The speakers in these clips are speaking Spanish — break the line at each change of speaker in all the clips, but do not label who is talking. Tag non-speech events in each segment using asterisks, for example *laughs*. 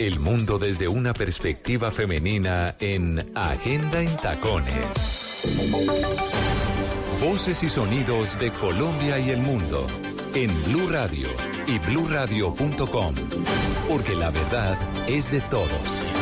El mundo desde una perspectiva femenina en Agenda en Tacones. Voces y sonidos de Colombia y el mundo en Blue Radio y bluradio.com, porque la verdad es de todos.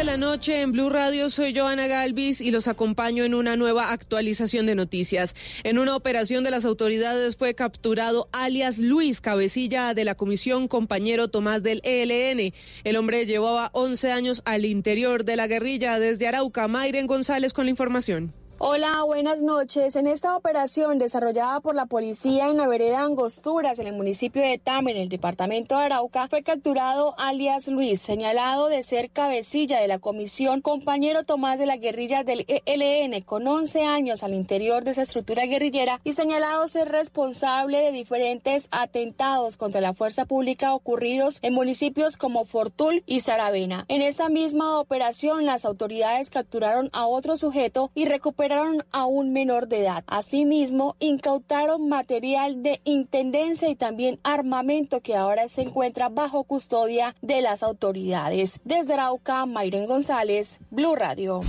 10 de la noche en Blue Radio, soy Joana Galvis y los acompaño en una nueva actualización de noticias. En una operación de las autoridades fue capturado alias Luis, cabecilla de la comisión compañero Tomás del ELN. El hombre llevaba 11 años al interior de la guerrilla desde Arauca. Mayren González con la información.
Hola, buenas noches. En esta operación desarrollada por la policía en la vereda Angosturas, en el municipio de Tamer, en el departamento de Arauca, fue capturado alias Luis, señalado de ser cabecilla de la comisión compañero Tomás de la guerrilla del ELN, con 11 años al interior de esa estructura guerrillera y señalado ser responsable de diferentes atentados contra la fuerza pública ocurridos en municipios como Fortul y Saravena. En esta misma operación, las autoridades capturaron a otro sujeto y recuperaron a un menor de edad. Asimismo, incautaron material de intendencia y también armamento que ahora se encuentra bajo custodia de las autoridades. Desde Arauca, Mayren González, Blue Radio.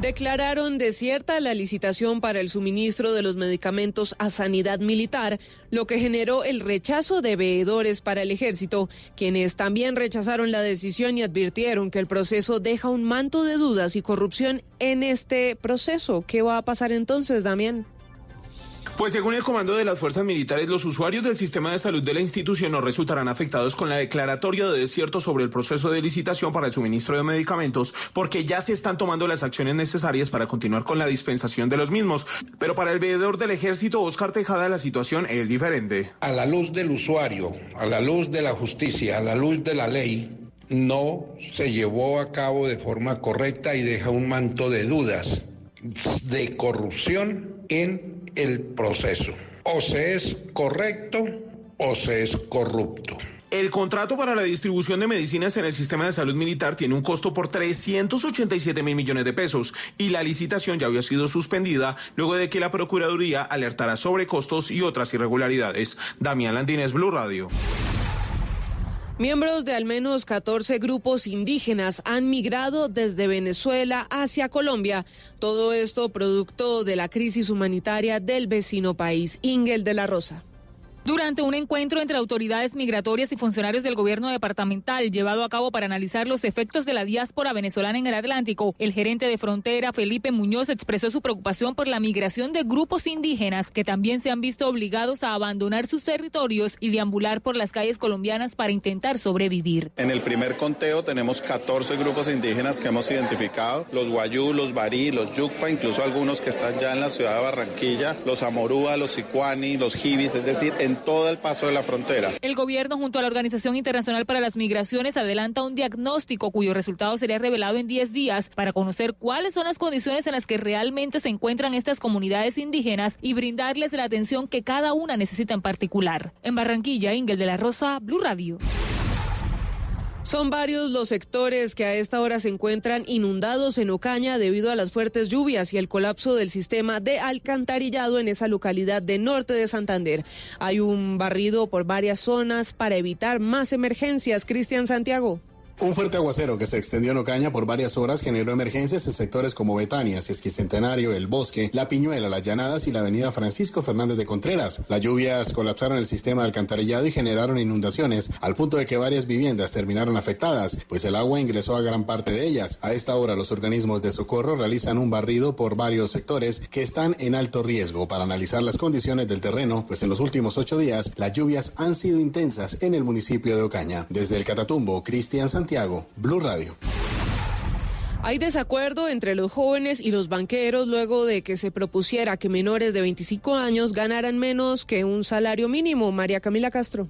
Declararon desierta la licitación para el suministro de los medicamentos a sanidad militar, lo que generó el rechazo de veedores para el ejército, quienes también rechazaron la decisión y advirtieron que el proceso deja un manto de dudas y corrupción en este proceso. ¿Qué va a pasar entonces, Damián?
Pues según el comando de las fuerzas militares, los usuarios del sistema de salud de la institución no resultarán afectados con la declaratoria de desierto sobre el proceso de licitación para el suministro de medicamentos, porque ya se están tomando las acciones necesarias para continuar con la dispensación de los mismos. Pero para el veedor del ejército, Oscar Tejada, la situación es diferente.
A la luz del usuario, a la luz de la justicia, a la luz de la ley, no se llevó a cabo de forma correcta y deja un manto de dudas, de corrupción en el proceso. O se es correcto o se es corrupto.
El contrato para la distribución de medicinas en el sistema de salud militar tiene un costo por 387 mil millones de pesos y la licitación ya había sido suspendida luego de que la Procuraduría alertara sobre costos y otras irregularidades. Damián Landines, Blue Radio.
Miembros de al menos 14 grupos indígenas han migrado desde Venezuela hacia Colombia. Todo esto producto de la crisis humanitaria del vecino país. Ingel de la Rosa.
Durante un encuentro entre autoridades migratorias y funcionarios del gobierno departamental llevado a cabo para analizar los efectos de la diáspora venezolana en el Atlántico, el gerente de frontera Felipe Muñoz expresó su preocupación por la migración de grupos indígenas que también se han visto obligados a abandonar sus territorios y deambular por las calles colombianas para intentar sobrevivir.
En el primer conteo tenemos 14 grupos indígenas que hemos identificado, los Guayú, los Barí, los Yucpa, incluso algunos que están ya en la ciudad de Barranquilla, los Amorúa, los Sicuani, los Jibis, es decir, en todo el paso de la frontera.
El gobierno junto a la Organización Internacional para las Migraciones adelanta un diagnóstico cuyo resultado sería revelado en 10 días para conocer cuáles son las condiciones en las que realmente se encuentran estas comunidades indígenas y brindarles la atención que cada una necesita en particular. En Barranquilla, Ingel de la Rosa, Blue Radio.
Son varios los sectores que a esta hora se encuentran inundados en Ocaña debido a las fuertes lluvias y el colapso del sistema de alcantarillado en esa localidad de norte de Santander. Hay un barrido por varias zonas para evitar más emergencias. Cristian Santiago.
Un fuerte aguacero que se extendió en Ocaña por varias horas generó emergencias en sectores como Betania, Esquicentenario, El Bosque, La Piñuela, Las Llanadas y la avenida Francisco Fernández de Contreras. Las lluvias colapsaron el sistema alcantarillado y generaron inundaciones, al punto de que varias viviendas terminaron afectadas, pues el agua ingresó a gran parte de ellas. A esta hora los organismos de socorro realizan un barrido por varios sectores que están en alto riesgo para analizar las condiciones del terreno, pues en los últimos ocho días las lluvias han sido intensas en el municipio de Ocaña. Desde el Catatumbo, Cristian Santiago Santiago, Blue Radio.
Hay desacuerdo entre los jóvenes y los banqueros luego de que se propusiera que menores de 25 años ganaran menos que un salario mínimo. María Camila Castro.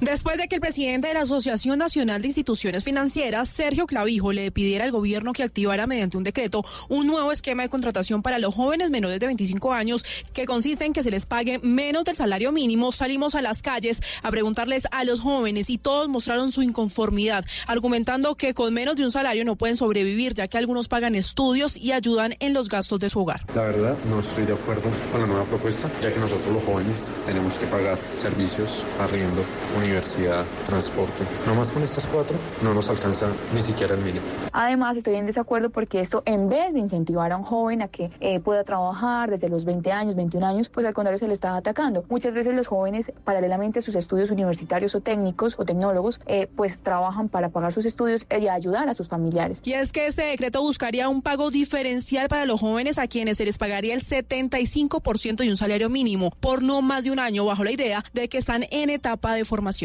Después de que el presidente de la Asociación Nacional de Instituciones Financieras, Sergio Clavijo, le pidiera al gobierno que activara mediante un decreto un nuevo esquema de contratación para los jóvenes menores de 25 años que consiste en que se les pague menos del salario mínimo, salimos a las calles a preguntarles a los jóvenes y todos mostraron su inconformidad, argumentando que con menos de un salario no pueden sobrevivir, ya que algunos pagan estudios y ayudan en los gastos de su hogar.
La verdad, no estoy de acuerdo con la nueva propuesta, ya que nosotros los jóvenes tenemos que pagar servicios, arriendo, universidad, transporte. No más con estas cuatro no nos alcanza ni siquiera el mínimo.
Además, estoy en desacuerdo porque esto, en vez de incentivar a un joven a que eh, pueda trabajar desde los 20 años, 21 años, pues al contrario se le está atacando. Muchas veces los jóvenes, paralelamente a sus estudios universitarios o técnicos o tecnólogos, eh, pues trabajan para pagar sus estudios y ayudar a sus familiares.
Y es que este decreto buscaría un pago diferencial para los jóvenes a quienes se les pagaría el 75% y un salario mínimo por no más de un año bajo la idea de que están en etapa de formación.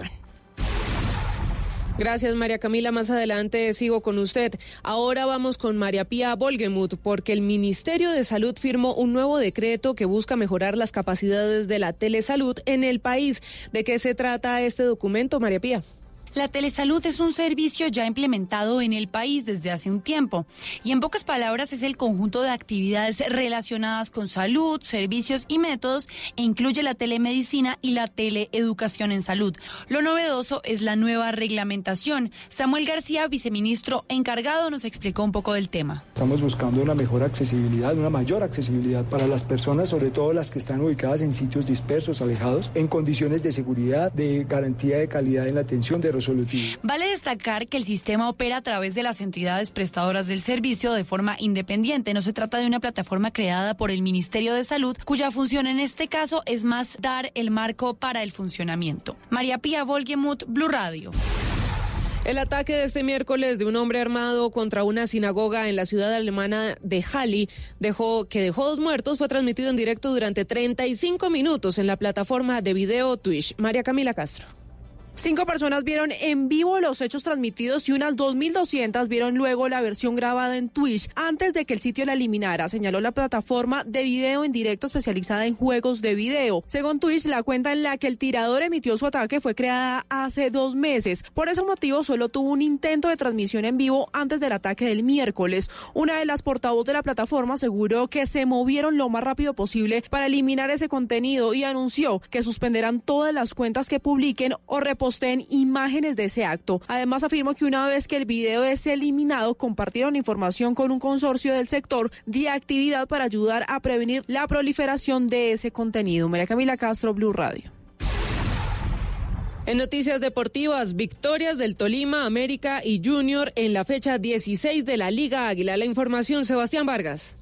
Gracias, María Camila. Más adelante sigo con usted. Ahora vamos con María Pía Volgemuth, porque el Ministerio de Salud firmó un nuevo decreto que busca mejorar las capacidades de la telesalud en el país. ¿De qué se trata este documento, María Pía?
La telesalud es un servicio ya implementado en el país desde hace un tiempo y en pocas palabras es el conjunto de actividades relacionadas con salud, servicios y métodos e incluye la telemedicina y la teleeducación en salud. Lo novedoso es la nueva reglamentación. Samuel García, viceministro encargado, nos explicó un poco del tema.
Estamos buscando una mejor accesibilidad, una mayor accesibilidad para las personas, sobre todo las que están ubicadas en sitios dispersos, alejados, en condiciones de seguridad, de garantía de calidad en la atención de
Vale destacar que el sistema opera a través de las entidades prestadoras del servicio de forma independiente. No se trata de una plataforma creada por el Ministerio de Salud, cuya función en este caso es más dar el marco para el funcionamiento. María Pía Volgemuth, Blue Radio.
El ataque de este miércoles de un hombre armado contra una sinagoga en la ciudad alemana de Halle, dejó, que dejó dos muertos, fue transmitido en directo durante 35 minutos en la plataforma de video Twitch. María Camila Castro.
Cinco personas vieron en vivo los hechos transmitidos y unas 2.200 vieron luego la versión grabada en Twitch antes de que el sitio la eliminara, señaló la plataforma de video en directo especializada en juegos de video. Según Twitch, la cuenta en la que el tirador emitió su ataque fue creada hace dos meses. Por ese motivo, solo tuvo un intento de transmisión en vivo antes del ataque del miércoles. Una de las portavoces de la plataforma aseguró que se movieron lo más rápido posible para eliminar ese contenido y anunció que suspenderán todas las cuentas que publiquen o posten imágenes de ese acto. Además, afirmó que una vez que el video es eliminado, compartieron información con un consorcio del sector de actividad para ayudar a prevenir la proliferación de ese contenido. María Camila Castro, Blue Radio.
En noticias deportivas, victorias del Tolima, América y Junior en la fecha 16 de la Liga Águila. La información, Sebastián Vargas.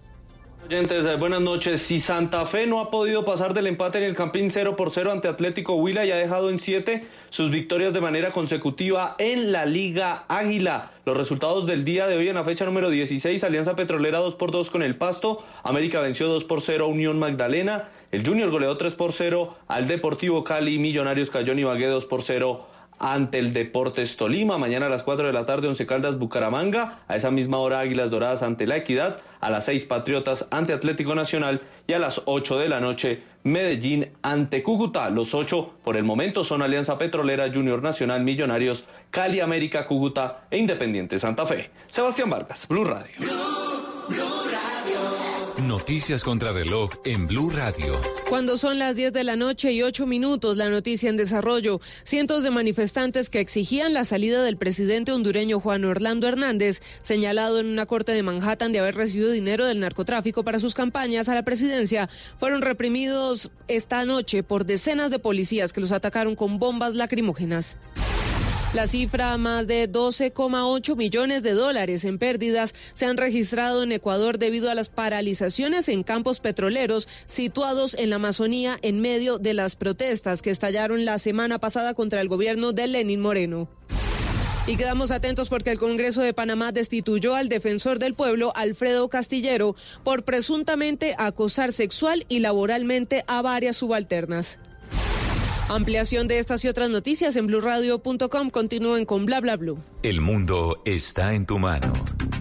Oyentes, eh, buenas noches. Si Santa Fe no ha podido pasar del empate en el Campín 0 por 0 ante Atlético Huila y ha dejado en 7 sus victorias de manera consecutiva en la Liga Águila. Los resultados del día de hoy en la fecha número 16, Alianza Petrolera 2 por 2 con el Pasto, América venció 2 por 0 a Unión Magdalena, el Junior goleó 3 por 0 al Deportivo Cali, Millonarios cayó en Ibagué 2 por 0 ante el Deportes Tolima. Mañana a las 4 de la tarde, Once Caldas Bucaramanga. A esa misma hora, Águilas Doradas ante La Equidad. A las 6, Patriotas ante Atlético Nacional. Y a las 8 de la noche, Medellín ante Cúcuta. Los 8 por el momento son Alianza Petrolera, Junior Nacional, Millonarios, Cali América, Cúcuta e Independiente Santa Fe. Sebastián Vargas, Blue Radio.
Noticias contra reloj en Blue Radio.
Cuando son las 10 de la noche y 8 minutos, la noticia en desarrollo. Cientos de manifestantes que exigían la salida del presidente hondureño Juan Orlando Hernández, señalado en una corte de Manhattan de haber recibido dinero del narcotráfico para sus campañas a la presidencia, fueron reprimidos esta noche por decenas de policías que los atacaron con bombas lacrimógenas. La cifra, más de 12,8 millones de dólares en pérdidas, se han registrado en Ecuador debido a las paralizaciones en campos petroleros situados en la Amazonía en medio de las protestas que estallaron la semana pasada contra el gobierno de Lenín Moreno. Y quedamos atentos porque el Congreso de Panamá destituyó al defensor del pueblo, Alfredo Castillero, por presuntamente acosar sexual y laboralmente a varias subalternas. Ampliación de estas y otras noticias en blurradio.com. Continúen con bla bla blue.
El mundo está en tu mano.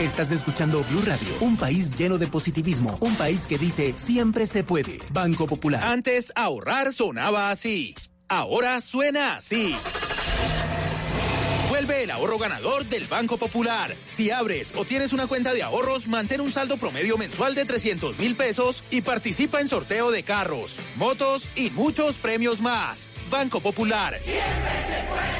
Estás escuchando Blue Radio, un país lleno de positivismo, un país que dice siempre se puede. Banco Popular.
Antes ahorrar sonaba así. Ahora suena así. Vuelve el ahorro ganador del Banco Popular. Si abres o tienes una cuenta de ahorros, mantén un saldo promedio mensual de 300 mil pesos y participa en sorteo de carros, motos y muchos premios más. Banco Popular.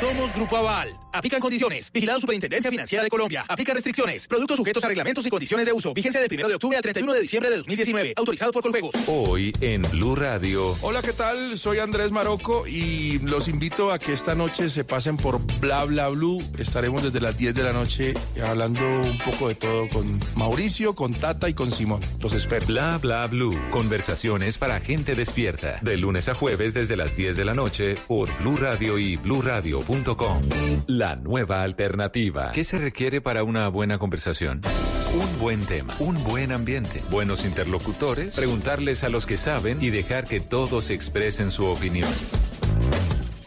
Somos Grupo Aval. Aplican condiciones. Vigilado Superintendencia Financiera de Colombia. Aplica restricciones. Productos sujetos a reglamentos y condiciones de uso. Vigencia del 1 de octubre al 31 de diciembre de 2019. Autorizado por Coljuegos.
Hoy en Blue Radio.
Hola, ¿qué tal? Soy Andrés Maroco y los invito a que esta noche se pasen por Bla Bla Blue. Estaremos desde las 10 de la noche hablando un poco de todo con Mauricio, con Tata y con Simón. Los espero.
Bla Bla Blue. Conversaciones para gente despierta. De lunes a jueves desde las 10 de la noche por Blue Radio y bluradio.com. La nueva alternativa. ¿Qué se requiere para una buena conversación? Un buen tema, un buen ambiente, buenos interlocutores, preguntarles a los que saben y dejar que todos expresen su opinión.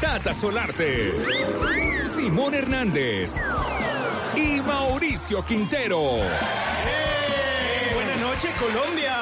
Tata Solarte, Simón Hernández y Mauricio Quintero.
Buenas noches, Colombia.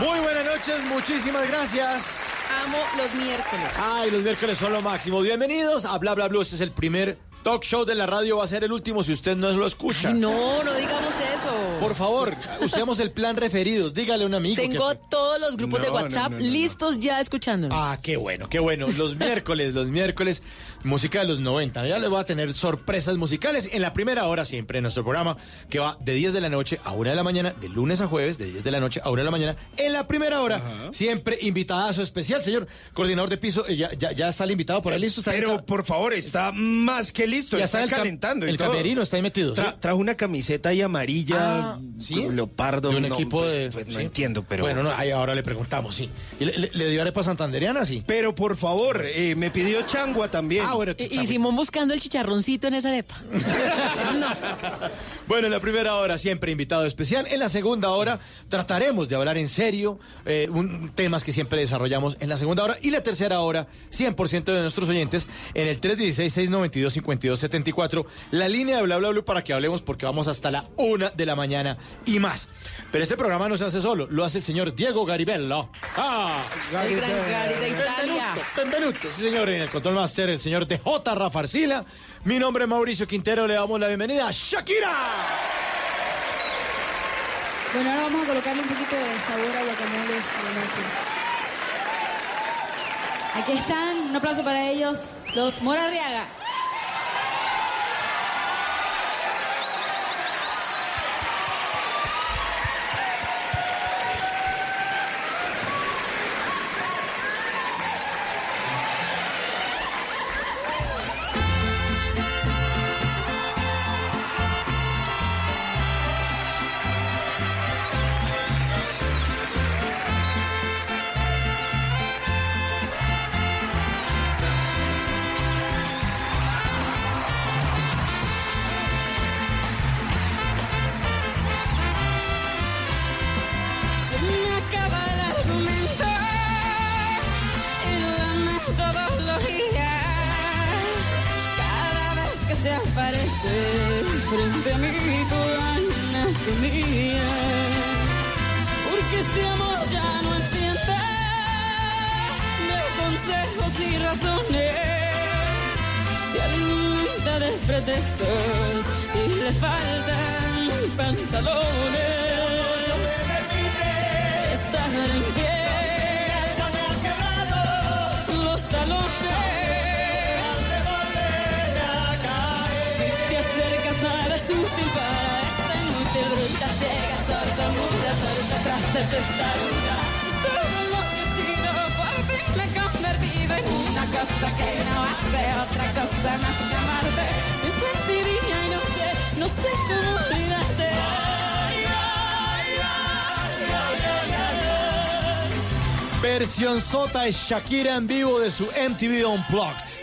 Muy buenas noches, muchísimas gracias.
Amo los miércoles.
Ay, los miércoles son lo máximo. Bienvenidos a Bla Bla Blue. Este es el primer talk show de la radio. Va a ser el último si usted no lo escucha.
Ay, no, no digamos eso.
Por favor, usemos el plan referidos. Dígale a un amigo.
Tengo
que...
todos los grupos
No,
de WhatsApp
no, no, no.
listos ya escuchándonos.
Ah, qué bueno, qué bueno. Los miércoles, los miércoles, música de los 90. Ya les voy a tener sorpresas musicales en la primera hora siempre en nuestro programa, que va de 10 de la noche a 1 de la mañana, de lunes a jueves, de 10 de la noche a 1 de la mañana. En la primera hora, siempre invitadazo especial, señor coordinador de piso. eh, Ya, ya, ya está el invitado por ahí listo.
Pero
ca-
por favor, está más que listo.
Ya
está,
está el
calentando. y
el
todo.
camerino está ahí metido,
Tra-
¿sí?
Trajo una camiseta ahí amarilla,
Ah, ¿sí?
leopardo.
de un
no,
equipo
pues-
de.
pues no
sí.
entiendo, pero.
Bueno, no, ahí ahora le preguntamos, sí. ¿Y le, le- le dio arepa santanderiana, sí?
Pero por favor, eh, me pidió changua también.
Ah, bueno,
Y, y Simón buscando el chicharroncito en esa arepa. *laughs*
Bueno, en la primera hora siempre invitado especial. En la segunda hora trataremos de hablar en serio, eh, un, temas que siempre desarrollamos en la segunda hora. Y la tercera hora, 100% de nuestros oyentes en el 316-692-5274, la línea de bla bla bla para que hablemos porque vamos hasta la una de la mañana y más. Pero este programa no se hace solo, lo hace el señor Diego Garibello. Ah,
El gran Gary de Italia.
Benvenuto, sí señor, en el Control Master, el señor DJ Rafarcila. Mi nombre es Mauricio Quintero, le damos la bienvenida a Shakira.
Bueno, ahora vamos a colocarle un poquito de sabor a guacamole a la noche. Aquí están, un aplauso para ellos, los Morarriaga. Puerta atrás de testaruda. Estoy enloquecido por verme convertido en una cosa que no hace otra cosa más que amarte. Pensarte día y noche, no sé cómo olvidarte. Ay.
Versión sota es Shakira en vivo de su MTV Unplugged.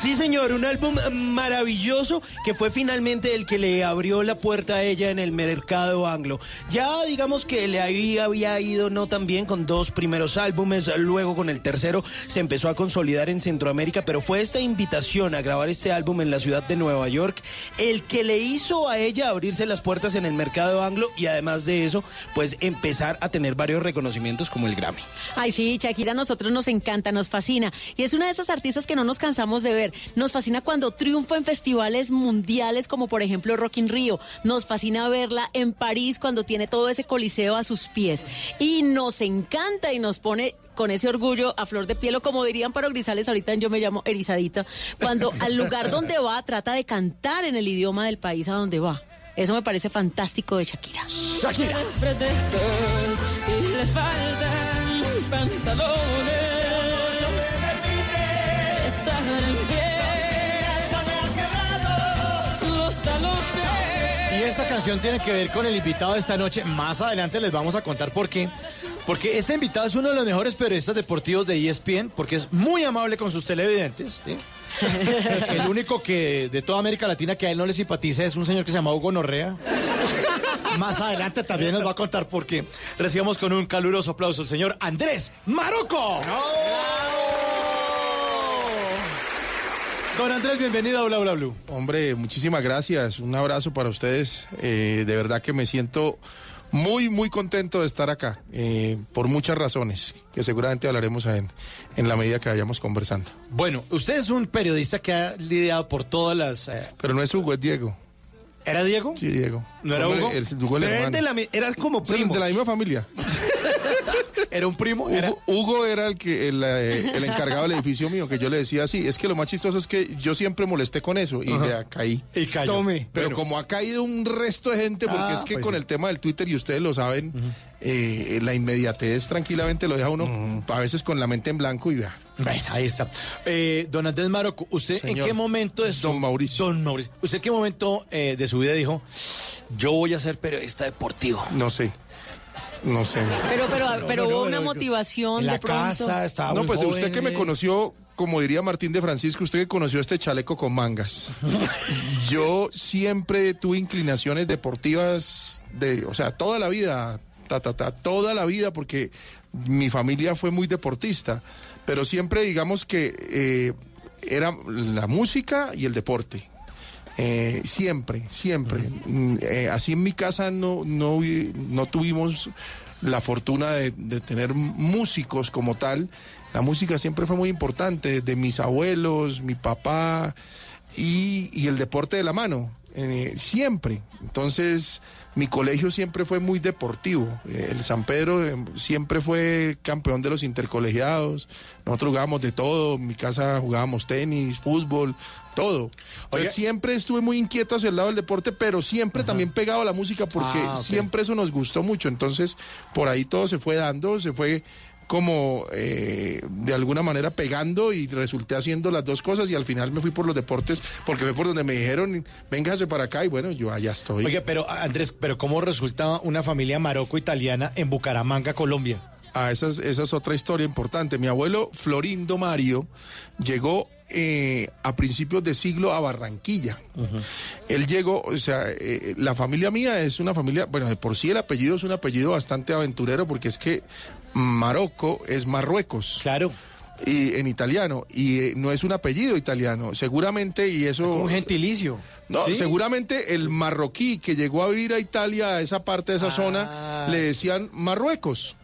Sí, señor, un álbum maravilloso que fue finalmente el que le abrió la puerta a ella en el mercado anglo. Ya digamos que le había, ido no tan bien con dos primeros álbumes, luego con el tercero se empezó a consolidar en Centroamérica, pero fue esta invitación a grabar este álbum en la ciudad de Nueva York el que le hizo a ella abrirse las puertas en el mercado anglo y además de eso, pues empezar a tener varios reconocimientos como el Grammy.
Ay, sí, Shakira a nosotros nos encanta, nos fascina. Y es una de esas artistas que no nos cansamos de ver. Nos fascina cuando triunfa en festivales mundiales como por ejemplo Rock in Rio. Nos fascina verla en París cuando tiene todo ese coliseo a sus pies. Y nos encanta y nos pone con ese orgullo a flor de piel o como dirían para Grisales ahorita yo me llamo erizadita, cuando *laughs* al lugar donde va trata de cantar en el idioma del país a donde va. Eso me parece fantástico de Shakira.
Shakira.
Y
esta canción tiene que ver con el invitado de esta noche. Más adelante les vamos a contar por qué. Porque este invitado es uno de los mejores periodistas deportivos de ESPN, porque es muy amable con sus televidentes. ¿sí? *laughs* El único que de toda América Latina que a él no le simpatiza es un señor que se llama Hugo Norrea. Más adelante también nos va a contar por qué. Recibamos con un caluroso aplauso al señor Andrés Maroco. Don Andrés, bienvenido a Bla Bla Blue.
Hombre, muchísimas gracias. Un abrazo para ustedes. Eh, de verdad que me siento muy, muy contento de estar acá, eh, por muchas razones, que seguramente hablaremos en, en la medida que vayamos conversando.
Bueno, usted es un periodista que ha lidiado por todas las... eh,
Pero no es Hugo, es Diego.
¿Era Diego?
Sí, Diego.
¿No era Hugo?
El
Pero eres
hermano.
de la mi- eras como primo.
de la misma familia. *laughs*
¿Era un primo?
Hugo,
Era-
Hugo era el que el, eh, el encargado del edificio mío, que yo le decía así. Es que lo más chistoso es que yo siempre molesté con eso y le caí.
Y cayó.
Tome.
Pero
Bueno.
como ha caído un resto de gente, porque
Ah,
es que
pues
con
sí.
el tema del Twitter, y ustedes lo saben, eh, la inmediatez tranquilamente lo deja uno a veces con la mente en blanco y vea.
Bueno, ahí está. Eh, don Andrés Maroco, ¿usted
Señor.
en qué momento de su...
Don Mauricio.
Don Mauricio. ¿Usted en qué momento eh, de su vida dijo, yo voy a ser periodista deportivo?
No sé. No sé.
Pero, pero, pero
no,
hubo
no,
una
no,
motivación
En la
de pronto.
casa estaba
No,
muy
pues
joven,
usted que me conoció, como diría Martín de Francisco, usted que conoció este chaleco con mangas. *laughs* Yo siempre tuve inclinaciones deportivas de, o sea, toda la vida, ta, ta, ta, toda la vida, porque mi familia fue muy deportista, pero siempre digamos que eh, era la música y el deporte. Eh, siempre, siempre. Mm, eh, así en mi casa no, no, no tuvimos la fortuna de, tener músicos como tal. La música siempre fue muy importante, de mis abuelos, mi papá y el deporte de la mano, eh, siempre. Entonces, mi colegio siempre fue muy deportivo. Eh, el San Pedro eh, siempre fue campeón de los intercolegiados. Nosotros jugábamos de todo. En mi casa jugábamos tenis, fútbol, todo. Siempre estuve muy inquieto hacia el lado del deporte, pero siempre también pegado a la música porque
Ah,
siempre eso nos gustó mucho. Entonces, por ahí todo se fue dando, se fue como eh, de alguna manera pegando y resulté haciendo las dos cosas y al final me fui por los deportes porque fue por donde me dijeron, véngase para acá y bueno, yo allá estoy.
Oiga, pero Andrés, pero ¿cómo resulta una familia maroco-italiana en Bucaramanga, Colombia?
Ah, esa es, esa es otra historia importante. Mi abuelo Florindo Mario llegó eh, a principios de siglo a Barranquilla. Él llegó, o sea, eh, la familia mía es una familia, bueno, de por sí el apellido es un apellido bastante aventurero porque es que Marocco es Marruecos.
Claro.
Y en italiano, y eh, no es un apellido italiano, seguramente, y eso...
Un gentilicio.
No,
¿Sí?
seguramente el marroquí que llegó a vivir a Italia, a esa parte de esa
Ah.
zona, le decían Marruecos.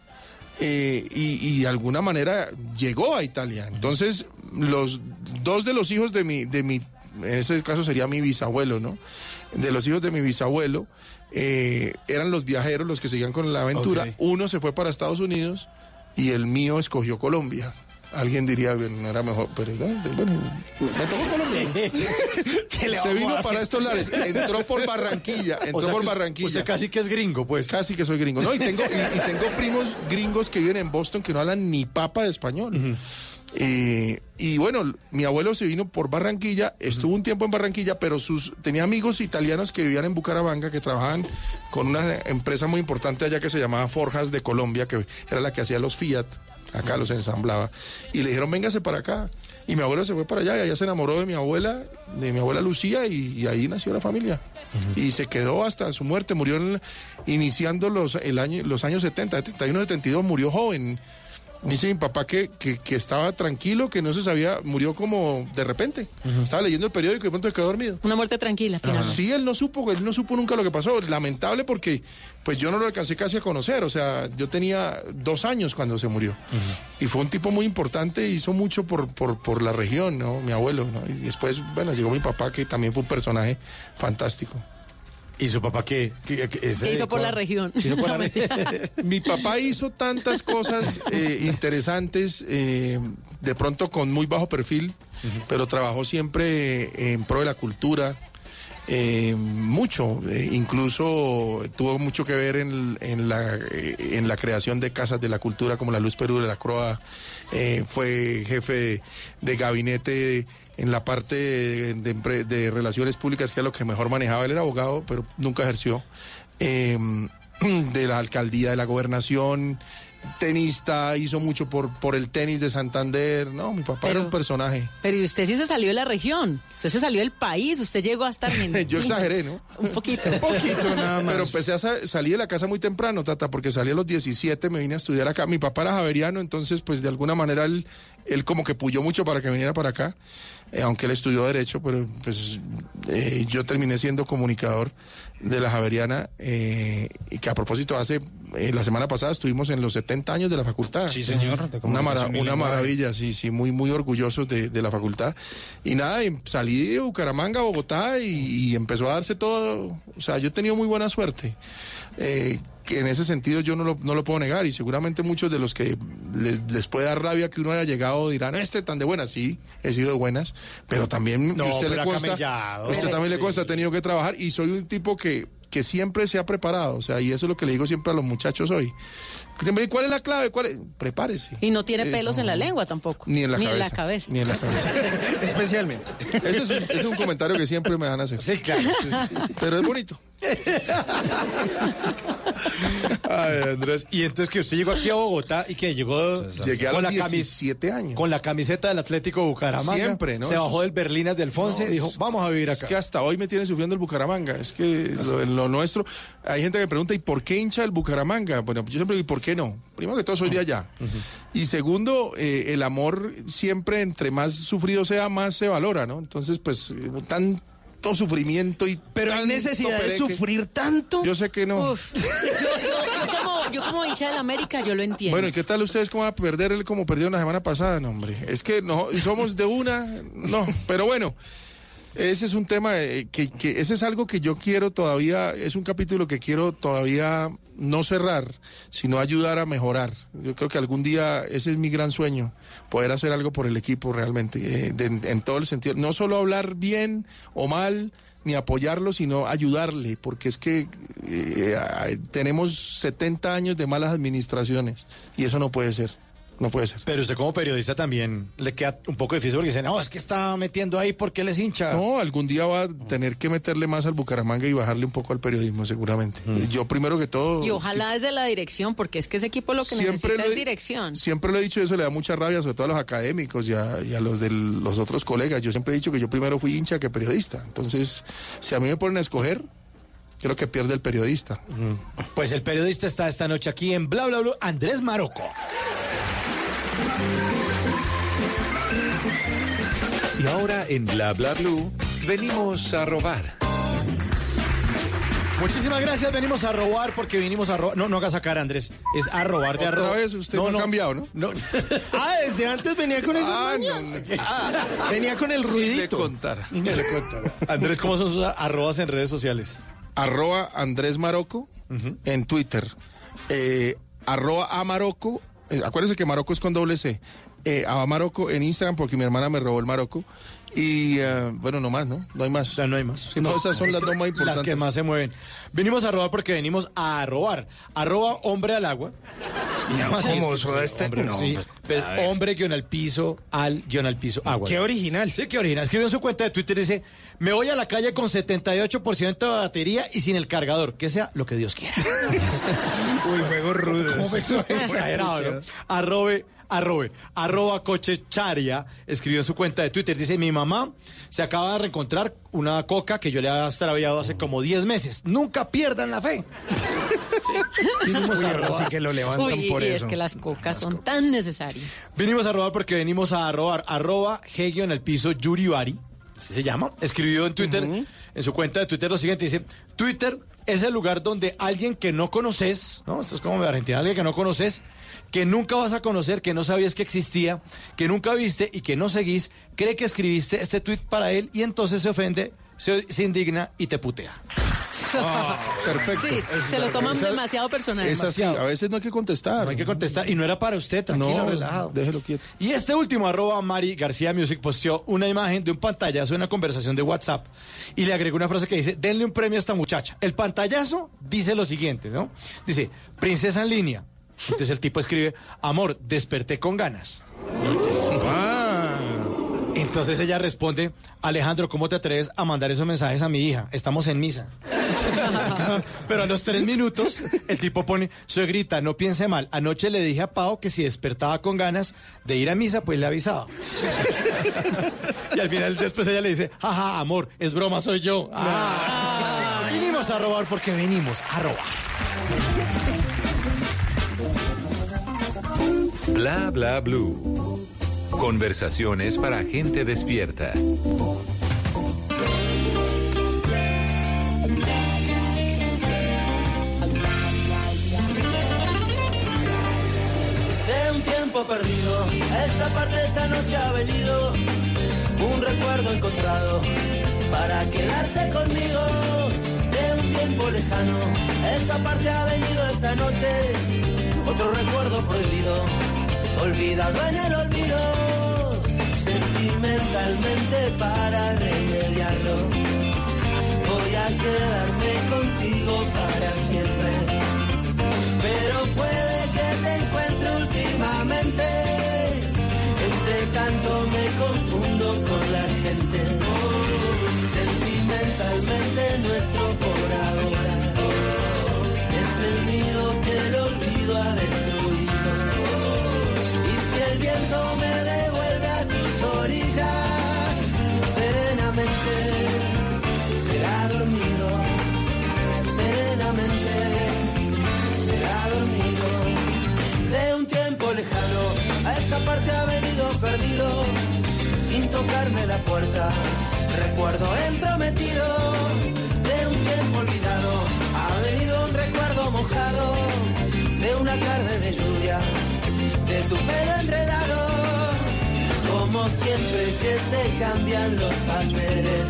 eh, y, y de alguna manera llegó a Italia. Entonces, los dos de los hijos de mi, de mi, en ese caso sería mi bisabuelo, ¿no? De los hijos de mi bisabuelo, eh, eran los viajeros los que seguían con la aventura. Uno se fue para Estados Unidos y el mío escogió Colombia. Alguien diría, bueno, no era mejor, pero no, bueno, me tocó Colombia. *laughs*
¿Qué le
Se vino para estos lares, entró por Barranquilla, *laughs* entró
O sea
por
que-
Barranquilla.
usted casi que es gringo, pues.
Casi que soy gringo. No, y tengo, y, y tengo primos gringos que viven en Boston que no hablan ni papa de español. Eh, y bueno, mi abuelo se vino por Barranquilla, estuvo un tiempo en Barranquilla, pero sus tenía amigos italianos que vivían en Bucaramanga, que trabajaban con una empresa muy importante allá que se llamaba Forjas de Colombia, que era la que hacía los Fiat, acá los ensamblaba. Y le dijeron, véngase para acá. Y mi abuelo se fue para allá y allá se enamoró de mi abuela, de mi abuela Lucía, y, y ahí nació la familia. Y se quedó hasta su muerte, murió en- iniciando los, el año, los años 70, 71, 72, murió joven. Dice mi papá que, que, que estaba tranquilo, que no se sabía, murió como de repente. Estaba leyendo el periódico y de pronto se quedó dormido.
Una muerte tranquila. finalmente.
Sí, él no supo, él no supo nunca lo que pasó. Lamentable porque pues yo no lo alcancé casi a conocer. O sea, yo tenía dos años cuando se murió. Y fue un tipo muy importante, hizo mucho por, por, por la región, ¿no? Mi abuelo, ¿no? Y después, bueno, llegó mi papá, que también fue un personaje fantástico.
¿Y su papá qué? ¿Qué, qué- es-
¿Qué hizo por
cuál-
la región?
¿Qué hizo por *laughs*
No,
la
mentira. *laughs*
Mi papá hizo tantas cosas eh, interesantes, eh, de pronto con muy bajo perfil, pero trabajó siempre en pro de la cultura. eh, mucho, eh, incluso tuvo mucho que ver en, en la, eh, en la creación de casas de la cultura como la Luz Perú de la Croa, eh, fue jefe de, gabinete en la parte de, relaciones públicas, que es lo que mejor manejaba, él era abogado, pero nunca ejerció, eh, *clears throat* de la alcaldía, de la gobernación, tenista, hizo mucho por, por el tenis de Santander, no, mi papá era un personaje.
Pero ¿y usted sí se salió de la región, usted se salió del país, usted llegó hasta Argentina. *laughs*
Yo exageré, ¿no? *laughs*
Un poquito.
Un poquito nada *laughs* más. Pero empecé a sa- salir de la casa muy temprano, Tata, porque salí a los 17, me vine a estudiar acá. Mi papá era javeriano, entonces, pues de alguna manera él, él como que puyó mucho para que viniera para acá, eh, aunque él estudió Derecho, pero pues eh, yo terminé siendo comunicador de la Javeriana, eh, y que a propósito, hace eh, la semana pasada estuvimos en los 70 años de la facultad.
Sí, señor,
Una, mara- una maravilla, sí, sí, muy, muy orgullosos de, de la facultad. Y nada, y salí de Bucaramanga Bogotá y, y empezó a darse todo. O sea, yo he tenido muy buena suerte. Eh, que en ese sentido yo no lo, no lo puedo negar y seguramente muchos de los que les, les puede dar rabia que uno haya llegado dirán, este tan de buenas, sí, he sido de buenas, pero también
No,
a usted
pero
le
ha
consta,
camellado.
a usted también le
Sí.
consta, ha tenido que trabajar y soy un tipo que, que siempre se ha preparado, o sea, y eso es lo que le digo siempre a los muchachos hoy. Siempre, ¿Cuál es la clave? ¿Cuál es? Prepárese.
Y no tiene pelos
Eso.
en la lengua tampoco.
Ni en la
Ni
cabeza.
en la cabeza.
Ni en la cabeza. *laughs*
Especialmente.
Ese es, un, ese es un comentario que siempre me van a hacer.
Sí, claro.
Pero es bonito.
Ay, Andrés. Y entonces que usted llegó aquí a Bogotá y que llegó
Llegué a
con
los
la, camis-
17 años.
con la camiseta del Atlético Bucaramanga.
Siempre, ¿no?
Se
Eso
bajó
es-
del Berlinas del Fonse
No,
y dijo,
es-
vamos a vivir
Es
acá.
que hasta hoy me tiene sufriendo el Bucaramanga. Es que lo, lo nuestro. Hay gente que me pregunta, ¿y por qué hincha el Bucaramanga? Bueno, yo siempre digo, ¿y por qué no? Primero que todo, soy de allá. Y segundo, eh, el amor siempre, entre más sufrido sea, más se valora, ¿no? Entonces, pues, eh, tanto sufrimiento y.
Pero hay necesidad de sufrir tanto.
Yo sé que no.
Uf. Yo, yo- yo como, yo como hincha del América, yo lo entiendo.
Bueno, ¿y qué tal ustedes cómo van a perder él como perdieron la semana pasada? No, hombre, es que no, somos de una, no, pero bueno, ese es un tema eh, que, que ese es algo que yo quiero todavía, es un capítulo que quiero todavía no cerrar, sino ayudar a mejorar. Yo creo que algún día ese es mi gran sueño, poder hacer algo por el equipo realmente, eh, de- en todo el sentido, no solo hablar bien o mal, ni apoyarlo, sino ayudarle, porque es que eh, eh, tenemos 70 años de malas administraciones y eso no puede ser, no puede ser.
Pero usted como periodista también le queda un poco difícil porque dice, no, es que está metiendo ahí porque él es hincha.
No, algún día va a tener que meterle más al Bucaramanga y bajarle un poco al periodismo, seguramente. Yo primero que todo...
Y ojalá desde la dirección, porque es que ese equipo lo que necesita
lo
es dirección.
Siempre lo he dicho, eso le da mucha rabia, sobre todo a los académicos y a, y a los de los otros colegas. Yo siempre he dicho que yo primero fui hincha que periodista. Entonces, si a mí me ponen a escoger, creo que pierde el periodista.
Pues el periodista está esta noche aquí en Bla Bla Bla, Andrés Maroco.
Y ahora en Bla Bla Blue venimos a robar.
Muchísimas gracias, venimos a robar porque vinimos a robar. No, no hagas sacar, Andrés. Es a robar de
Otra
arroba.
vez usted no, ha cambiado, ¿no?
no. *laughs*
Ah, desde antes venía con esos
Ah,
maños.
no, no. *laughs*
Ah, venía con el
Si le
ruidito.
contara.
Ni le contará. *laughs* Andrés, ¿cómo son sus arrobas en redes sociales?
Arroba Andrés Maroco en Twitter. Eh, arroba a Maroco. eh, acuérdense que Maroco es con doble C. Eh, a Maroco en Instagram porque mi hermana me robó el Maroco. Y eh, bueno, no más, ¿no? No hay más.
Ya no hay más.
no, esas son las dos más importantes.
Las que más se mueven. Venimos a robar porque venimos a robar. Arroba hombre al agua. Se llama así,
¿Cómo
es que-
soda este?
Hombre,
No,
sí,
pues, ver.
hombre guion al piso, al guion al piso, agua.
Qué original.
Sí, qué original. Escribió en su cuenta de Twitter, dice, me voy a la calle con 78% de batería y sin el cargador. Que sea lo que Dios quiera. *laughs*
Uy, juegos rudos.
Exagerado, ¿no? Arrobe, arrobe, arroba cochecharia, escribió en su cuenta de Twitter, dice, mi mamá se acaba de reencontrar una coca que yo le había extraviado hace como 10 meses. Nunca pierdan la fe. Sí. Vinimos
Uy,
a robar.
sí que lo levantan
Uy,
por
y
eso.
es que las cocas son tan necesarias.
Vinimos a robar porque venimos a robar. Arroba Hegio en el piso Yuribari, así se llama. Escribió en Twitter, en su cuenta de Twitter lo siguiente, dice, Twitter es el lugar donde alguien que no conoces, ¿no? Esto es como de Argentina, alguien que no conoces, que nunca vas a conocer, que no sabías que existía, que nunca viste y que no seguís, cree que escribiste este tweet para él y entonces se ofende, se, se indigna y te putea. *laughs*
Perfecto.
Sí, se lo toman
Esa-
demasiado personal.
Es así, a veces no hay que contestar.
No hay que contestar y no era para usted, tranquilo,
No,
relajado.
déjelo quieto.
Y este último, arroba Mari García Music, posteó una imagen de un pantallazo de una conversación de WhatsApp y le agregó una frase que dice, denle un premio a esta muchacha. El pantallazo dice lo siguiente, ¿no? Dice, princesa en línea. Entonces el tipo escribe, amor, desperté con ganas. Entonces ella responde, Alejandro, ¿cómo te atreves a mandar esos mensajes a mi hija? Estamos en misa. *laughs* Pero a los tres minutos, el tipo pone, suegrita, no piense mal. Anoche le dije a Pau que si despertaba con ganas de ir a misa, pues le avisaba. *laughs* y al final después ella le dice, jaja, amor, es broma, soy yo. Ah. Vinimos a robar porque venimos a robar.
Bla bla blue. Conversaciones para gente despierta.
de un tiempo perdido. Esta parte esta noche ha venido un recuerdo encontrado para quedarse conmigo. De un tiempo lejano, esta parte ha venido esta noche otro recuerdo prohibido, olvidado en el olvido. Sentimentalmente para remediarlo, voy a quedarme contigo para siempre pero puede que te encuentre puerta. Recuerdo entrometido de un tiempo olvidado. Ha venido un recuerdo mojado de una tarde de lluvia, de tu pelo enredado. Como siempre que se cambian los papeles,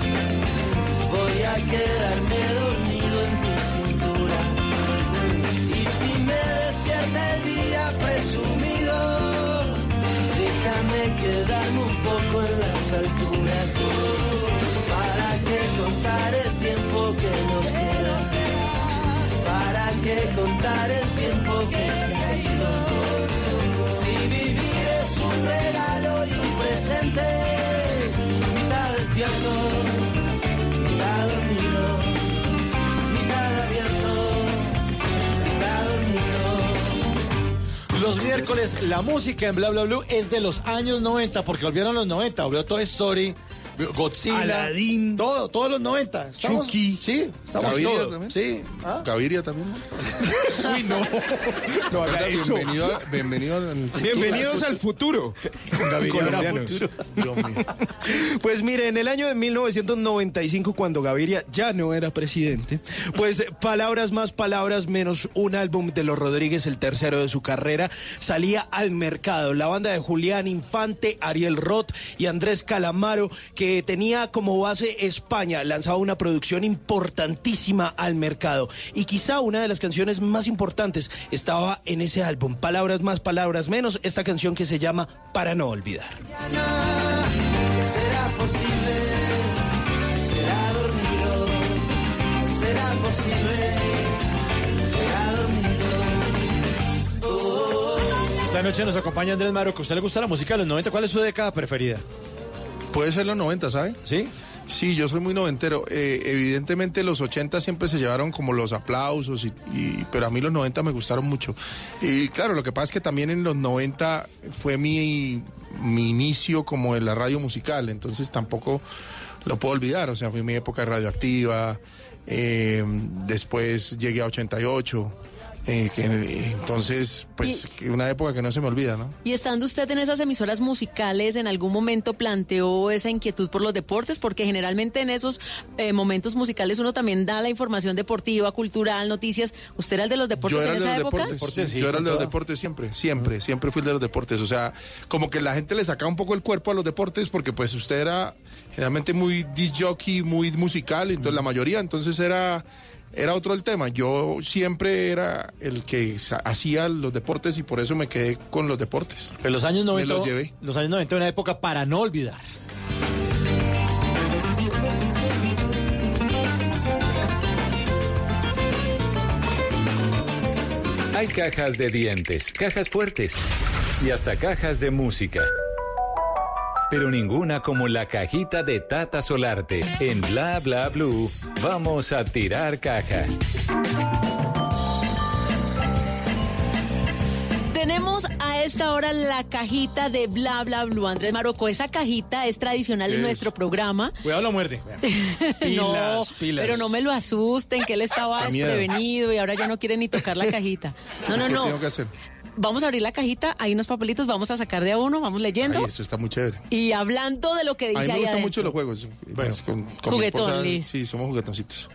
voy a quedarme dormido en tu cintura. Y si me despierta el día presumido, déjame quedarme un poco en las alturas. ¿Para qué contar el tiempo que nos queda? ¿Para qué contar el tiempo que se ha ido? Si vivir es un regalo y un presente, mitad despierto, mitad dormido, mitad abierto.
Los miércoles, la música en Bla Bla Blue es de los años 90, porque volvieron los 90, volvió Toy Story, Godzilla.
Aladdin.
Todo, todos los 90. Estamos-
Chucky.
Sí, estamos
Gaviria
todo.
también.
Sí. ¿Ah?
Gaviria también. ¿no? *laughs*
Uy, no. *laughs* No haga
Oiga,
eso.
bienvenido, a- bienvenido al
Bienvenidos al futuro. Gaviria Colombianos.
Dios mío.
Pues mire, en el año de 1995, cuando Gaviria ya no era presidente, pues palabras más, palabras menos, un álbum de los Rodríguez, el tercero de su carrera, salía al mercado. La banda de Julián Infante, Ariel Roth y Andrés Calamaro, que tenía como base España, lanzaba una producción importantísima al mercado. Y quizá una de las canciones más importantes estaba en ese álbum. Palabras más, palabras menos, esta canción que se llama Para no olvidar.
Será posible, será dormido, será posible, será dormido.
Esta noche nos acompaña Andrés Maro, que a usted le gusta la música de los 90. ¿Cuál es su década preferida?
Puede ser los 90, ¿sabe?
¿Sí?
Sí, yo soy muy noventero. Eh, evidentemente los 80 siempre se llevaron como los aplausos, y, y- pero a mí los 90 me gustaron mucho. Y claro, lo que pasa es que también en los 90 fue mi, mi inicio como en la radio musical, entonces tampoco lo puedo olvidar. O sea, fue mi época radioactiva, eh, después llegué a 88. Eh, que, eh, entonces, pues, que una época que no se me olvida, ¿no?
Y estando usted en esas emisoras musicales, ¿en algún momento planteó esa inquietud por los deportes? Porque generalmente en esos eh, momentos musicales uno también da la información deportiva, cultural, noticias. ¿Usted era el de los deportes
Yo era
en
el de
esa
los
época?
deportes. yo era el de los deportes siempre, siempre, siempre fui el de los deportes. O sea, como que la gente le sacaba un poco el cuerpo a los deportes porque pues usted era generalmente muy disc jockey, muy musical, entonces la mayoría, entonces era era otro el tema. Yo siempre era el que hacía los deportes y por eso me quedé con los deportes.
En los años 90.
Me los llevé.
Los años 90 una época para no olvidar.
Hay cajas de dientes, cajas fuertes y hasta cajas de música. Pero ninguna como la cajita de Tata Solarte. En Bla Bla Blue, vamos a tirar caja.
Tenemos a esta hora la cajita de Bla Bla Blue. Andrés Marocco, esa cajita es tradicional en
Es.
nuestro programa.
Cuidado la muerte. *laughs*
no,
Pilas, pilas.
pero no me lo asusten, que él estaba desprevenido y ahora ya no quiere ni tocar la cajita. *laughs* No, no,
¿Qué
no.
tengo que hacer?
Vamos a abrir la cajita, hay unos papelitos, vamos a sacar de a uno, vamos leyendo.
Ay, eso está muy chévere.
Y hablando de lo que
A
dice
mí me
ahí
gustan
adentro.
mucho los juegos. Pues, con, con mi
Juguetón,
esposa,
Liz.
sí, somos juguetoncitos.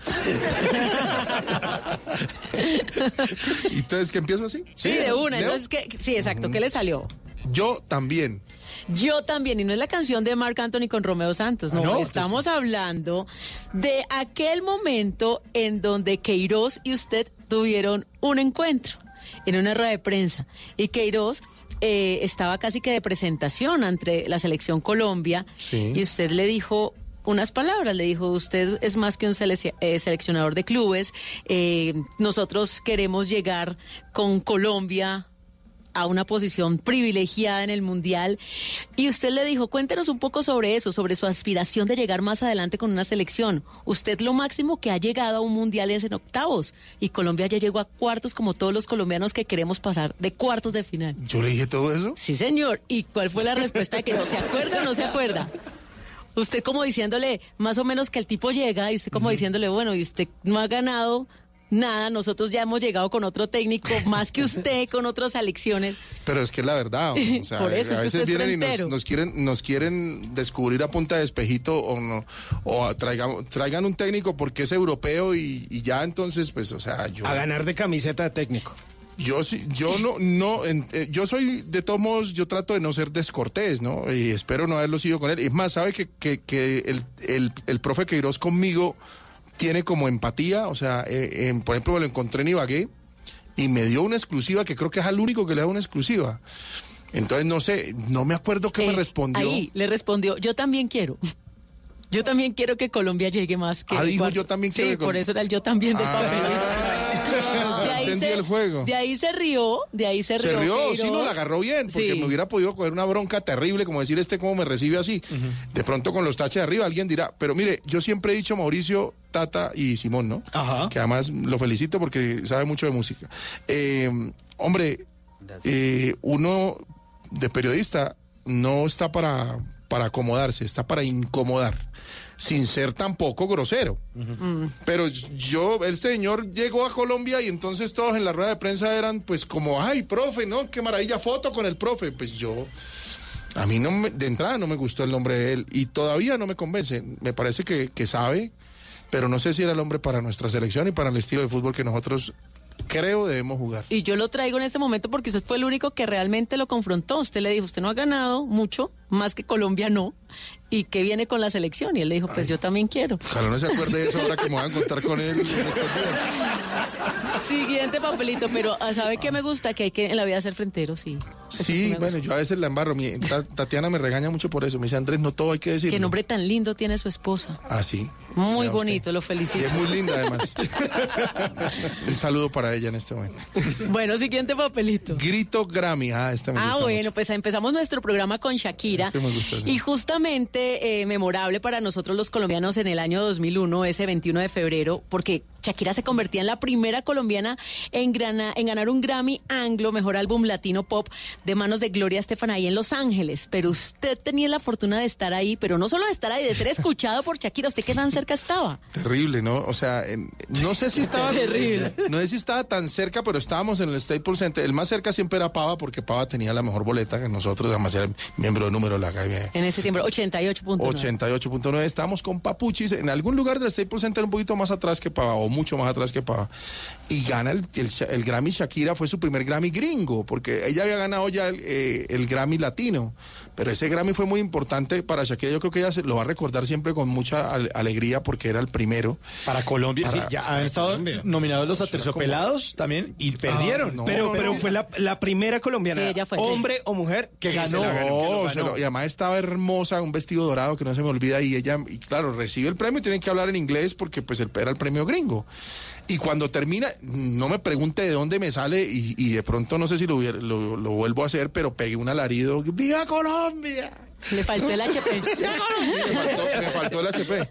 ¿Y *laughs* *laughs* entonces que empiezo así?
Sí, de una.
¿Leo?
Entonces, ¿qué? sí, exacto. ¿Qué le salió?
Yo también.
Yo también, y no es la canción de Marc Anthony con Romeo Santos, no,
Ah, no,
estamos hablando de aquel momento en donde Queiroz y usted tuvieron un encuentro en una rueda de prensa y Queiroz eh, estaba casi que de presentación ante la selección Colombia
Sí.
y usted le dijo unas palabras, le dijo, usted es más que un eh, seleccionador de clubes, eh, nosotros queremos llegar con Colombia a una posición privilegiada en el Mundial. Y usted le dijo, cuéntenos un poco sobre eso, sobre su aspiración de llegar más adelante con una selección. Usted lo máximo que ha llegado a un Mundial es en octavos. Y Colombia ya llegó a cuartos como todos los colombianos que queremos pasar de cuartos de final.
Yo le dije todo eso.
Sí, señor. ¿Y cuál fue la respuesta de que no se acuerda o no se acuerda? Usted como diciéndole, más o menos que el tipo llega y usted como diciéndole, bueno, y usted no ha ganado nada, nosotros ya hemos llegado con otro técnico, *laughs* más que usted, con otras selecciones.
Pero es que es la verdad. O sea, *laughs*
Por eso, es
a
que usted
veces
es
vienen y nos, nos quieren, nos quieren descubrir a punta de espejito o no, o traigan, traigan un técnico porque es europeo y, y ya entonces, pues, o sea, yo.
A ganar de camiseta de técnico.
Yo sí, yo no, no, en- eh, yo soy, de todos modos, yo trato de no ser descortés, ¿no? Y espero no haberlo sido con él. Es más, sabe que, que, que el, el, el profe Queiroz conmigo tiene como empatía, o sea, eh, en- por ejemplo, me lo encontré en Ibagué y me dio una exclusiva que creo que es al único que le da una exclusiva. Entonces, no sé, no me acuerdo qué me respondió.
Ahí le respondió, yo también quiero. Yo también quiero que Colombia llegue más que
Ah, dijo, yo también quiero
Sí,
que
por eso era el yo también del
Ah,
papelito. De ahí
entendí
se-
el juego.
De ahí se rió, de ahí se rió.
Se rió, sí,
Queiroz.
no la agarró bien, porque
Sí.
me hubiera podido coger una bronca terrible, como decir este cómo me recibe así. De pronto con los taches de arriba alguien dirá, pero mire, yo siempre he dicho Mauricio, Tata y Simón, ¿no?
Ajá.
Que además lo felicito porque sabe mucho de música. Eh, hombre, eh, uno de periodista no está para, para acomodarse, está para incomodar, sin ser tampoco grosero. Pero yo, el señor llegó a Colombia y entonces todos en la rueda de prensa eran pues como, ay, profe, ¿no? Qué maravilla, foto con el profe. Pues yo, a mí no me- de entrada no me gustó el nombre de él y todavía no me convence. Me parece que, que sabe, pero no sé si era el hombre para nuestra selección y para el estilo de fútbol que nosotros creo debemos jugar.
Y yo lo traigo en este momento porque usted fue el único que realmente lo confrontó. Usted le dijo, usted no ha ganado mucho, más que Colombia no, y que viene con la selección. Y él le dijo, pues yo también quiero.
Ojalá no se acuerde de eso ahora que me van a contar con él.
Siguiente papelito, pero ah, ¿sabe qué me gusta? Que hay que en la vida ser frentero, sí. Eso
Sí, bueno, yo a veces la embarro. Mi, Tatiana me regaña mucho por eso. Me dice, Andrés, no todo hay que decir.
Qué nombre tan lindo tiene su esposa.
Ah, sí.
Muy
usted.
bonito, lo
Y
felicito.
es muy linda además. *laughs* Un saludo para ella en este momento.
Bueno, siguiente papelito.
Grito Grammy. Ah, este me
Ah,
gusta
bueno,
mucho.
pues empezamos nuestro programa con Shakira.
Este me gusta, sí.
Y justamente eh, memorable para nosotros los colombianos en el año 2001, ese 21 de febrero, porque Shakira se convertía en la primera colombiana en, grana- en ganar un Grammy Anglo, mejor álbum latino pop, de manos de Gloria Estefan ahí en Los Ángeles. Pero usted tenía la fortuna de estar ahí, pero no solo de estar ahí, de ser escuchado por Shakira. ¿Usted qué tan cerca estaba?
Terrible, ¿no? O sea, en- no sé si estaba.
Terrible.
No sé si estaba tan cerca, pero estábamos en el Staples Center. El más cerca siempre era Pava, porque Pava tenía la mejor boleta que nosotros, además era miembro de número de la academia.
En ese tiempo, 88.9.
88.9. Estábamos con Papuchis en algún lugar del Staples Center un poquito más atrás que Pava, o mucho más atrás que Pava. Y gana el, el, el Grammy Shakira, fue su primer Grammy gringo, porque ella había ganado ya el, eh, el Grammy latino. Pero ese Grammy fue muy importante para Shakira. Yo creo que ella se, lo va a recordar siempre con mucha al- alegría porque era el primero.
Para Colombia,
Para-
sí, ya han estado
Colombia.
nominados los aterciopelados también y perdieron.
no,
pero,
no,
pero
no.
fue la, la primera colombiana,
Sí, ella fue, sí.
hombre o mujer,
Que ganó.
la ganó, que lo
No, se
ganó.
lo- y además estaba hermosa, un vestido dorado que no se me olvida y ella, y claro, recibe el premio y tienen que hablar en inglés porque pues el, era el premio gringo. Y cuando termina, no me pregunte de dónde me sale y, y de pronto no sé si lo, lo, lo vuelvo a hacer, pero pegué un alarido, ¡Viva Colombia!
Le faltó el *laughs* HP.
Sí, me faltó, me faltó el HP.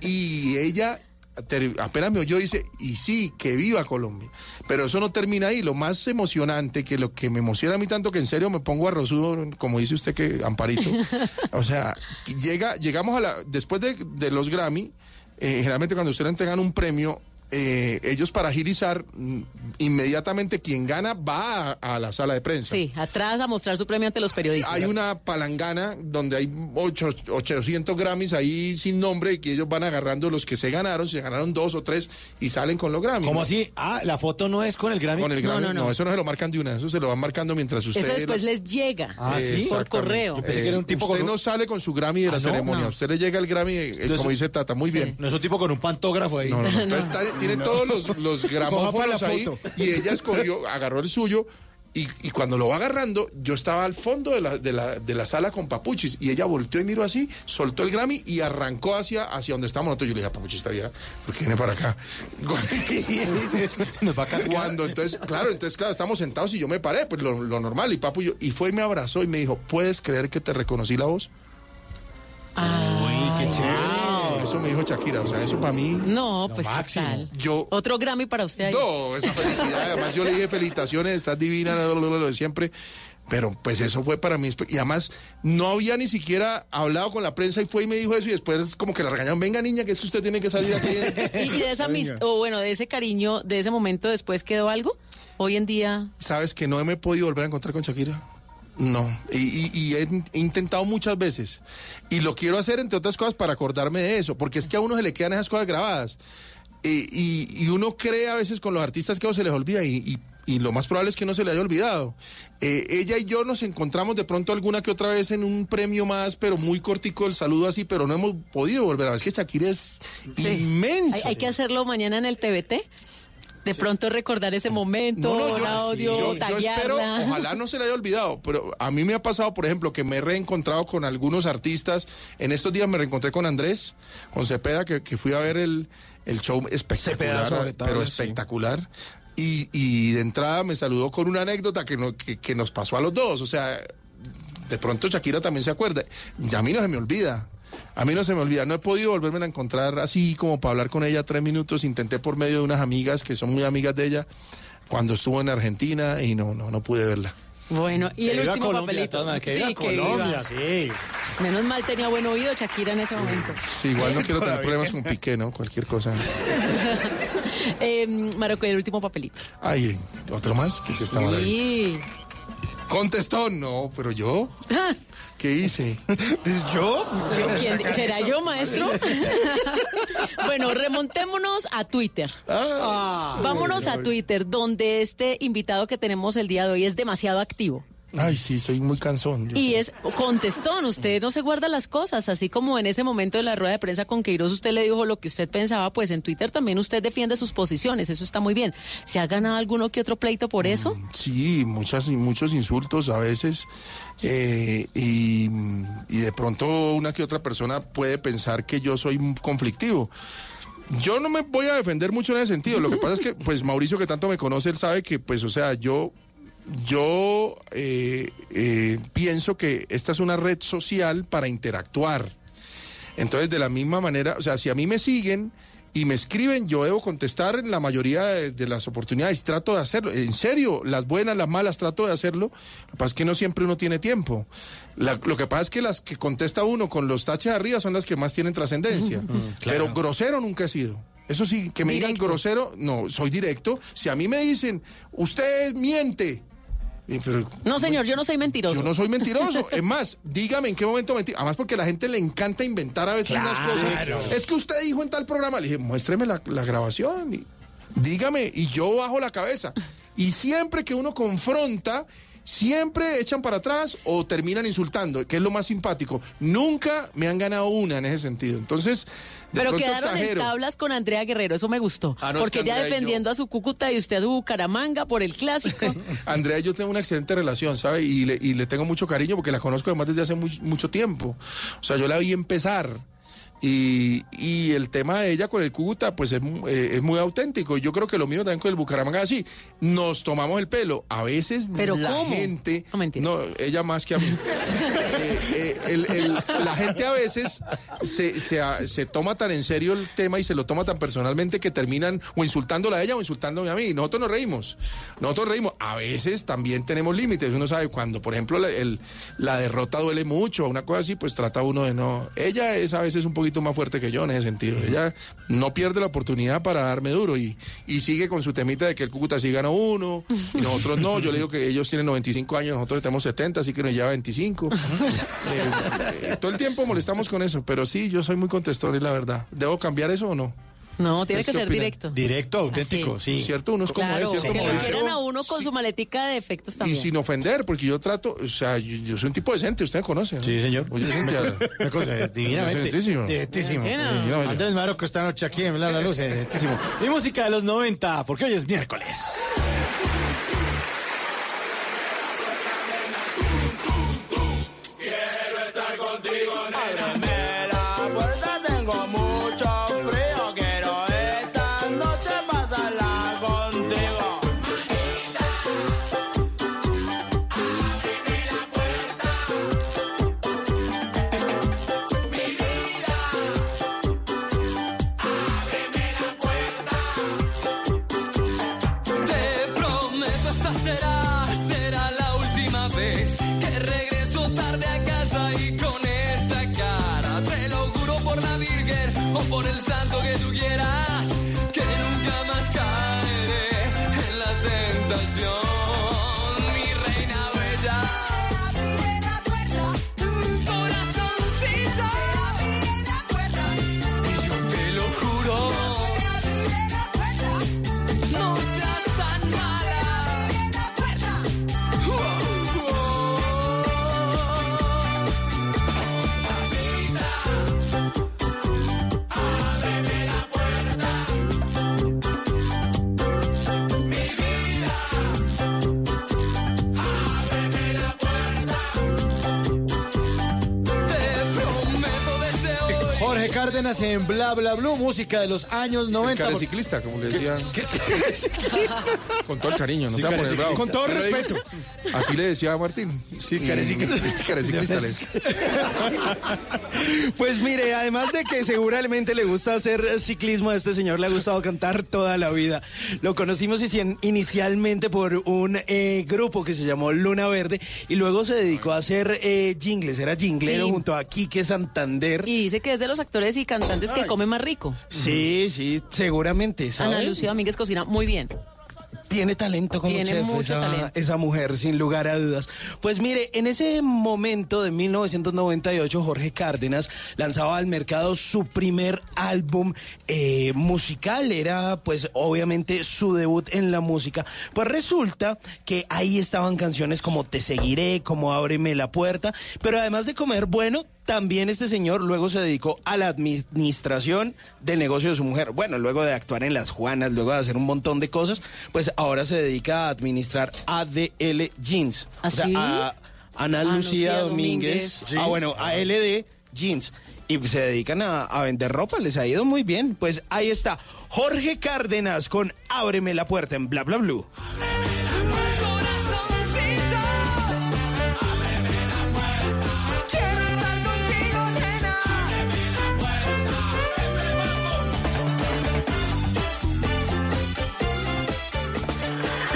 Y, y ella apenas me oyó dice, y sí, que viva Colombia. Pero eso no termina ahí. Lo más emocionante, que lo que me emociona a mí tanto que en serio me pongo arrozudo, como dice usted que Amparito. O sea, llega, llegamos a la, después de, de los Grammy, eh, generalmente cuando usted le entregan un premio, eh, ellos para agilizar, mm, inmediatamente quien gana va a, a la sala de prensa.
Sí, atrás a mostrar su premio ante los periodistas.
Hay una palangana donde hay ocho- 800 Grammys ahí sin nombre y que ellos van agarrando los que se ganaron, se ganaron dos o tres y salen con los Grammys.
¿Cómo
¿no?
así? Ah, la foto no es con el Grammy.
Con el Grammy.
No,
No,
no, no.
eso no se lo marcan de una, eso se lo van marcando mientras usted.
Eso después les llega
Ah, ¿sí?
por correo.
Yo pensé que era un tipo
usted
con
no sale con su Grammy de la
Ah, ¿no?
ceremonia,
No.
usted le llega el Grammy, eh,
Entonces-
como dice Tata, muy bien.
No es un tipo con un pantógrafo ahí.
No, no, no. *laughs* Entonces está- tiene todos los, los *laughs* gramófonos ahí
foto.
y ella escogió, agarró el suyo y, y cuando lo va agarrando, yo estaba al fondo de la, de, la, de la sala con Papuchis y ella volteó y miró así, soltó el Grammy y arrancó hacia, hacia donde estábamos nosotros. Yo le dije Papuchis, está bien, porque viene para acá. *laughs*
Nos va a cascar.
Cuando entonces, claro, entonces, claro, estamos sentados y yo me paré, pues lo, lo normal, y Papu y yo, y fue y me abrazó y me dijo, ¿puedes creer que te reconocí la voz?
Ah,
qué chévere.
Eso me dijo Shakira, o sea, eso para mí...
No, pues
máximo.
tal.
Yo,
Otro Grammy para usted ahí.
No, esa felicidad. Además, yo le dije felicitaciones, estás divina, lo, lo- lo de siempre. Pero pues eso fue para mí. Y además, no había ni siquiera hablado con la prensa y fue y me dijo eso. Y después, como que la regañaron: Venga, niña, que es que usted tiene que salir aquí. *laughs*
Y, de esa amist- o bueno, de ese cariño, de ese momento después quedó algo. Hoy en día,
¿Sabes que no me he podido volver a encontrar con Shakira? No, y, y- y he, intentado muchas veces. Y lo quiero hacer, entre otras cosas, para acordarme de eso, porque es que a uno se le quedan esas cosas grabadas. Eh, y, y uno cree a veces con los artistas que a uno se les olvida, y, lo más probable es que no se le haya olvidado. Eh, ella y yo nos encontramos de pronto alguna que otra vez en un premio más, pero muy cortico el saludo así, pero no hemos podido volver a ver. Es que Shakira es inmensa.
hay, hay que hacerlo mañana en el TVT. De pronto recordar ese momento,
No, no, yo,
audio,
yo- yo espero, ojalá no se le haya olvidado, pero a mí me ha pasado, por ejemplo, que me he reencontrado con algunos artistas. En estos días me reencontré con Andrés, con Cepeda, que, que fui a ver el, el show
Cepeda,
espectacular,
todo,
pero
sí.
espectacular. Y, y de entrada me saludó con una anécdota que, no- que, que nos pasó a los dos. O sea, de pronto Shakira también se acuerda. Y a mí no se me olvida. A mí no se me olvida. No he podido volverme a encontrar así como para hablar con ella tres minutos. Intenté por medio de unas amigas que son muy amigas de ella cuando estuvo en Argentina y no, no, no pude verla.
Bueno, y
Que
el último
Colombia,
papelito.
que viva
que
Colombia, sí.
Menos mal tenía buen oído Shakira en ese momento.
Sí, igual no quiero tener problemas con Piqué, ¿no? Cualquier cosa. *laughs*
Eh, Marocco, el último papelito.
Ay, otro más. ¿Qué es esta maravilla?
Sí.
Contestó, no, pero yo. *laughs* ¿Qué hice?
¿Yo?
Yo, ¿quién- ¿Será yo, maestro? *laughs* bueno, remontémonos a Twitter.
Ah.
Vámonos a Twitter, donde este invitado que tenemos el día de hoy es demasiado activo.
Ay, sí, soy muy cansón.
Y es contestón, usted no se guarda las cosas, así como en ese momento de la rueda de prensa con Queiroz usted le dijo lo que usted pensaba, pues en Twitter también usted defiende sus posiciones, eso está muy bien. ¿Se ha ganado alguno que otro pleito por eso?
Sí, muchas, muchos insultos a veces. eh, y, y de pronto una que otra persona puede pensar que yo soy conflictivo. Yo no me voy a defender mucho en ese sentido. Lo que pasa es que, pues Mauricio, que tanto me conoce, él sabe que, pues, o sea, yo, yo eh, eh, pienso que esta es una red social para interactuar. Entonces, de la misma manera, o sea, si a mí me siguen y me escriben, yo debo contestar en la mayoría de, de las oportunidades. Trato de hacerlo. En serio, las buenas, las malas, trato de hacerlo. Lo que pasa es que no siempre uno tiene tiempo. La- lo que pasa es que las que contesta uno con los taches arriba son las que más tienen trascendencia. *laughs* Pero grosero nunca he sido. Eso sí, que me digan grosero, no, soy directo. Si a mí me dicen, usted miente. Pero
No, señor, yo no soy mentiroso.
yo no soy *laughs* mentiroso. Es más, dígame en qué momento mentí. Además, porque a la gente le encanta inventar a veces unas
Claro.
cosas. Es que usted dijo en tal programa. Le dije, muéstreme la, la grabación. Y, dígame. Y yo bajo la cabeza. Y siempre que uno confronta, siempre echan para atrás o terminan insultando, que es lo más simpático. Nunca me han ganado una en ese sentido. Entonces,
Pero quedaron en
exagero.
tablas con Andrea Guerrero, eso me gustó.
Ah, no, es
porque
que
ella
yo-
defendiendo a su Cúcuta y usted a su Bucaramanga por el clásico. *laughs*
Andrea yo tengo una excelente relación, ¿sabe? Y le, y le tengo mucho cariño porque la conozco además desde hace muy- mucho tiempo. O sea, yo la vi empezar. Y, y el tema de ella con el Cúcuta, pues es, eh, es muy auténtico. Y yo creo que lo mismo también con el Bucaramanga, así. Nos tomamos el pelo. A veces
¿Pero
la
cómo?
gente. No, ella más que a mí. *laughs* Eh, eh, el- el- la gente a veces se, se, a- se toma tan en serio el tema y se lo toma tan personalmente que terminan o insultándola a ella o insultándome a mí. Nosotros nos reímos. Nosotros reímos. A veces también tenemos límites. Uno sabe cuando, por ejemplo, la, el- la derrota duele mucho, una cosa así, pues trata uno de no. Ella es a veces un poquito más fuerte que yo en ese sentido. Ella no pierde la oportunidad para darme duro y, y sigue con su temita de que el Cúcuta sí gana uno y nosotros no. Yo le digo que ellos tienen 95 años, nosotros tenemos 70, así que nos lleva 25. Eh, eh, todo el tiempo molestamos con eso, pero sí, yo soy muy contestón, es la verdad. ¿Debo cambiar eso o no?
No, tiene
¿Ustedes
que ser
opinan?
directo.
Directo, auténtico, sí.
¿Cierto? Uno es como
Claro,
es, ¿cierto?
que lo quieran a uno con su maletica de efectos
Y
también.
sin ofender, porque yo trato, o sea, yo, yo soy un tipo decente, usted me conoce. ¿no?
Sí, señor.
Oye, Cintia, *laughs*
Me conoce, divinamente.
Decentísimo.
Decentísimo.
Sí.
Andrés Marocco esta noche aquí en La La Luz, decentísimo. Y música de los 90, porque hoy es miércoles. Cárdenas en Bla Bla Blue, música de los años 90.
Care ciclista, como le decían. Con todo el cariño, no
Sí,
poner
careciclista.
bravo.
Con todo
Pero
respeto.
Así le decía a Martín. Sí,
careciclista. *laughs*
Careciclista le decía.
Pues mire, además de que seguramente le gusta hacer ciclismo, a este señor le ha gustado cantar toda la vida. Lo conocimos inici- inicialmente por un eh, grupo que se llamó Luna Verde y luego se dedicó a hacer eh, jingles, era jinglero
Sí.
junto a Quique Santander.
Y dice que es de los actores y cantantes que come más rico.
Sí, sí, seguramente. ¿sabe?
Ana Lucía Domínguez cocina muy bien.
Tiene talento como
Tiene
chef
mucho
esa,
talento.
esa mujer, sin lugar a dudas. Pues mire, en ese momento de 1998, Jorge Cárdenas lanzaba al mercado su primer álbum eh, musical. Era, pues, obviamente su debut en la música. Pues resulta que ahí estaban canciones como Te seguiré, como Ábreme la puerta. Pero además de comer, bueno, también este señor luego se dedicó a la administración del negocio de su mujer. Bueno, luego de actuar en Las Juanas, luego de hacer un montón de cosas, pues ahora se dedica a administrar ADL Jeans.
¿Ah,
O sea, a Ana
Ana
Lucía
Lucía
Domínguez.
Domínguez.
Ah, bueno, a LD Jeans. Y se dedican a, a vender ropa, les ha ido muy bien. Pues ahí está, Jorge Cárdenas con Ábreme la puerta en Bla Bla Blue.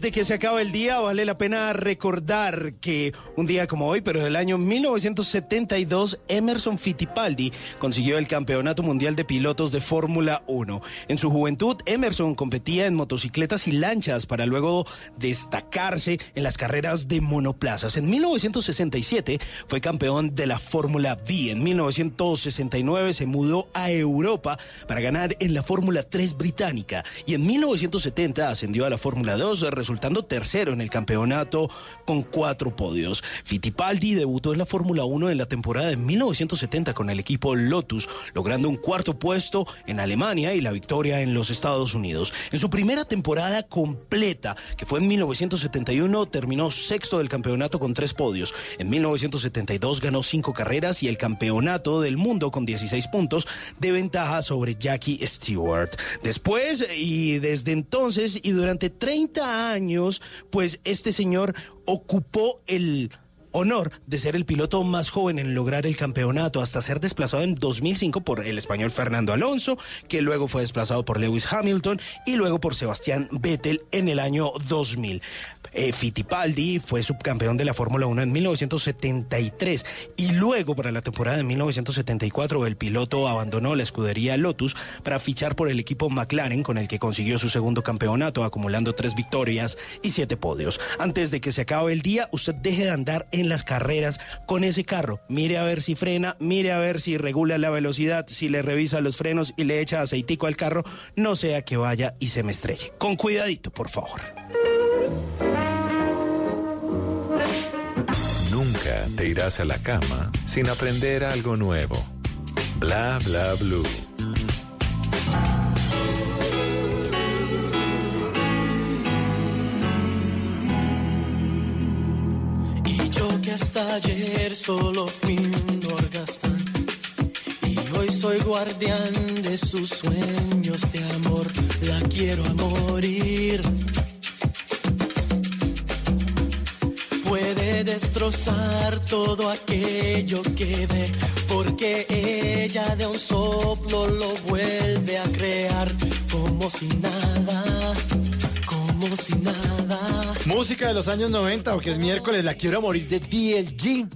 De que se acabe el día, vale la pena recordar que un día como hoy, pero del año 1972, Emerson Fittipaldi consiguió el Campeonato Mundial de Pilotos de Fórmula 1. En su juventud, Emerson competía en motocicletas y lanchas para luego destacarse en las carreras de monoplazas. En 1967 fue campeón de la Fórmula V. En 1969 se mudó a Europa para ganar en la Fórmula 3 británica y en 1970 ascendió a la Fórmula 2 resultando tercero en el campeonato con cuatro podios. Fittipaldi debutó en la Fórmula 1 en la temporada de 1970 con el equipo Lotus, logrando un cuarto puesto en Alemania y la victoria en los Estados Unidos. En su primera temporada completa, que fue en 1971, terminó sexto del campeonato con tres podios. En 1972 ganó cinco carreras y el campeonato del mundo con 16 puntos de ventaja sobre Jackie Stewart. Después y desde entonces y durante 30 años, pues este señor ocupó el honor de ser el piloto más joven en lograr el campeonato hasta ser desplazado en 2005 por el español Fernando Alonso, que luego fue desplazado por Lewis Hamilton y luego por Sebastián Vettel en el año 2000. Eh, Fittipaldi fue subcampeón de la Fórmula 1 en 1973 y luego para la temporada de 1974 el piloto abandonó la escudería Lotus para fichar por el equipo McLaren con el que consiguió su segundo campeonato acumulando tres victorias y siete podios. Antes de que se acabe el día, usted deje de andar en las carreras con ese carro. Mire a ver si frena, mire a ver si regula la velocidad, si le revisa los frenos y le echa aceitico al carro, no sea que vaya y se me estrelle. Con cuidadito, por favor.
Te irás a la cama sin aprender algo nuevo. Bla Bla Blue.
Y yo que hasta ayer solo fui un. Y hoy soy guardián de sus sueños de amor. La quiero a morir. Puede destrozar todo aquello que ve. Porque ella de un soplo lo vuelve a crear. Como si nada. Como si nada.
Música de los años 90, porque es miércoles, la quiero morir de DLG.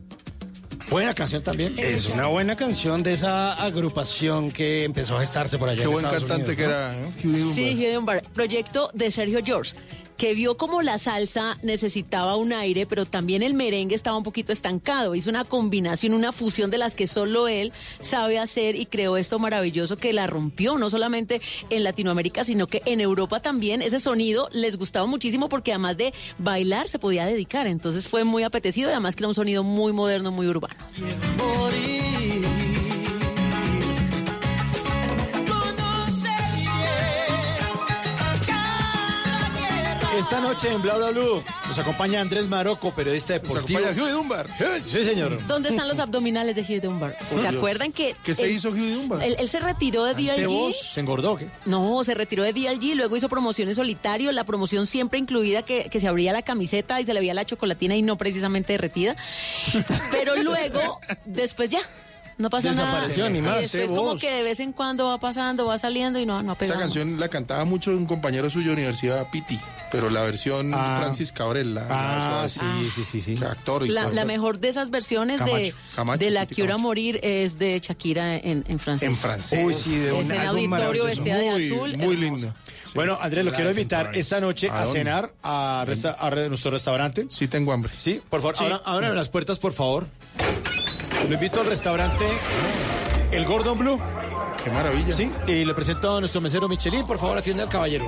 Buena canción también.
Es una buena canción de esa agrupación que empezó a gestarse por allá
Qué
en
buen
Estados
cantante
Unidos,
que
¿no?
era. Dunbar.
Sí, Gideon Bar. Proyecto de Sergio George. Que vio como la salsa necesitaba un aire, pero también el merengue estaba un poquito estancado. Hizo una combinación, una fusión de las que solo él sabe hacer y creó esto maravilloso que la rompió, no solamente en Latinoamérica, sino que en Europa también. Ese sonido les gustaba muchísimo porque además de bailar se podía dedicar. Entonces fue muy apetecido y además que era un sonido muy moderno, muy urbano.
Esta noche en Bla Bla Blue nos acompaña Andrés Maroco, periodista deportivo.
acompaña Huey Dunbar.
Sí, señor.
¿Dónde están los *laughs* abdominales de Hugh Dunbar? ¿Se acuerdan que...
¿Qué se
él-
hizo Huey Dunbar?
Él, él se retiró de
vos, se engordó, ¿qué?
No, se retiró de DLG, luego hizo promoción en solitario, la promoción siempre incluida que, que se abría la camiseta y se le veía la chocolatina y no precisamente derretida. *laughs* Pero luego, después ya, no pasó
Desapareció,
nada.
ni más,
Y después como
vos.
que de vez en cuando va pasando, va saliendo y no, no
Esa
pegamos.
canción la cantaba mucho un compañero suyo de universidad, Piti, pero la versión
Ah.
Francis Cabrel, la,
Ah,
la
sí, sí, sí, sí.
actor y
La,
todo.
la mejor de esas versiones de,
Camacho,
de La
Piti Camacho.
morir es de Shakira en, en francés.
En francés.
Uy, sí, de
Es
un
en
álbum
auditorio vestida de
Muy,
azul.
muy lindo.
Bueno, Andrés, lo quiero invitar esta noche
¿A
cenar a, resta- a re- nuestro restaurante.
Sí tengo hambre.
Sí, por favor, abra- abran las puertas, por favor. Lo invito al restaurante El Gordon Blue.
Qué maravilla.
Sí, y le presento a nuestro mesero Michelin. Por favor, atiende al caballero.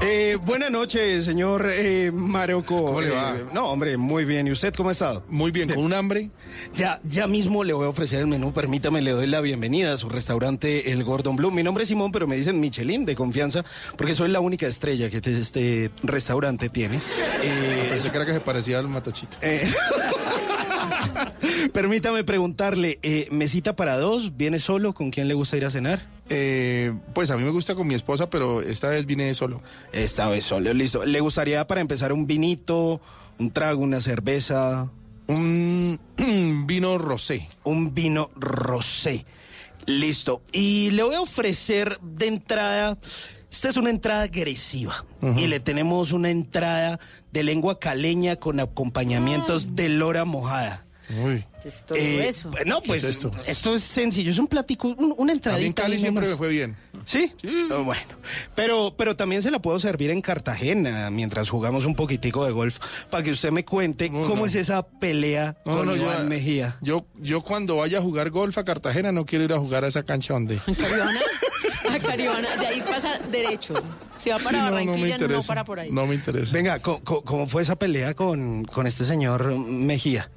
Eh, buenas noches, señor eh, Maroco.
¿Cómo le va?
Eh, no, hombre, muy bien. ¿Y usted cómo ha estado?
Muy bien, con un hambre. *laughs*
Ya, ya mismo le voy a ofrecer el menú. Permítame, le doy la bienvenida a su restaurante El Gordon Blue. Mi nombre es Simón, pero me dicen Michelin de confianza, porque soy la única estrella que te- este restaurante tiene. Eh,
Pensé que era que se parecía al matachito. *laughs*
Permítame preguntarle, eh, ¿mesita para dos? ¿Viene solo? ¿Con quién le gusta ir a cenar?
Eh, pues a mí me gusta con mi esposa, pero esta vez vine solo.
Esta vez solo, listo. ¿Le gustaría para empezar un vinito, un trago, una cerveza?
Un *clears throat* vino rosé.
Un vino rosé. Listo. Y le voy a ofrecer de entrada. Esta es una entrada agresiva. Y le tenemos una entrada de lengua caleña con acompañamientos de lora mojada.
Uy.
Es todo
Eh,
eso.
No,
¿Qué
pues
es esto?
esto? es sencillo, es un platico, un- una
A mí
entradita.
en Cali siempre me fue bien.
¿Sí? Oh, bueno, pero, pero también se la puedo servir en Cartagena mientras jugamos un poquitico de golf para que usted me cuente
No,
cómo
no.
es esa pelea
No,
con
no, yo,
Iván Mejía.
yo, yo cuando vaya a jugar golf a Cartagena no quiero ir a jugar a esa cancha donde...
Caribana, a Caribana, de ahí pasa derecho. Si va para
Sí, no, no me
Barranquilla, no, para por ahí.
No me interesa.
Venga, co- ¿cómo fue esa pelea con, con este señor Mejía?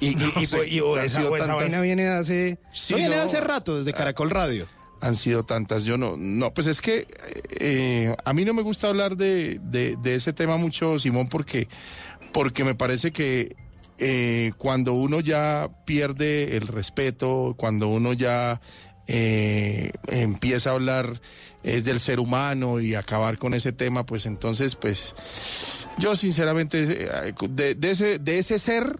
Y,
No
y-
sé,
y- o
han
esa,
sido
o esa
tantas.
vaina viene hace,
Sí,
no viene
no.
hace rato, desde Caracol Radio.
Han sido tantas, yo no, no, pues es que eh, a mí no me gusta hablar de, de- de ese tema mucho, Simón, porque, porque me parece que eh, cuando uno ya pierde el respeto, cuando uno ya eh, empieza a hablar es del ser humano y acabar con ese tema, pues entonces, pues yo sinceramente de, de ese, de ese ser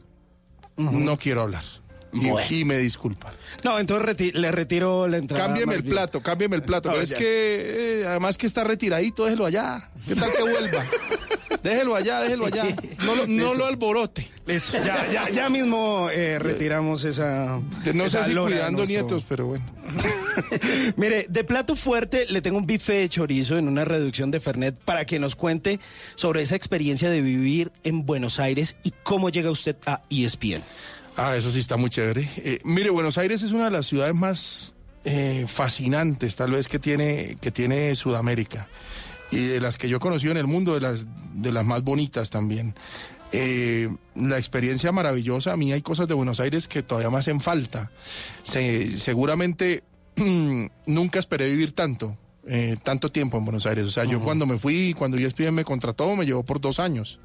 no quiero hablar. Y,
Bueno.
y me disculpa.
No, entonces reti- le retiro la entrada.
Cámbieme el plato, cámbieme el plato.
No,
pero es que eh, además que está retiradito, déjelo allá. ¿Qué tal que vuelva? *laughs* déjelo allá, déjelo allá. No lo, no lo alborote.
Listo, ya, ya, ya mismo eh, retiramos esa.
No sé si cuidando
nuestro-
nietos, pero bueno. *laughs*
Mire, de plato fuerte le tengo un bife de chorizo en una reducción de Fernet para que nos cuente sobre esa experiencia de vivir en Buenos Aires y cómo llega usted a ESPN.
Ah, eso sí está muy chévere. Eh, mire, Buenos Aires es una de las ciudades más eh, fascinantes, tal vez, que tiene, que tiene Sudamérica. Y de las que yo he conocido en el mundo, de las, de las más bonitas también. Eh, la experiencia maravillosa, a mí hay cosas de Buenos Aires que todavía me hacen falta. Se- seguramente *clears throat* nunca esperé vivir tanto, eh, tanto tiempo en Buenos Aires. O sea, yo cuando me fui, cuando ESPN me contrató, me llevó por dos años.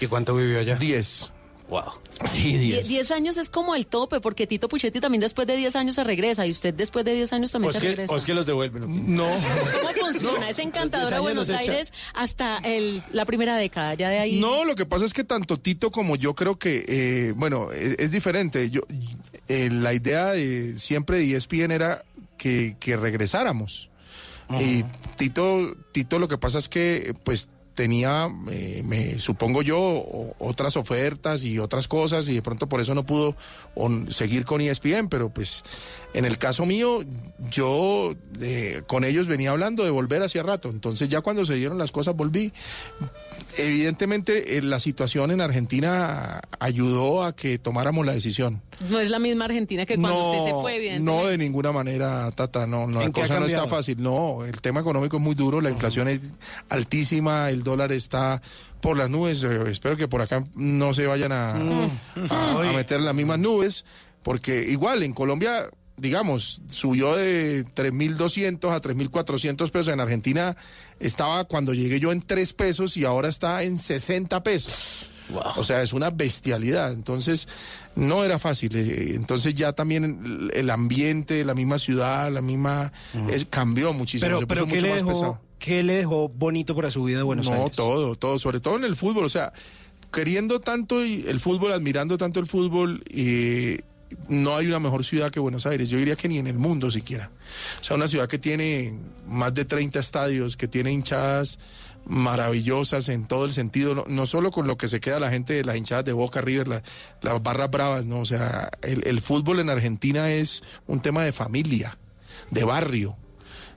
¿Y cuánto vivió allá?
Diez.
Wow. *laughs*
Sí,
Die-
diez.
10 años es como el tope, porque Tito Puchetti también después de 10 años se regresa y usted después de 10 años también
O
se
que,
regresa.
o es que los devuelven.
No.
¿Cómo *laughs* funciona? es encantadora Buenos Aires hasta el, la primera década, ya de ahí.
No, lo que pasa es que tanto Tito como yo creo que, eh, bueno, es, es diferente. Yo, eh, la idea de siempre de E ESPN era que, que regresáramos. Y Tito, Tito lo que pasa es que, pues, tenía, eh, me supongo yo, otras ofertas y otras cosas y de pronto por eso no pudo on- seguir con ESPN, pero pues en el caso mío, yo eh, con ellos venía hablando de volver hacia rato, entonces ya cuando se dieron las cosas volví. Evidentemente eh, la situación en Argentina ayudó a que tomáramos la decisión.
No es la misma Argentina que cuando
no,
usted se fue, bien.
no de ninguna manera, Tata, no, no la
¿En qué ha
cosa no está fácil. No, el tema económico es muy duro, la inflación es altísima, el dólar está por las nubes. eh, espero que por acá no se vayan a, a- a meter las mismas nubes, porque igual en Colombia, digamos, subió de 3.200 a 3.400 pesos. En Argentina estaba cuando llegué yo en 3 pesos y ahora está en 60 pesos. O sea, es una bestialidad. Entonces, no era fácil. eh, Entonces, ya también el- ambiente, la misma ciudad, la misma. es- cambió muchísimo.
Pero,
se
pero
puso
¿qué,
mucho
le
más pesado.
¿Qué le dejó bonito para su vida a Buenos
no,
Aires?
todo, todo, sobre todo en el fútbol. O sea, queriendo tanto y el fútbol, admirando tanto el fútbol, eh, no hay una mejor ciudad que Buenos Aires. Yo diría que ni en el mundo siquiera. O sea, una ciudad que tiene más de 30 estadios, que tiene hinchadas maravillosas en todo el sentido, no, no solo con lo que se queda la gente de las hinchadas de Boca River, la- las barras bravas, no, o sea, el, el fútbol en Argentina es un tema de familia, de barrio.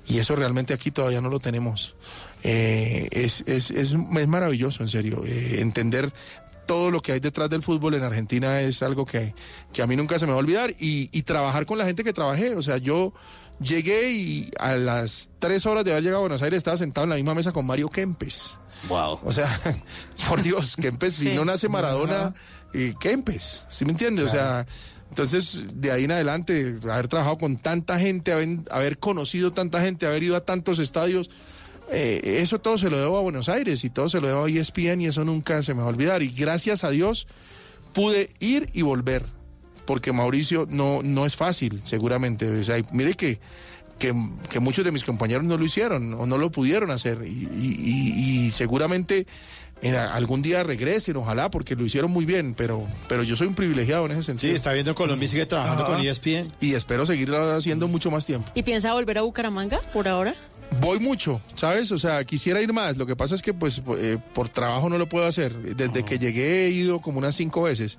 Y eso realmente aquí todavía no lo tenemos. Eh, es, es, es, es maravilloso, en serio. Eh, entender todo lo que hay detrás del fútbol en Argentina es algo que, que a mí nunca se me va a olvidar. Y, y trabajar con la gente que trabajé. O sea, yo llegué y a las tres horas de haber llegado a Buenos Aires estaba sentado en la misma mesa con Mario Kempes.
Wow.
O sea, *laughs* por Dios, Kempes, si no nace Maradona, eh, Kempes, ¿sí me entiendes? O sea, entonces de ahí en adelante, haber trabajado con tanta gente, haber, haber conocido tanta gente, haber ido a tantos estadios, eh, eso todo se lo debo a Buenos Aires y todo se lo debo a ESPN y eso nunca se me va a olvidar. Y gracias a Dios pude ir y volver, porque Mauricio no, no es fácil, seguramente. Mire que, que, que muchos de mis compañeros no lo hicieron o no lo pudieron hacer y, y- y- y seguramente en a- algún día regresen, ojalá, porque lo hicieron muy bien, pero, pero yo soy un privilegiado en ese sentido.
Sí, está viendo Colombia y sigue trabajando
Ajá.
con E ESPN.
Y espero seguirlo haciendo mucho más tiempo.
¿Y piensa volver a Bucaramanga por ahora?
Voy mucho, ¿sabes? O sea, quisiera ir más. Lo que pasa es que, pues, eh, por trabajo no lo puedo hacer. Desde que llegué he ido como unas cinco veces.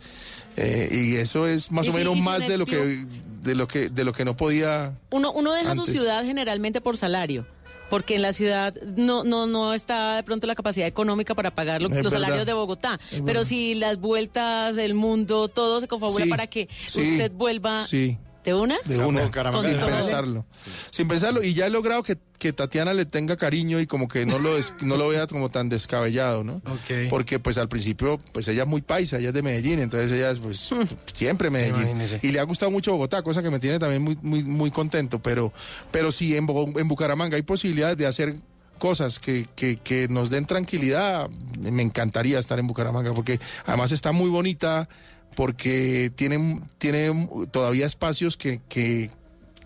Eh, y eso es más
¿Y
o menos más de lo que, de lo que, de lo que no podía.
Uno, uno deja su ciudad generalmente por salario. Porque en la ciudad no, no, no está de pronto la capacidad económica para pagar lo- los
verdad.
salarios de Bogotá.
Es
Pero
verdad.
si las vueltas, el mundo, todo se confabula
Sí,
para que
sí,
usted vuelva
Sí.
De una.
De una, sin pensarlo. Sin pensarlo. Y ya he logrado que, que Tatiana le tenga cariño y como que no lo, des- no lo vea como tan descabellado, ¿no?
Ok.
Porque pues al principio, pues ella es muy paisa, ella es de Medellín, entonces ella es pues siempre Medellín.
Imagínese.
Y le ha gustado mucho Bogotá, cosa que me tiene también muy, muy, muy contento. Pero, pero sí, en, en Bucaramanga hay posibilidades de hacer cosas que, que, nos den tranquilidad. Me encantaría estar en Bucaramanga porque además está muy bonita, porque tiene, tiene todavía espacios que, que,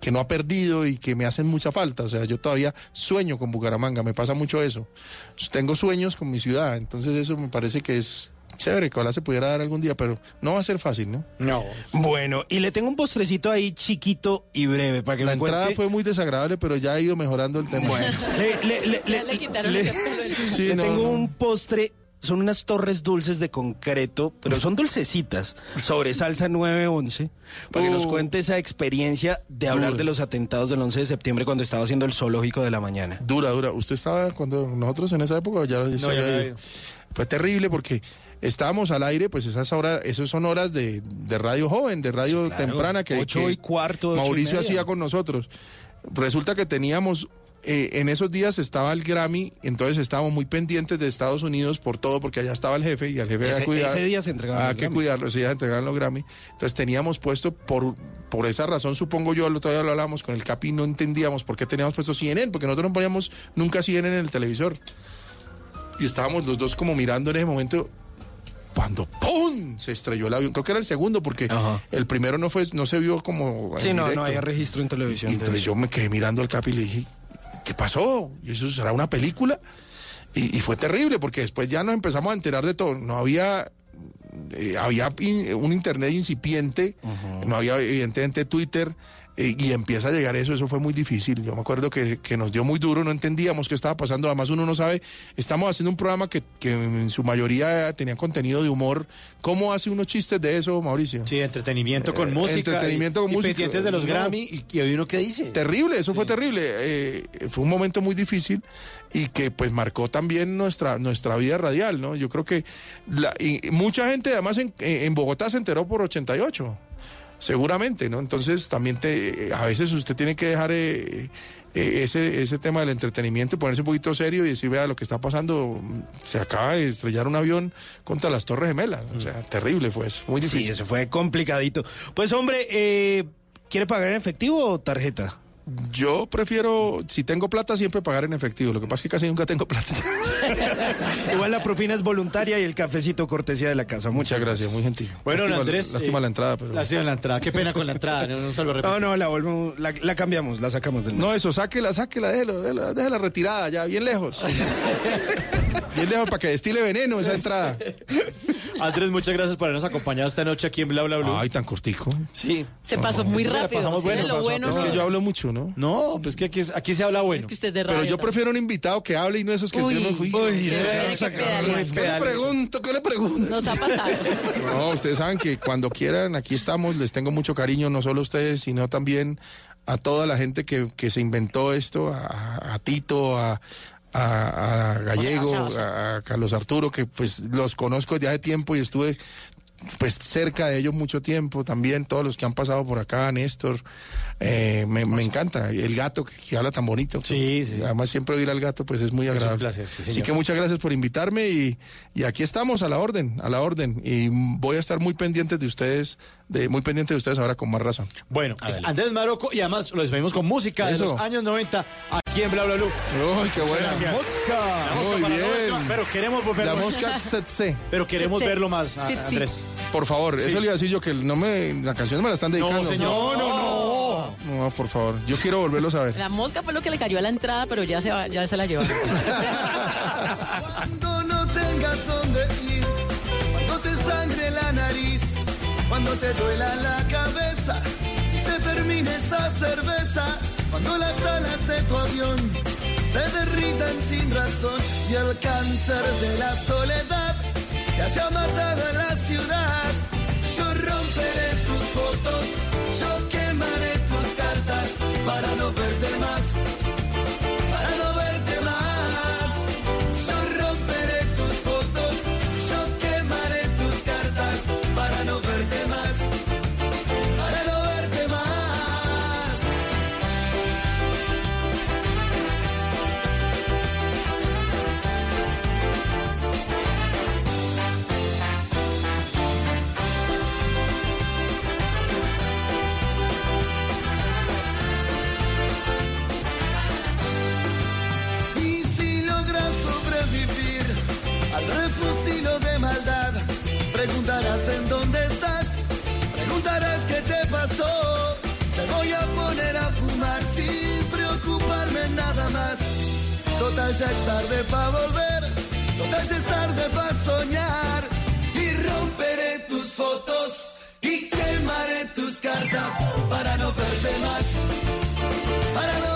que no ha perdido y que me hacen mucha falta. O sea, yo todavía sueño con Bucaramanga, me pasa mucho eso. Tengo sueños con mi ciudad, entonces eso me parece que es chévere, que ojalá se pudiera dar algún día, pero no va a ser fácil, ¿no?
No.
Bueno, y le tengo un postrecito ahí chiquito y breve para que
La
me
entrada
cuente.
fue muy desagradable, pero ya ha ido mejorando el tema.
Le, le- le-
Ya le quitaron encima.
Sí,
le
no,
tengo
no.
un postre, son unas torres dulces de concreto, pero son dulcecitas, sobre salsa 911, para que nos
Uh.
cuente esa experiencia de hablar de los atentados del 11 de septiembre cuando estaba haciendo el zoológico de la mañana.
Dura, dura. ¿Usted estaba cuando nosotros en esa época ya,
No.
Fue terrible porque estábamos al aire, pues esas horas, esas son horas de, de radio joven, de radio
Sí, claro.
temprana que,
Ocho
que
y cuarto, ocho y
Mauricio
media.
hacía con nosotros. Resulta que teníamos eh, en esos días estaba el Grammy, entonces estábamos muy pendientes de Estados Unidos por todo, porque allá estaba el jefe y al jefe
Ese-
que cuidar.
ese día se entregaban los
que
Grammy.
cuidarlo, ese día se entregaban los Grammy. Entonces teníamos puesto, por, por esa razón supongo yo, lo todavía lo hablamos con el Capi, no entendíamos por qué teníamos puesto CNN, porque nosotros no poníamos nunca CNN en el televisor. Y estábamos los dos como mirando en ese momento cuando ¡pum! se estrelló el avión. Creo que era el segundo porque el primero no fue no se vio como
Sí, no,
directo.
no había registro en televisión.
Y
de
entonces
eso.
yo me quedé mirando al Capi y le dije, ¿qué pasó? ¿Y eso será una película? Y, y fue terrible porque después ya nos empezamos a enterar de todo. No había, eh, había in- un internet incipiente, no había evidentemente Twitter. Eh, y empieza a llegar eso, eso fue muy difícil. Yo me acuerdo que, que nos dio muy duro, no entendíamos qué estaba pasando. Además, uno no sabe, estamos haciendo un programa que, que en su mayoría tenía contenido de humor. ¿Cómo hace unos chistes de eso, Mauricio?
Sí, entretenimiento con
Eh,
música.
entretenimiento
y-
con
y
música.
pendientes de los
No.
Grammy. Y, y hoy uno qué dice.
Terrible, eso fue terrible. Eh, fue un momento muy difícil y que pues marcó también nuestra, nuestra vida radial, ¿no? Yo creo que la- y mucha gente además en, en Bogotá se enteró por 88, seguramente, ¿no? Entonces también te, a veces usted tiene que dejar eh, eh, ese, ese tema del entretenimiento, ponerse un poquito serio y decir, vea, lo que está pasando, se acaba de estrellar un avión contra las Torres Gemelas. O sea, terrible fue eso, muy difícil.
Sí, eso fue complicadito. Pues hombre, eh, ¿quiere pagar en efectivo o tarjeta?
Yo prefiero, si tengo plata, siempre pagar en efectivo. Lo que pasa es que casi nunca tengo plata. *laughs*
Igual la propina es voluntaria y el cafecito cortesía de la casa. Muchas,
gracias, muy gentil.
Bueno,
Lástima-
Andrés.
Lástima
eh,
la entrada, pero.
Lástima la entrada. Qué pena con la entrada. No, no se lo repito.
No, no, la volvemos, la, la cambiamos, la sacamos del
No, eso, sáquela, sáquela, déjela, déjela, déjela retirada, ya, bien lejos. *laughs* bien lejos para que destile veneno esa entrada. *laughs*
Andrés, muchas gracias por habernos acompañado esta noche aquí en Bla Bla Bla.
Ay, tan cortico.
Sí.
Se pasó muy rápido.
pasamos
sí,
bueno,
lo
pasó-
bueno
Es que yo hablo mucho, ¿no?
No, pues que aquí, aquí se habla bueno.
Es que usted es de
Pero yo prefiero un invitado que hable y no esos que
Uy,
no fui.
uy,
¿Qué,
tiene que pedalear.
¿Qué le pregunto? ¿Qué le pregunto?
Nos ha pasado. *laughs*
No, ustedes saben que cuando quieran, aquí estamos, les tengo mucho cariño, no solo a ustedes, sino también a toda la gente que, que se inventó esto, a, a Tito, a, a, a Gallego,
O sea, o sea, o sea.
a Carlos Arturo, que pues los conozco desde hace tiempo y estuve pues cerca de ellos mucho tiempo también, todos los que han pasado por acá, Néstor, eh, me, me encanta, el gato que, que habla tan bonito.
Sí, sí.
Además siempre oír al gato pues es muy agradable.
placer, sí,
Así que muchas gracias por invitarme y, y aquí estamos a la orden, a la orden y voy a estar muy pendiente de ustedes, de muy pendiente de ustedes ahora con más razón.
Bueno, es Andrés Maroco y además lo despedimos con música
Eso.
de los años 90 aquí en Bla Bla Bla.
Uy, qué buena.
Gracias.
Mosca.
La mosca
Muy
para la
bien.
noche, Pero queremos volverlo.
La mosca *laughs* tsetse.
Pero queremos
Tsetse.
verlo más, a-
Sí, sí.
Andrés.
Por favor, eso le iba a decir yo que no me la canción me la están dedicando.
No, señor.
No, no, no. No, por favor. Yo quiero volverlos a ver.
La mosca fue lo que le cayó a la entrada, pero ya se, va, ya se la llevaron.
Cuando no tengas dónde ir, cuando te sangre la nariz, cuando te duela la cabeza y se termine esa cerveza, cuando las alas de tu avión se derritan sin razón y el cáncer de la soledad te haya matado en la ciudad, yo romperé tus fotos, yo para no verte más Total ya es tarde para volver, total ya es tarde para soñar. Y romperé tus fotos y quemaré tus cartas para no verte más para no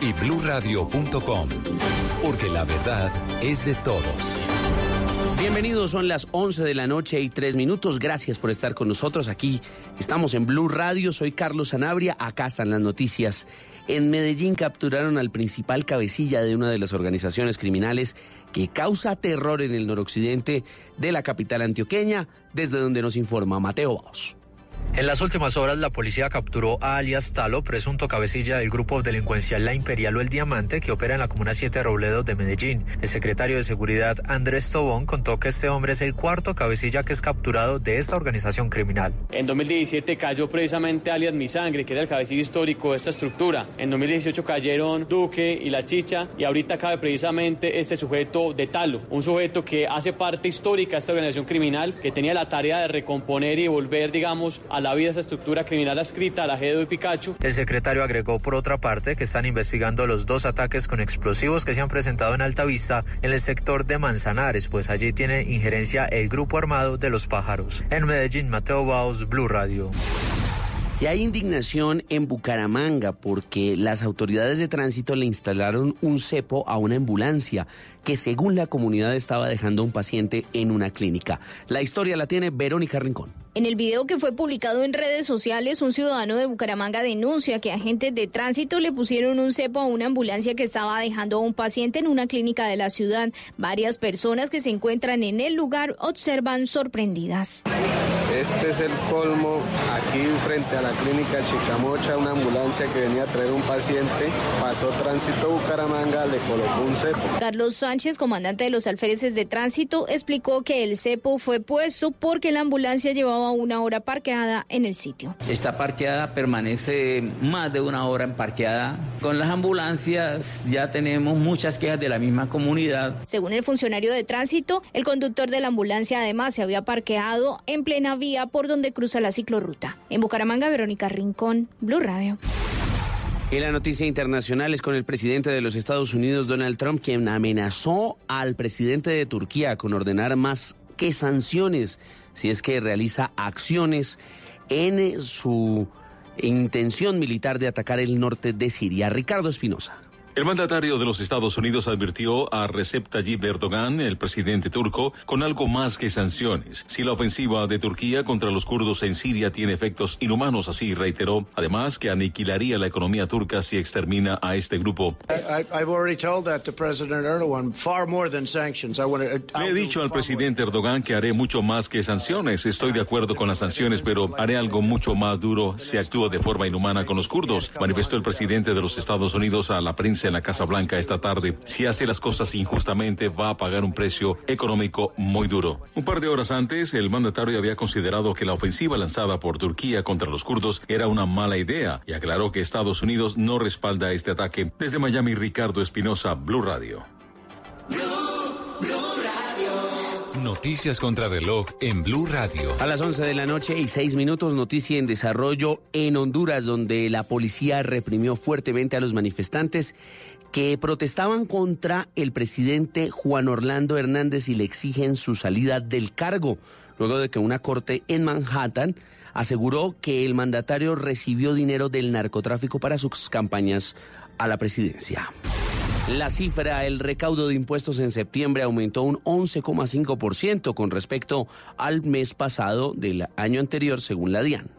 y bluradio.com, porque la verdad es de todos.
Bienvenidos, son las 11 de la noche y 3 minutos. Gracias por estar con nosotros aquí. Estamos en Blue Radio, soy Carlos Sanabria, acá están las noticias. En Medellín capturaron al principal cabecilla de una de las organizaciones criminales que causa terror en el noroccidente de la capital antioqueña, desde donde nos informa Mateo Baos.
En las últimas horas, la policía capturó a alias Talo, presunto cabecilla del grupo delincuencial La Imperial o El Diamante, que opera en la Comuna 7 Robledo de Medellín. El secretario de Seguridad, Andrés Tobón, contó que este hombre es el cuarto cabecilla que es capturado de esta organización criminal.
En 2017 cayó precisamente alias Mi Sangre, que era el cabecilla histórico de esta estructura. En 2018 cayeron Duque y La Chicha, y ahorita cabe precisamente este sujeto de Talo, un sujeto que hace parte histórica de esta organización criminal, que tenía la tarea de recomponer y volver, digamos, a la vida esa estructura criminal adscrita a la Gedo y Pikachu.
El secretario agregó por otra parte que están investigando los dos ataques con explosivos que se han presentado en Altavista en el sector de Manzanares, pues allí tiene injerencia el grupo armado de los pájaros. En Medellín, Mateo Baos, Blue Radio.
Y hay indignación en Bucaramanga porque las autoridades de tránsito le instalaron un cepo a una ambulancia que según la comunidad estaba dejando a un paciente en una clínica. La historia la tiene Verónica Rincón.
En el video que fue publicado en redes sociales, un ciudadano de Bucaramanga denuncia que agentes de tránsito le pusieron un cepo a una ambulancia que estaba dejando a un paciente en una clínica de la ciudad. Varias personas que se encuentran en el lugar observan sorprendidas.
Este es el colmo aquí frente a la clínica Chicamocha, una ambulancia que venía a traer un paciente, pasó tránsito Bucaramanga, le colocó un cepo.
Carlos Sánchez, comandante de los alféreces de tránsito, explicó que el cepo fue puesto porque la ambulancia llevaba una hora parqueada en el sitio.
Esta parqueada permanece más de una hora en parqueada. Con las ambulancias ya tenemos muchas quejas de la misma comunidad.
Según el funcionario de tránsito, el conductor de la ambulancia además se había parqueado en plena vía por donde cruza la ciclorruta. En Bucaramanga, Verónica Rincón, Blue Radio.
Y la noticia internacional es con el presidente de los Estados Unidos, Donald Trump, quien amenazó al presidente de Turquía con ordenar más que sanciones si es que realiza acciones en su intención militar de atacar el norte de Siria. Ricardo Espinosa.
El mandatario de los Estados Unidos advirtió a Recep Tayyip Erdogan, el presidente turco, con algo más que sanciones. Si la ofensiva de Turquía contra los kurdos en Siria tiene efectos inhumanos, así reiteró, además que aniquilaría la economía turca si extermina a este grupo. Le he dicho al presidente Erdogan que haré mucho más que sanciones. Estoy de acuerdo con las sanciones, pero haré algo mucho más duro si actúo de forma inhumana con los kurdos, manifestó el presidente de los Estados Unidos a la prensa en la Casa Blanca esta tarde. Si hace las cosas injustamente, va a pagar un precio económico muy duro. Un par de horas antes, el mandatario había considerado que la ofensiva lanzada por Turquía contra los kurdos era una mala idea y aclaró que Estados Unidos no respalda este ataque. Desde Miami, Ricardo Espinosa, Blue Radio.
Noticias contra reloj en Blue Radio.
A las 11 de la noche y 6 minutos, noticia en desarrollo en Honduras, donde la policía reprimió fuertemente a los manifestantes que protestaban contra el presidente Juan Orlando Hernández y le exigen su salida del cargo, luego de que una corte en Manhattan aseguró que el mandatario recibió dinero del narcotráfico para sus campañas a la presidencia. La cifra, el recaudo de impuestos en septiembre aumentó un 11,5% con respecto al mes pasado del año anterior, según la DIAN.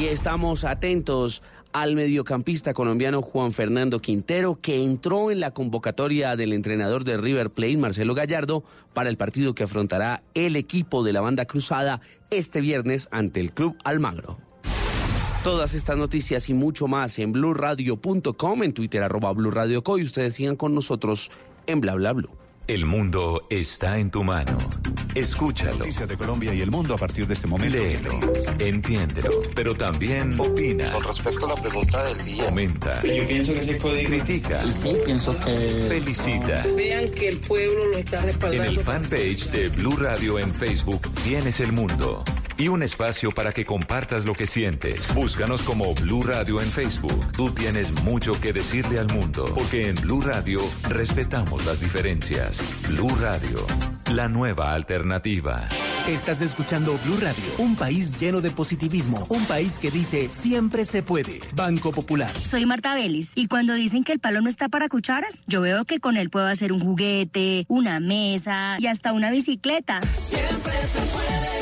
Y estamos atentos al mediocampista colombiano Juan Fernando Quintero, que entró en la convocatoria del entrenador de River Plate, Marcelo Gallardo, para el partido que afrontará el equipo de la banda cruzada este viernes ante el Club Almagro. Todas estas noticias y mucho más en blurradio.com, en Twitter arroba blurradioco y ustedes sigan con nosotros en bla bla blue.
El mundo está en tu mano. Escúchalo.
Noticias de Colombia y el mundo a partir de este momento.
Léelo, entiéndelo, pero también opina.
Con respecto a la pregunta del día.
Comenta.
Yo pienso que ese código.
Critica.
Y sí, pienso que.
Felicita.
Vean que el pueblo lo está
En
respaldando.
el fanpage de Blue Radio en Facebook tienes el mundo y un espacio para que compartas lo que sientes. Búscanos como Blue Radio en Facebook. Tú tienes mucho que decirle al mundo, porque en Blue Radio respetamos las diferencias. Blue Radio, la nueva alternativa.
Estás escuchando Blue Radio, un país lleno de positivismo, un país que dice siempre se puede. Banco Popular.
Soy Marta Vélez y cuando dicen que el palo no está para cucharas, yo veo que con él puedo hacer un juguete, una mesa y hasta una bicicleta.
Siempre se puede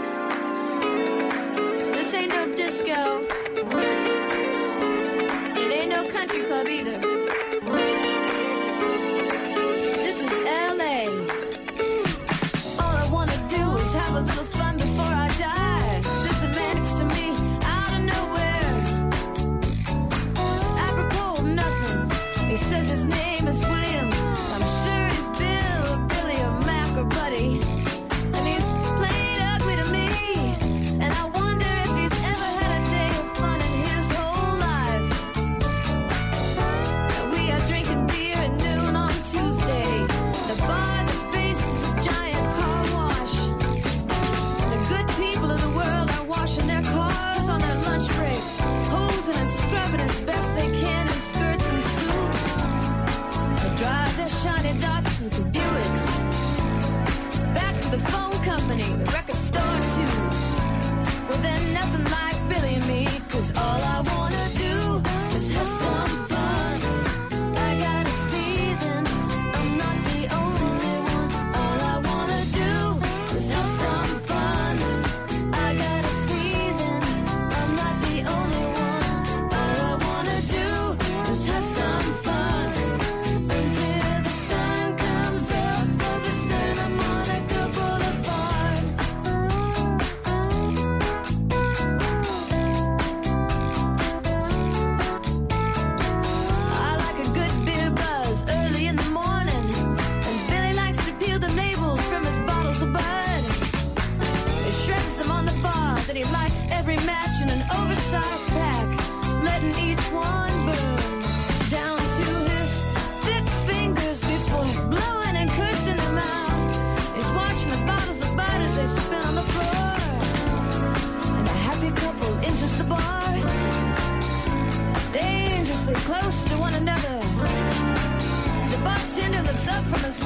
Beautiful. Close to one another. The bartender looks up from his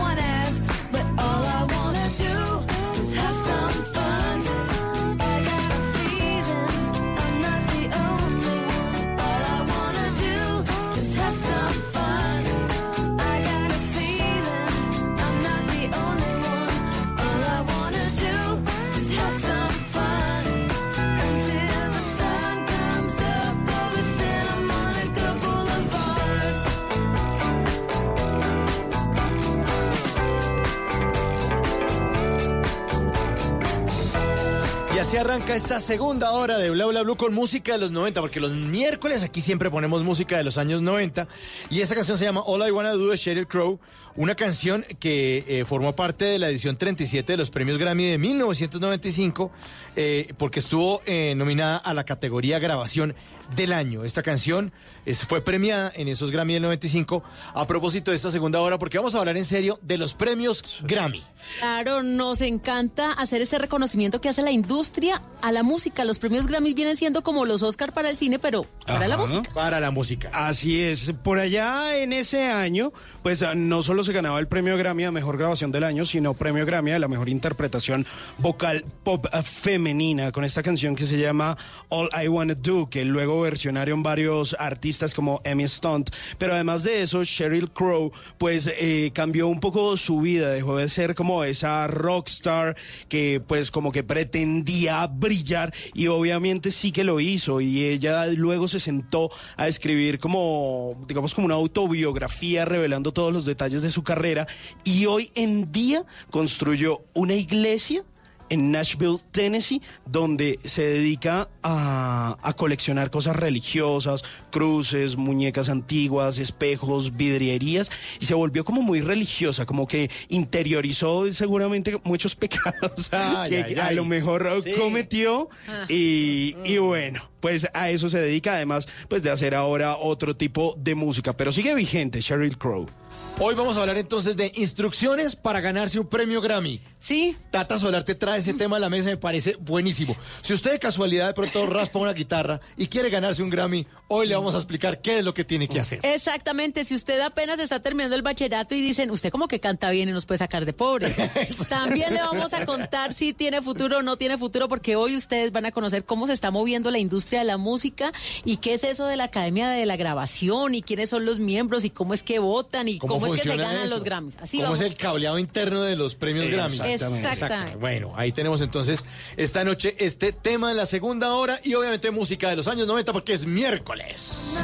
esta segunda hora de Bla Bla Blue con música de los 90, porque los miércoles aquí siempre ponemos música de los años 90. Y esa canción se llama All I Wanna Do de Sheryl Crow, una canción que eh, formó parte de la edición 37 de los premios Grammy de 1995, eh, porque estuvo eh, nominada a la categoría grabación del año. Esta canción es- fue premiada en esos Grammy del 95 a propósito de esta segunda hora, porque vamos a hablar en serio de los premios Grammy.
Claro, nos encanta hacer ese reconocimiento que hace la industria a la música. Los premios Grammy vienen siendo como los Oscar para el cine, pero para la música.
Para la música.
Así es. Por allá en ese año, pues ah, no solo se ganaba el premio Grammy a mejor grabación del año, sino premio Grammy a la mejor interpretación vocal pop ah, femenina con esta canción que se llama All I Wanna Do, que luego luego versionaron varios artistas como Emmy Stunt. Pero además de eso, Sheryl Crow, pues eh, cambió un poco su vida, dejó de ser como esa rockstar que pues como que pretendía brillar y obviamente sí que lo hizo. Y ella luego se sentó a escribir como, digamos, como una autobiografía revelando todos los detalles de su carrera. Y hoy en día construyó una iglesia en Nashville, Tennessee, donde se dedica a, a coleccionar cosas religiosas, cruces, muñecas antiguas, espejos, vidrierías, y se volvió como muy religiosa, como que interiorizó seguramente muchos *laughs* pecados
Ay,
que
ay,
a
ay.
lo mejor
Sí.
cometió,
Ah.
y, y bueno, pues a eso se dedica, además pues de hacer ahora otro tipo de música, pero sigue vigente Sheryl Crow.
Hoy vamos a hablar entonces de instrucciones para ganarse un premio Grammy.
Sí.
Tata Solar te trae ese tema a la mesa, me parece buenísimo. Si usted de casualidad de pronto *laughs* raspa una guitarra y quiere ganarse un Grammy, hoy le vamos a explicar qué es lo que tiene que hacer.
Exactamente, si usted apenas está terminando el bachillerato y dicen, usted como que canta bien y nos puede sacar de pobre. *laughs* También le vamos a contar si tiene futuro o no tiene futuro, porque hoy ustedes van a conocer cómo se está moviendo la industria de la música y qué es eso de la Academia de la Grabación y quiénes son los miembros y cómo es que votan y cómo, es que se ganan
eso?
los Grammys. Así
¿Cómo
vamos.
es el cableado interno de los premios Grammy?
Exactamente. Exactamente.
Bueno, ahí tenemos entonces esta noche este tema en la segunda hora y obviamente música de los años 90 porque es miércoles.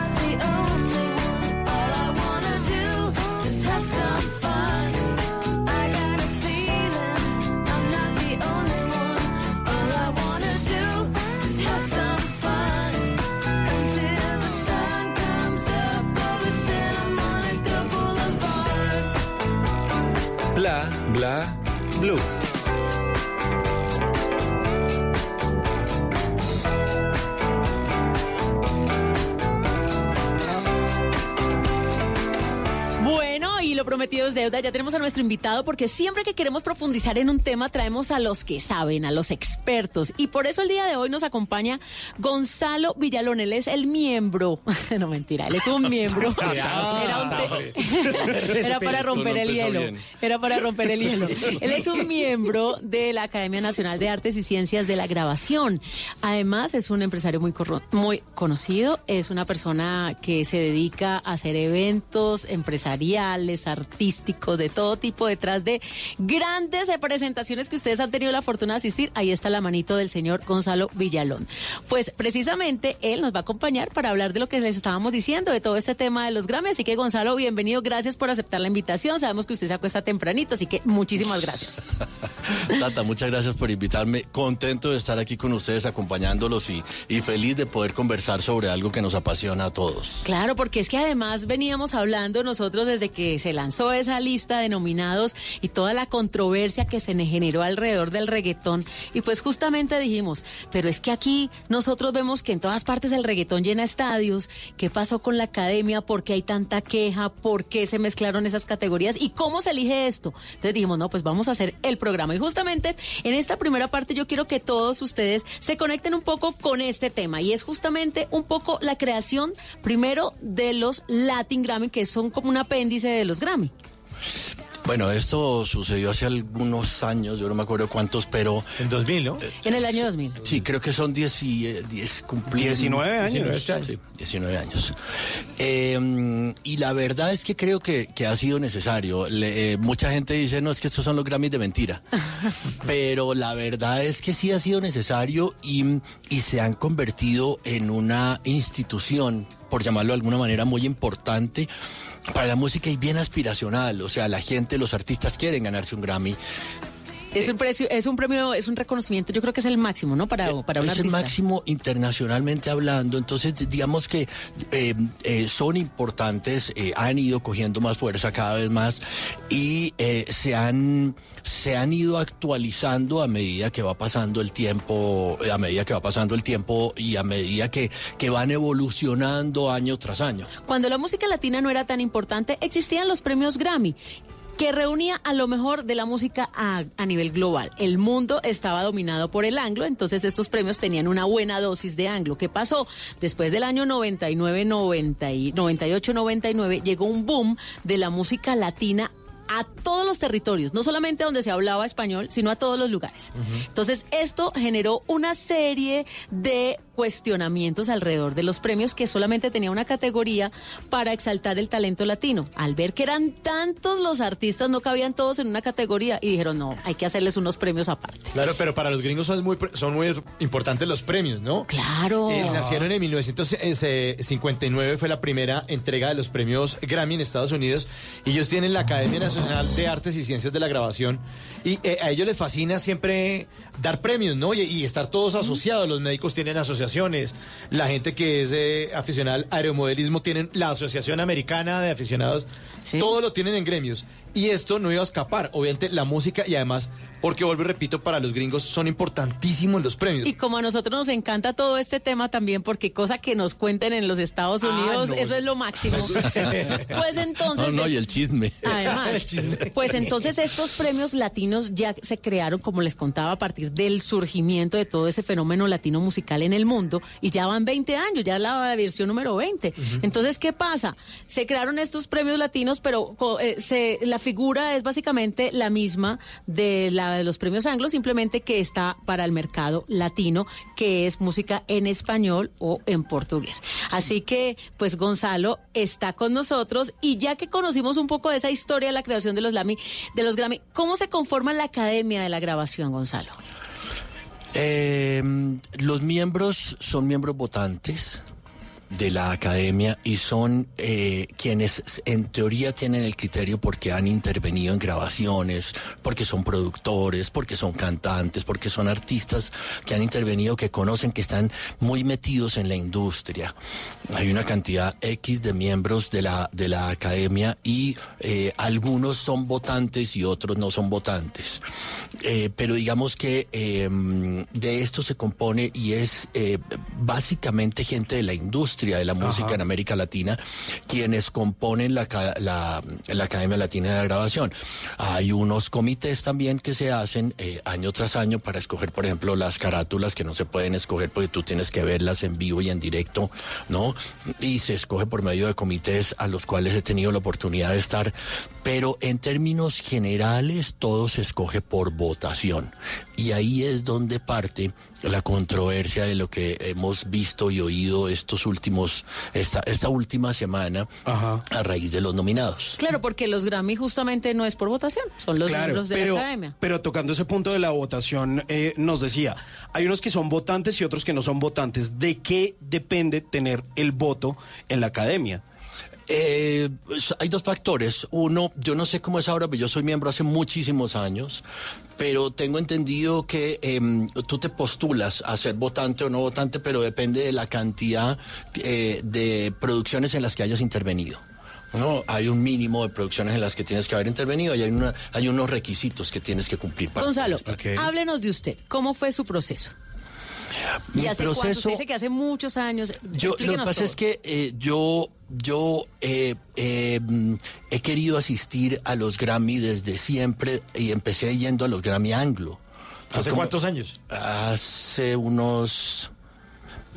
Bla, bla, blue.
Y lo prometido es deuda. Ya tenemos a nuestro invitado porque siempre que queremos profundizar en un tema traemos a los que saben, a los expertos. Y por eso el día de hoy nos acompaña Gonzalo Villalón. Él es el miembro. *laughs* no mentira, él es un miembro. *laughs* Era, un te- *laughs* Era para romper el hielo. Era para romper el hielo. Él es un miembro de la Academia Nacional de Artes y Ciencias de la Grabación. Además, es un empresario muy, muy conocido. Es una persona que se dedica a hacer eventos empresariales, artísticos, de todo tipo, detrás de grandes presentaciones que ustedes han tenido la fortuna de asistir. Ahí está la manito del señor Gonzalo Villalón. Pues precisamente él nos va a acompañar para hablar de lo que les estábamos diciendo, de todo este tema de los Grammy. Así que Gonzalo, bienvenido. Gracias por aceptar la invitación. Sabemos que usted se acuesta tempranito, así que muchísimas gracias. *laughs*
Tata, muchas gracias por invitarme. Contento de estar aquí con ustedes acompañándolos y, y feliz de poder conversar sobre algo que nos apasiona a todos.
Claro, porque es que además veníamos hablando nosotros desde que se lanzó esa lista de nominados y toda la controversia que se generó alrededor del reggaetón. Y pues justamente dijimos, pero es que aquí nosotros vemos que en todas partes el reggaetón llena estadios. ¿Qué pasó con la academia? ¿Por qué hay tanta queja? ¿Por qué se mezclaron esas categorías? ¿Y cómo se elige esto? Entonces dijimos, no, pues vamos a hacer el programa. Y justamente en esta primera parte yo quiero que todos ustedes se conecten un poco con este tema. Y es justamente un poco la creación primero de los Latin Grammy, que son como un apéndice de los Grammy.
Bueno, esto sucedió hace algunos años, yo no me acuerdo cuántos, pero...
En 2000, ¿no?
En el año 2000.
Sí, creo que son 10 y, eh, 10 cumplidos.
19 años.
19 este año.
Sí, 19 años. Eh, y la verdad es que creo que, que ha sido necesario. Le- eh, mucha gente dice, no, es que estos son los Grammys de mentira. *laughs* Pero la verdad es que sí ha sido necesario y, y se han convertido en una institución, por llamarlo de alguna manera, muy importante para la música y bien aspiracional. O sea, la gente, los artistas quieren ganarse un Grammy.
Es un precio, es un premio, es un reconocimiento, yo creo que es el máximo, ¿no? Para, para un
es el máximo internacionalmente hablando, entonces digamos que eh, eh, son importantes, eh, han ido cogiendo más fuerza cada vez más y eh, se han se han ido actualizando a medida que va pasando el tiempo, a medida que va pasando el tiempo y a medida que, que van evolucionando año tras año.
Cuando la música latina no era tan importante, existían los premios Grammy que reunía a lo mejor de la música a, a nivel global. El mundo estaba dominado por el anglo, entonces estos premios tenían una buena dosis de anglo. ¿Qué pasó? Después del año 99, 90 y 98, 99, llegó un boom de la música latina a todos los territorios, no solamente donde se hablaba español, sino a todos los lugares. Entonces, esto generó una serie de cuestionamientos alrededor de los premios que solamente tenía una categoría para exaltar el talento latino. Al ver que eran tantos los artistas, no cabían todos en una categoría y dijeron, no, hay que hacerles unos premios aparte.
Claro, pero para los gringos son muy, son muy importantes los premios, ¿no?
Claro.
Eh, nacieron en 1959, fue la primera entrega de los premios Grammy en Estados Unidos. Y ellos tienen la Academia Nacional de Artes y Ciencias de la Grabación. Y eh, a ellos les fascina siempre dar premios, ¿no? Y, y estar todos asociados. Los médicos tienen asociaciones. La gente que es eh, aficionada al aeromodelismo tienen la Asociación Americana de Aficionados. Todo lo tienen en gremios. Y esto no iba a escapar. Obviamente la música y además, porque vuelvo y repito, para los gringos son importantísimos los premios.
Y como a nosotros nos encanta todo este tema también, porque cosa que nos cuenten en los Estados
Ah,
Unidos,
no.
eso es lo máximo. *laughs* pues entonces...
No, no, y el chisme.
Además, *laughs* pues entonces estos premios latinos ya se crearon, como les contaba, a partir del surgimiento de todo ese fenómeno latino musical en el mundo y ya van 20 años, ya es la versión número 20. Entonces, ¿qué pasa? Se crearon estos premios latinos, pero eh, se, la figura es básicamente la misma de la de los premios anglos, simplemente que está para el mercado latino, que es música en español o en portugués. Así que, pues Gonzalo está con nosotros y ya que conocimos un poco de esa historia de la creación de los Grammy, de los Grammy, ¿cómo se conforma la Academia de la Grabación, Gonzalo?
Eh, los miembros son miembros votantes de la academia y son eh, quienes en teoría tienen el criterio porque han intervenido en grabaciones, porque son productores, porque son cantantes, porque son artistas que han intervenido, que conocen, que están muy metidos en la industria. Hay una cantidad X de miembros de la, de la academia y eh, algunos son votantes y otros no son votantes. Eh, pero digamos que eh, de esto se compone y es básicamente gente de la industria de la música
Ajá.
en América Latina quienes componen la, la, la Academia Latina de la Grabación. Hay unos comités también que se hacen eh, año tras año para escoger, por ejemplo, las carátulas que no se pueden escoger porque tú tienes que verlas en vivo y en directo, ¿no? Y se escoge por medio de comités a los cuales he tenido la oportunidad de estar, pero en términos generales todo se escoge por votación. Y ahí es donde parte la controversia de lo que hemos visto y oído estos últimos, esta, esta última semana a raíz de los nominados.
Claro, porque los Grammy justamente no es por votación, son los
Claro,
miembros de
pero,
la Academia.
pero tocando ese punto de la votación, eh, nos decía, hay unos que son votantes y otros que no son votantes. ¿De qué depende tener el voto en la academia?
Eh, hay dos factores. Uno, yo no sé cómo es ahora, pero yo soy miembro hace muchísimos años, pero tengo entendido que em, tú te postulas a ser votante o no votante, pero depende de la cantidad eh, de producciones en las que hayas intervenido. No, hay un mínimo de producciones en las que tienes que haber intervenido y hay, una, hay unos requisitos que tienes que cumplir para
Gonzalo, háblenos de usted. ¿Cómo fue su proceso?
Mi
¿Y hace cuánto?
proceso-
Usted dice que hace muchos años.
Yo, lo que pasa
todo.
es que eh, yo, yo eh, eh, he querido asistir a los Grammy desde siempre y empecé yendo a los Grammy Anglo.
¿Hace
como-
cuántos años?
Hace unos,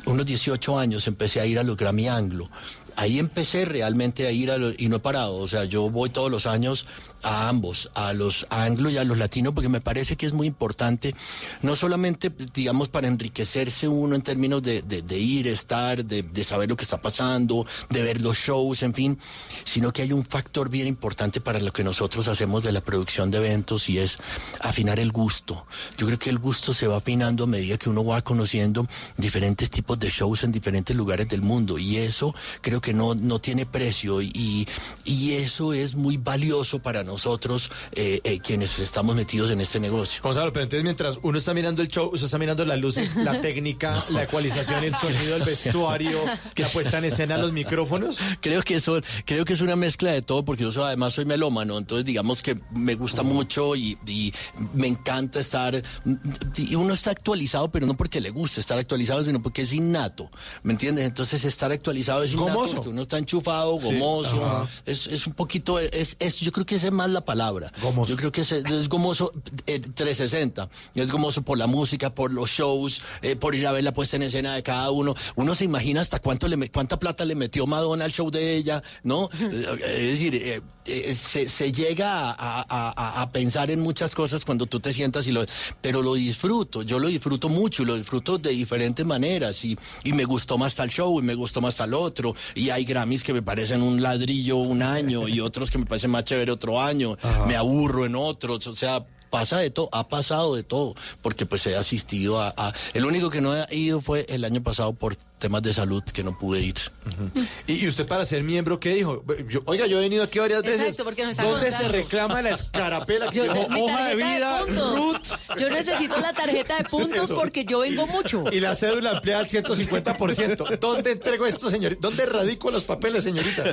unos 18 años empecé a ir a los Grammy Anglo. Ahí empecé realmente a ir a los, y no he parado. O sea, yo voy todos los años a ambos, a los anglo y a los latinos, porque me parece que es muy importante, no solamente, digamos, para enriquecerse uno en términos de, de- de ir, estar, de, de saber lo que está pasando, de ver los shows, en fin, sino que hay un factor bien importante para lo que nosotros hacemos de la producción de eventos y es afinar el gusto. Yo creo que el gusto se va afinando a medida que uno va conociendo diferentes tipos de shows en diferentes lugares del mundo y eso creo que no, no tiene precio y, y eso es muy valioso para nosotros eh, eh, quienes estamos metidos en este negocio.
Gonzalo, pero entonces mientras uno está mirando el show, usted está mirando las luces, la *laughs* técnica, la ecualización, el sonido, el vestuario, *laughs* la puesta en escena, los micrófonos.
Creo que eso, creo que es una mezcla de todo, porque yo soy- además soy melómano, entonces digamos que me gusta mucho y, y me encanta estar, y uno está actualizado, pero no porque le guste estar actualizado, sino porque es innato, ¿me entiendes? Entonces estar actualizado es innato
Gomoso.
porque uno está enchufado, gomoso, es, es un poquito, es, es- yo creo que esa es más la palabra. Yo creo que es, es gomoso eh, 360, es gomoso por la música, por los shows, eh, por ir a ver la puesta en escena de cada uno. Uno se imagina hasta cuánto le, cuánta plata le metió Madonna al show de ella, ¿no? Eh, es decir, eh, se, se llega a, a- a- a pensar en muchas cosas cuando tú te sientas y lo pero lo disfruto yo lo disfruto mucho y lo disfruto de diferentes maneras y, y me gustó más tal show y me gustó más tal otro y hay Grammys que me parecen un ladrillo un año y *laughs* otros que me parecen más chévere otro año me aburro en otros o sea pasa de todo, ha pasado de todo, porque pues he asistido a, a- el único que no he ido fue el año pasado por temas de salud que no pude ir.
¿Y, y usted para ser miembro qué dijo? Yo- oiga, yo he venido aquí varias veces.
Exacto, porque nos
¿Dónde
contando.
se reclama la escarapela que *laughs*
Yo,
dijo, hoja de vida. Ruth?
Yo necesito la tarjeta de *laughs* puntos
Eso.
porque yo vengo mucho.
Y la cédula ampliada al 150%. ¿Dónde entrego esto, señorita? ¿Dónde radico los papeles, señorita?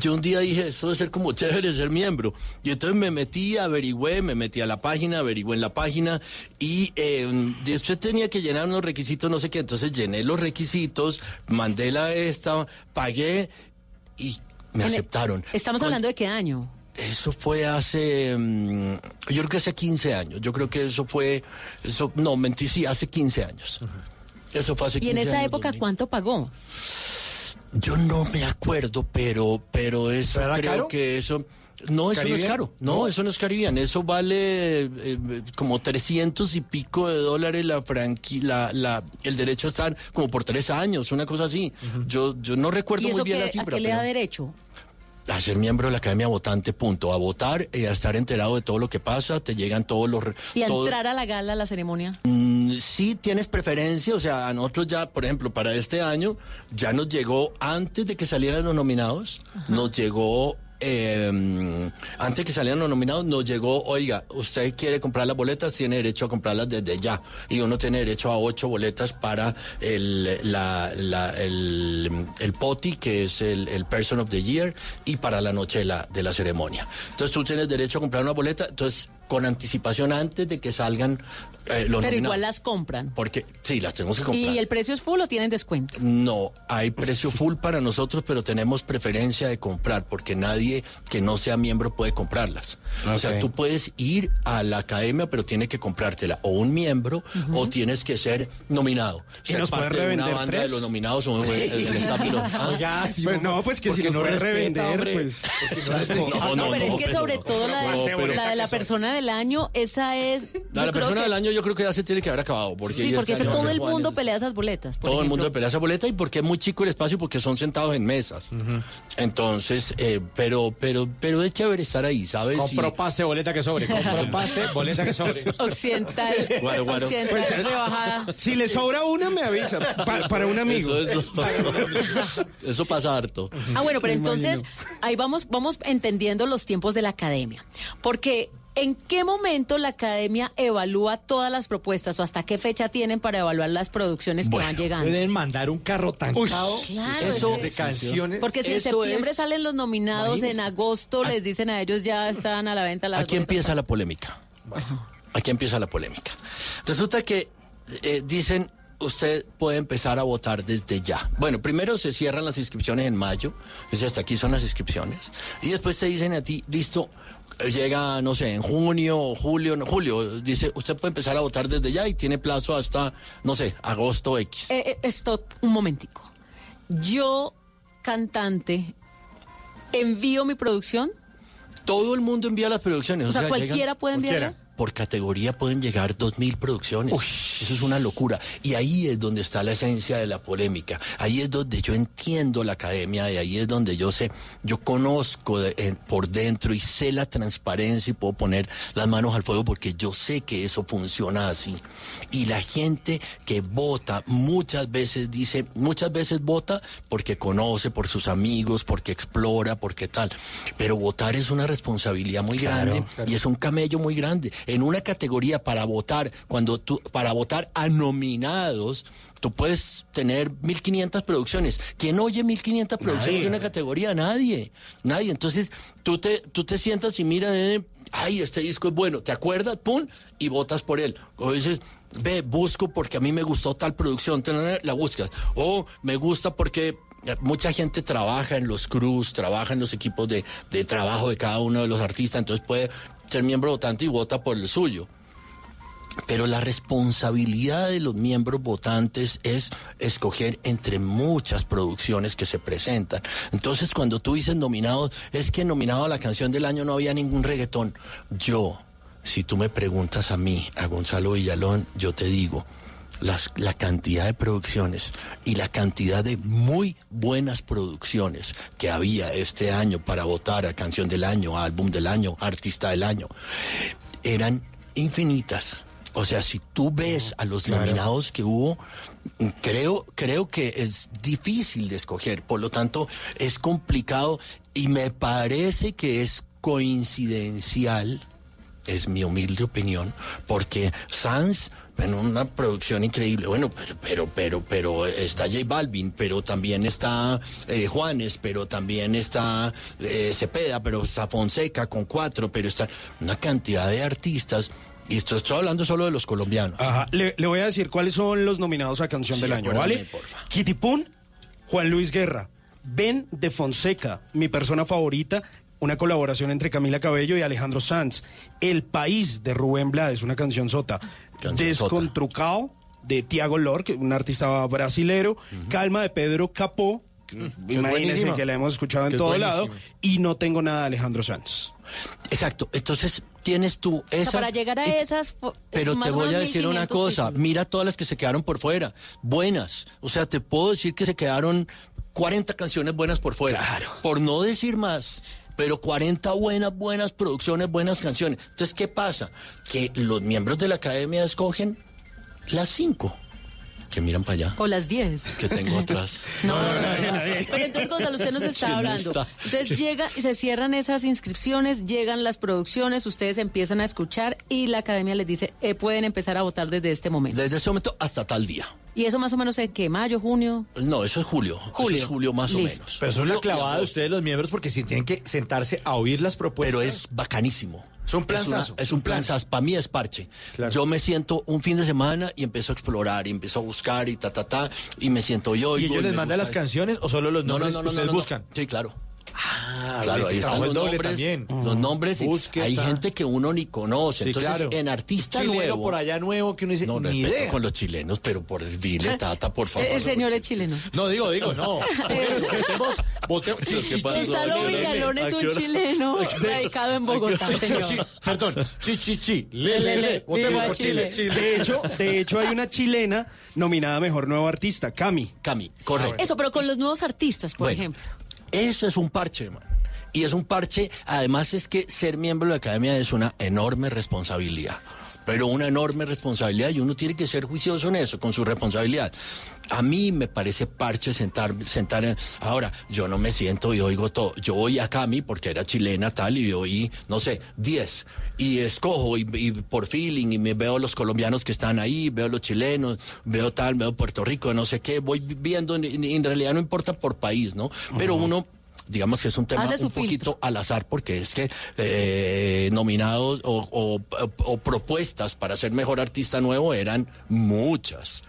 Yo un día dije, eso debe ser como chévere ser miembro. Y entonces me metí, averigüé, me metí a la página, averigüé en la página y eh, después tenía que llenar unos requisitos, no sé qué. Entonces llené los requisitos, mandé la esta, pagué y me
En el-
aceptaron.
Estamos
Con-
hablando de qué año.
Eso fue hace, mm, yo creo que hace 15 años. Yo creo que eso fue, eso, no, mentí, sí, hace 15 años. Eso fue hace 15
Y en
años.
esa época,
2000.
¿cuánto pagó?
Yo no me acuerdo, pero, pero eso
¿Pero era
creo
caro?
que eso. No, eso no es caro. No,
¿No?
eso no es Caribbean. Eso vale eh, como 300 y pico de dólares la franqui, la, la, el derecho a estar como por tres años, una cosa así. Yo, yo no recuerdo
¿Y eso
muy bien
qué,
la
a
cifra.
qué le da
pero-
derecho?
a ser miembro de la Academia Votante, punto. A votar y a estar enterado de todo lo que pasa, te llegan todos los...
¿Y a
todo-
entrar a la gala, a la ceremonia?
Mm, sí tienes preferencia, o sea, a nosotros ya, por ejemplo, para este año, ya nos llegó antes de que salieran los nominados, nos llegó, eh, antes que salieran los nominados, nos llegó, oiga, usted quiere comprar las boletas, tiene derecho a comprarlas desde ya. Y uno tiene derecho a ocho boletas para el, el, el POTI, que es el, el Person of the Year, y para la noche de la, de la ceremonia. Entonces tú tienes derecho a comprar una boleta, entonces con anticipación antes de que salgan eh, los
Pero
nominados.
igual las compran.
Porque sí, las tenemos que comprar.
¿Y el precio es full o tienen descuento?
No, hay precio full para nosotros, pero tenemos preferencia de comprar, porque nadie que no sea miembro puede comprarlas. O sea, tú puedes ir a la academia, pero tienes que comprártela o un miembro o tienes que ser nominado.
¿Y
Ser
nos puede
parte de una
revender
banda
tres?
de los nominados o el, el- de *laughs* ¿Ah?
Sí,
Pues no, pues que
porque
si no
no
puede revender, pues.
No respeta.
No, no,
pero es que
pero
sobre
no.
todo la,
No,
de, la de la persona del año, esa es... *laughs*
La, persona
que-
del año yo creo que ya se tiene que haber acabado. Porque
Sí, porque
este
todo el mundo
años.
pelea esas boletas. por
Todo el mundo pelea esa boleta y porque es muy chico el espacio porque son sentados en mesas. Entonces, eh, pero, pero, pero es chévere estar ahí, ¿sabes?
Compro
Y-
pase, boleta que sobre. Compro *laughs* pase, boleta que sobre. *laughs*
Occidental, occidental
Pues,
rebajada.
Si le sobra una, me avisa. Pa- para un amigo.
Eso, eso, eso pasa harto.
Ah, bueno, pero
Me
entonces
imagino.
ahí vamos, vamos entendiendo los tiempos de la academia. Porque ¿en qué momento la academia evalúa todas las propuestas o hasta qué fecha tienen para evaluar las producciones que
Bueno,
van llegando?
Pueden mandar un carro tancado
Claro,
Eso-
de canciones.
Porque si en septiembre
es-
salen los nominados, en agosto les dicen a ellos ya están a la venta las
Aquí empieza la polémica. Aquí empieza la polémica. Resulta que eh, dicen, usted puede empezar a votar desde ya. Bueno, primero se cierran las inscripciones en mayo, es decir, hasta aquí son las inscripciones, y después te dicen a ti, listo, llega, no sé, en junio o julio, no, julio, dice, usted puede empezar a votar desde ya y tiene plazo hasta, no sé, agosto X.
Eh, eh, stop, un momentico. Yo, cantante, envío mi producción.
Todo el mundo envía las producciones.
O sea,
llegan-
cualquiera puede enviarla.
Por categoría pueden llegar dos mil producciones. Eso es una locura. Y ahí es donde está la esencia de la polémica. Ahí es donde yo entiendo la academia y ahí es donde yo sé, yo conozco de- eh, por dentro y sé la transparencia y puedo poner las manos al fuego porque yo sé que eso funciona así. Y la gente que vota muchas veces dice, muchas veces vota porque conoce, por sus amigos, porque explora, porque tal. Pero votar es una responsabilidad muy grande y es un camello muy grande. En una categoría para votar, cuando tú, para votar a nominados, tú puedes tener 1500 producciones. ¿Quién oye 1500 producciones
Nadie.
de una categoría? Nadie. Nadie. Entonces, tú te, tú te sientas y miras, eh, ay, este disco es bueno, ¿te acuerdas? Pum, y votas por él. O dices, ve, busco porque a mí me gustó tal producción, la buscas. O me gusta porque mucha gente trabaja en los crews, trabaja en los equipos de, de trabajo de cada uno de los artistas, entonces puede ser miembro votante y vota por el suyo. Pero la responsabilidad de los miembros votantes es escoger entre muchas producciones que se presentan. Entonces, cuando tú dices nominados, es que nominado a la canción del año no había ningún reggaetón. Yo, si tú me preguntas a mí, a Gonzalo Villalón, yo te digo, las- la cantidad de producciones y la cantidad de muy buenas producciones que había este año para votar a canción del año, a álbum del año, a artista del año, eran infinitas. O sea, si tú ves a los
Claro.
nominados que hubo, creo, creo que es difícil de escoger. Por lo tanto, es complicado y me parece que es coincidencial es mi humilde opinión, porque Sanz, en una producción increíble, bueno, pero, pero, pero, pero está J Balvin, pero también está eh, Juanes, pero también está eh, Cepeda, pero está Fonseca con cuatro, pero está una cantidad de artistas, y esto estoy hablando solo de los colombianos.
Ajá, le, le voy a decir cuáles son los nominados a Canción
Sí,
del Año, ¿vale?
porfa.
Kitty Pun, Juan Luis Guerra, Ben de Fonseca, mi persona favorita, una colaboración entre Camila Cabello y Alejandro Sanz. El País de Rubén Blades, una canción sota.
Canción sota.
Descontrucao de Tiago Lorque, un artista brasilero. Calma de Pedro Capó, que imagínense
buenísima.
que la hemos escuchado en
Que es
todo lado. Y no tengo nada de Alejandro Sanz.
Exacto, entonces tienes tú
O sea,
esa...
para llegar a esas...
Pero te voy a decir una
1500
cosa,
títulos.
mira todas las que se quedaron por fuera, buenas. O sea, te puedo decir que se quedaron 40 canciones buenas por fuera. Por no decir más. Pero 40 buenas, buenas producciones, buenas canciones. Entonces, ¿qué pasa? Que los miembros de la academia escogen las cinco. Que miran para allá.
O las 10.
Que tengo atrás. *laughs*
No, no, no, no. *laughs* Pero entonces, Gonzalo, usted nos está
¿Quién
hablando.
está?
Entonces llega y se cierran esas inscripciones, llegan las producciones, ustedes empiezan a escuchar y la academia les dice, eh, pueden empezar a votar desde este momento.
Desde ese momento hasta tal día.
¿Y eso más o menos en qué? ¿Mayo, junio?
No, eso es julio.
Julio.
Eso es julio más
Listo.
o menos.
Pero es una clavada de ustedes los miembros porque si tienen que sentarse a oír las propuestas.
Pero es bacanísimo.
Es un
Es, una-
planzazo.
es un planzazo. Para mí es parche. Yo me siento un fin de semana y empiezo a explorar y empiezo a buscar y ta, ta, ta. Y me siento yo.
¿Y ellos les mandan las canciones o solo los
No, no,
nombres
no, no,
ustedes
no, no.
buscan?
Sí, claro.
Ah,
Claro, ahí
el
están los
doble
nombres.
también.
Los nombres y
Búsqueda.
hay gente que uno ni conoce.
Sí,
Entonces,
claro.
en artista
Chileno
nuevo.
por allá nuevo que uno dice,
No,
ni idea.
con los chilenos, pero por dile, *laughs* Tata, por favor.
El señor es chileno.
No, digo, digo, no. *laughs* Voltemos,
Gonzalo. Villalón es
¿A qué
un chileno radicado en Bogotá, señor.
Perdón, chi, chi, chi. Le, le, le.
Viva
Votemos por Chile.
De hecho, de hecho, hay una chilena nominada Mejor Nuevo Artista, Cami.
Cami, correcto.
Eso, pero con los nuevos artistas, por ejemplo.
Eso es un parche, man. Y es un parche, además es que ser miembro de la academia es una enorme responsabilidad. Pero una enorme responsabilidad y uno tiene que ser juicioso en eso, con su responsabilidad. A mí me parece parche sentar, sentar en... Ahora, yo no me siento y oigo todo. Yo voy a Cami porque era chilena tal y oí, no sé, 10. Y escojo y, y por feeling y me veo los colombianos que están ahí, veo los chilenos, veo tal, veo Puerto Rico, no sé qué. Voy viendo, en, en realidad no importa por país, ¿no? Pero uno digamos que es un tema un poquito al azar porque es que eh, nominados o, o- o propuestas para ser mejor artista nuevo eran muchas,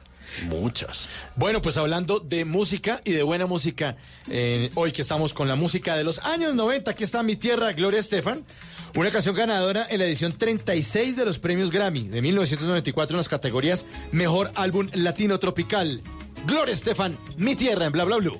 muchas.
Bueno, pues hablando de música y de buena música, eh, hoy que estamos con la música de los años 90, aquí está mi tierra, Gloria Estefan, una canción ganadora en la edición 36 de los premios Grammy de 1994 en las categorías Mejor Álbum Latino Tropical. Gloria Estefan, mi tierra en Bla Bla Blue.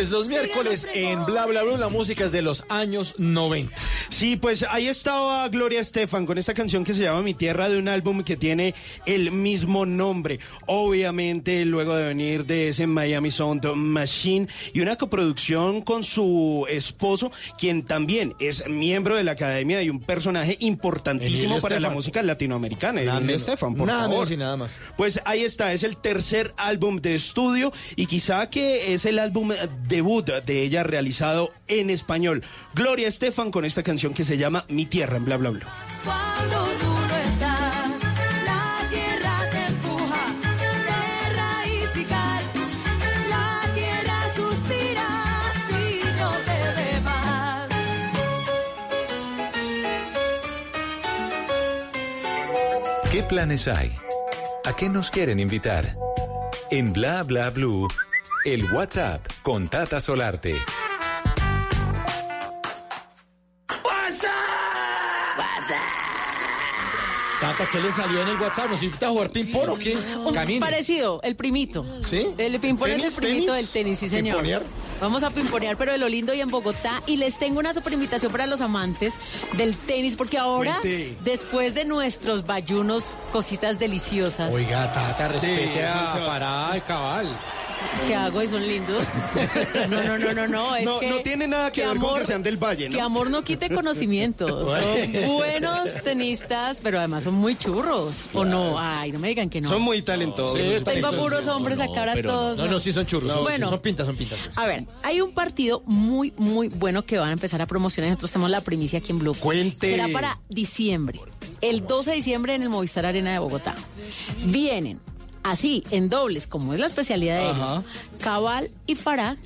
Pues los miércoles en Bla Bla Blue la música es de los años 90.
Sí, pues ahí estaba Gloria Estefan con esta canción que se llama Mi Tierra de un álbum que tiene el mismo nombre. Obviamente, luego de venir de ese Miami Sound Machine y una coproducción con su esposo, quien también es miembro de la academia y un personaje importantísimo para la música latinoamericana.
Nada.
Estefan, por
Nada
favor.
menos y nada más.
Pues ahí está, es el tercer álbum de estudio y quizá que es el álbum debut de ella realizado en español. Gloria Estefan con esta canción que se llama Mi Tierra en Bla Bla Bla.
Cuando tú no estás, la tierra te empuja de raíz y cal. La tierra suspira si no te ve más.
¿Qué planes hay? ¿A qué nos quieren invitar? En Bla Bla Blue, el WhatsApp con Tata Solarte.
Tata, ¿qué le salió en el WhatsApp? ¿Nos invita a jugar ping-pong o qué?
Un
Camine.
parecido, el primito.
¿Sí?
El ping-pong es el
¿Tenis,
primito
tenis?
del tenis, sí señor.
¿Pimponear?
Vamos a pimponear, pero de lo lindo y en Bogotá. Y les tengo una super invitación para los amantes del tenis, porque ahora,
Cuente.
después de nuestros bayunos, cositas deliciosas.
Oiga, Tata, respete
Sí,
a. Pará y Cabal.
¿Qué hago? Y son lindos. *laughs* No, no, no, no, no. Es
No,
que,
no tiene nada que ver con que sean del Valle, ¿no?
Que amor no quite conocimientos. *laughs* Son buenos tenistas, pero además son muy churros. ¿O no? Ay, no me digan que no.
Son muy talentosos.
Sí,
esos
Tengo a
talentosos.
puros hombres acá ahora todos.
No, no, sí son churros. son-
Bueno.
son pintas, son pintas.
A ver, hay un partido muy, muy bueno que van a empezar a promocionar. Nosotros tenemos la primicia aquí en Blue.
Cuente.
Será para diciembre. El 12 de diciembre en el Movistar Arena de Bogotá. Vienen así, en dobles, como es la especialidad de ellos. Cabal y Farah,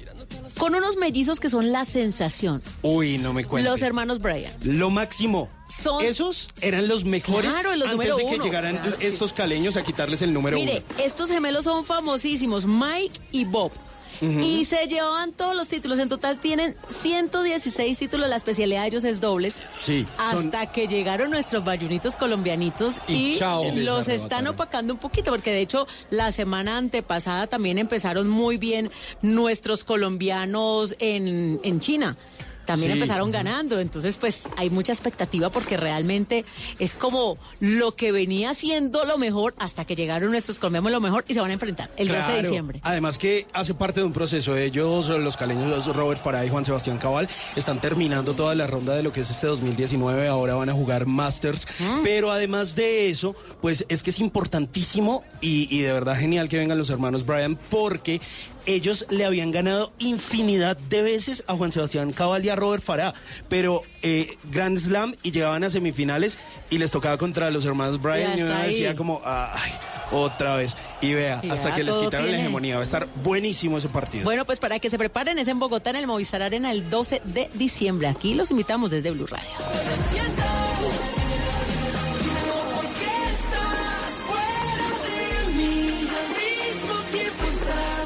con unos mellizos que son la sensación.
Uy, no me cuentes.
Los hermanos Bryan.
Lo máximo.
Son-
Esos eran los mejores
Claro, los
antes de que
uno.
llegaran
Claro, sí.
estos caleños a quitarles el número
Mire,
uno.
estos gemelos son famosísimos, Mike y Bob. Y se llevaban todos los títulos. En total tienen 116 títulos. La especialidad de ellos es dobles.
Sí, son-
Hasta que llegaron nuestros bayunitos colombianitos
Y
y,
chao.
los están opacando un poquito. Porque de hecho, la semana antepasada también empezaron muy bien nuestros colombianos en, en China. También
Sí.
empezaron ganando, entonces pues hay mucha expectativa porque realmente es como lo que venía siendo lo mejor hasta que llegaron nuestros colombianos lo mejor y se van a enfrentar el 12 de diciembre.
Además que hace parte de un proceso. Ellos, los caleños Robert Farah y Juan Sebastián Cabal, están terminando toda la ronda de lo que es este 2019. Ahora van a jugar Masters. Pero además de eso, pues es que es importantísimo y, y de verdad genial que vengan los hermanos Bryan porque ellos le habían ganado infinidad de veces a Juan Sebastián Cabal y a Robert Farah. Pero eh, Grand Slam y llegaban a semifinales y les tocaba contra los hermanos Bryan
Y
y uno decía como, ay, otra vez. Y vea,
Y
hasta que les quitaron la hegemonía. Va a estar buenísimo ese partido.
Bueno, pues para que se preparen es en Bogotá en el Movistar Arena el 12 de diciembre. Aquí los invitamos desde Blue Radio.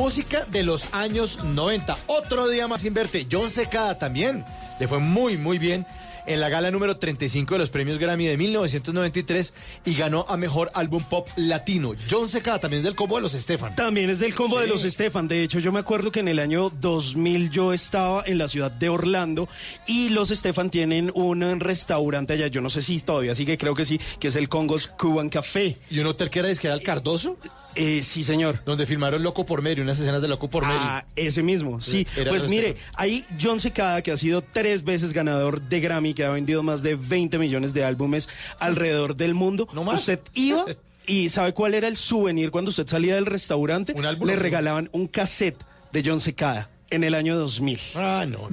Música de los años 90. Otro día más sin verte. John Secada también. Le fue muy, muy bien en la gala número 35 de los premios Grammy de 1993 y ganó a mejor álbum pop latino. John Secada también es del combo de los Stefan.
También es del combo de los Stefan. De hecho, yo me acuerdo que en el año 2000 yo estaba en la ciudad de Orlando y los Stefan tienen un restaurante allá. Yo no sé si todavía sigue, creo que sí, que es el Congos Cuban Café.
¿Y un hotel que era disquera el Cardoso?
Eh, sí, señor.
Donde filmaron Loco por Mary, unas escenas de Loco por Mary.
Ah, ese mismo, sí.
Era
pues mire, ahí John Secada, que ha sido tres veces ganador de Grammy, que ha vendido más de 20 millones de álbumes alrededor del mundo. Usted iba *laughs* y ¿sabe cuál era el souvenir cuando usted salía del restaurante?
álbum,
Le
¿no?
regalaban un cassette de John Secada. En el año 2000.
Ah, no.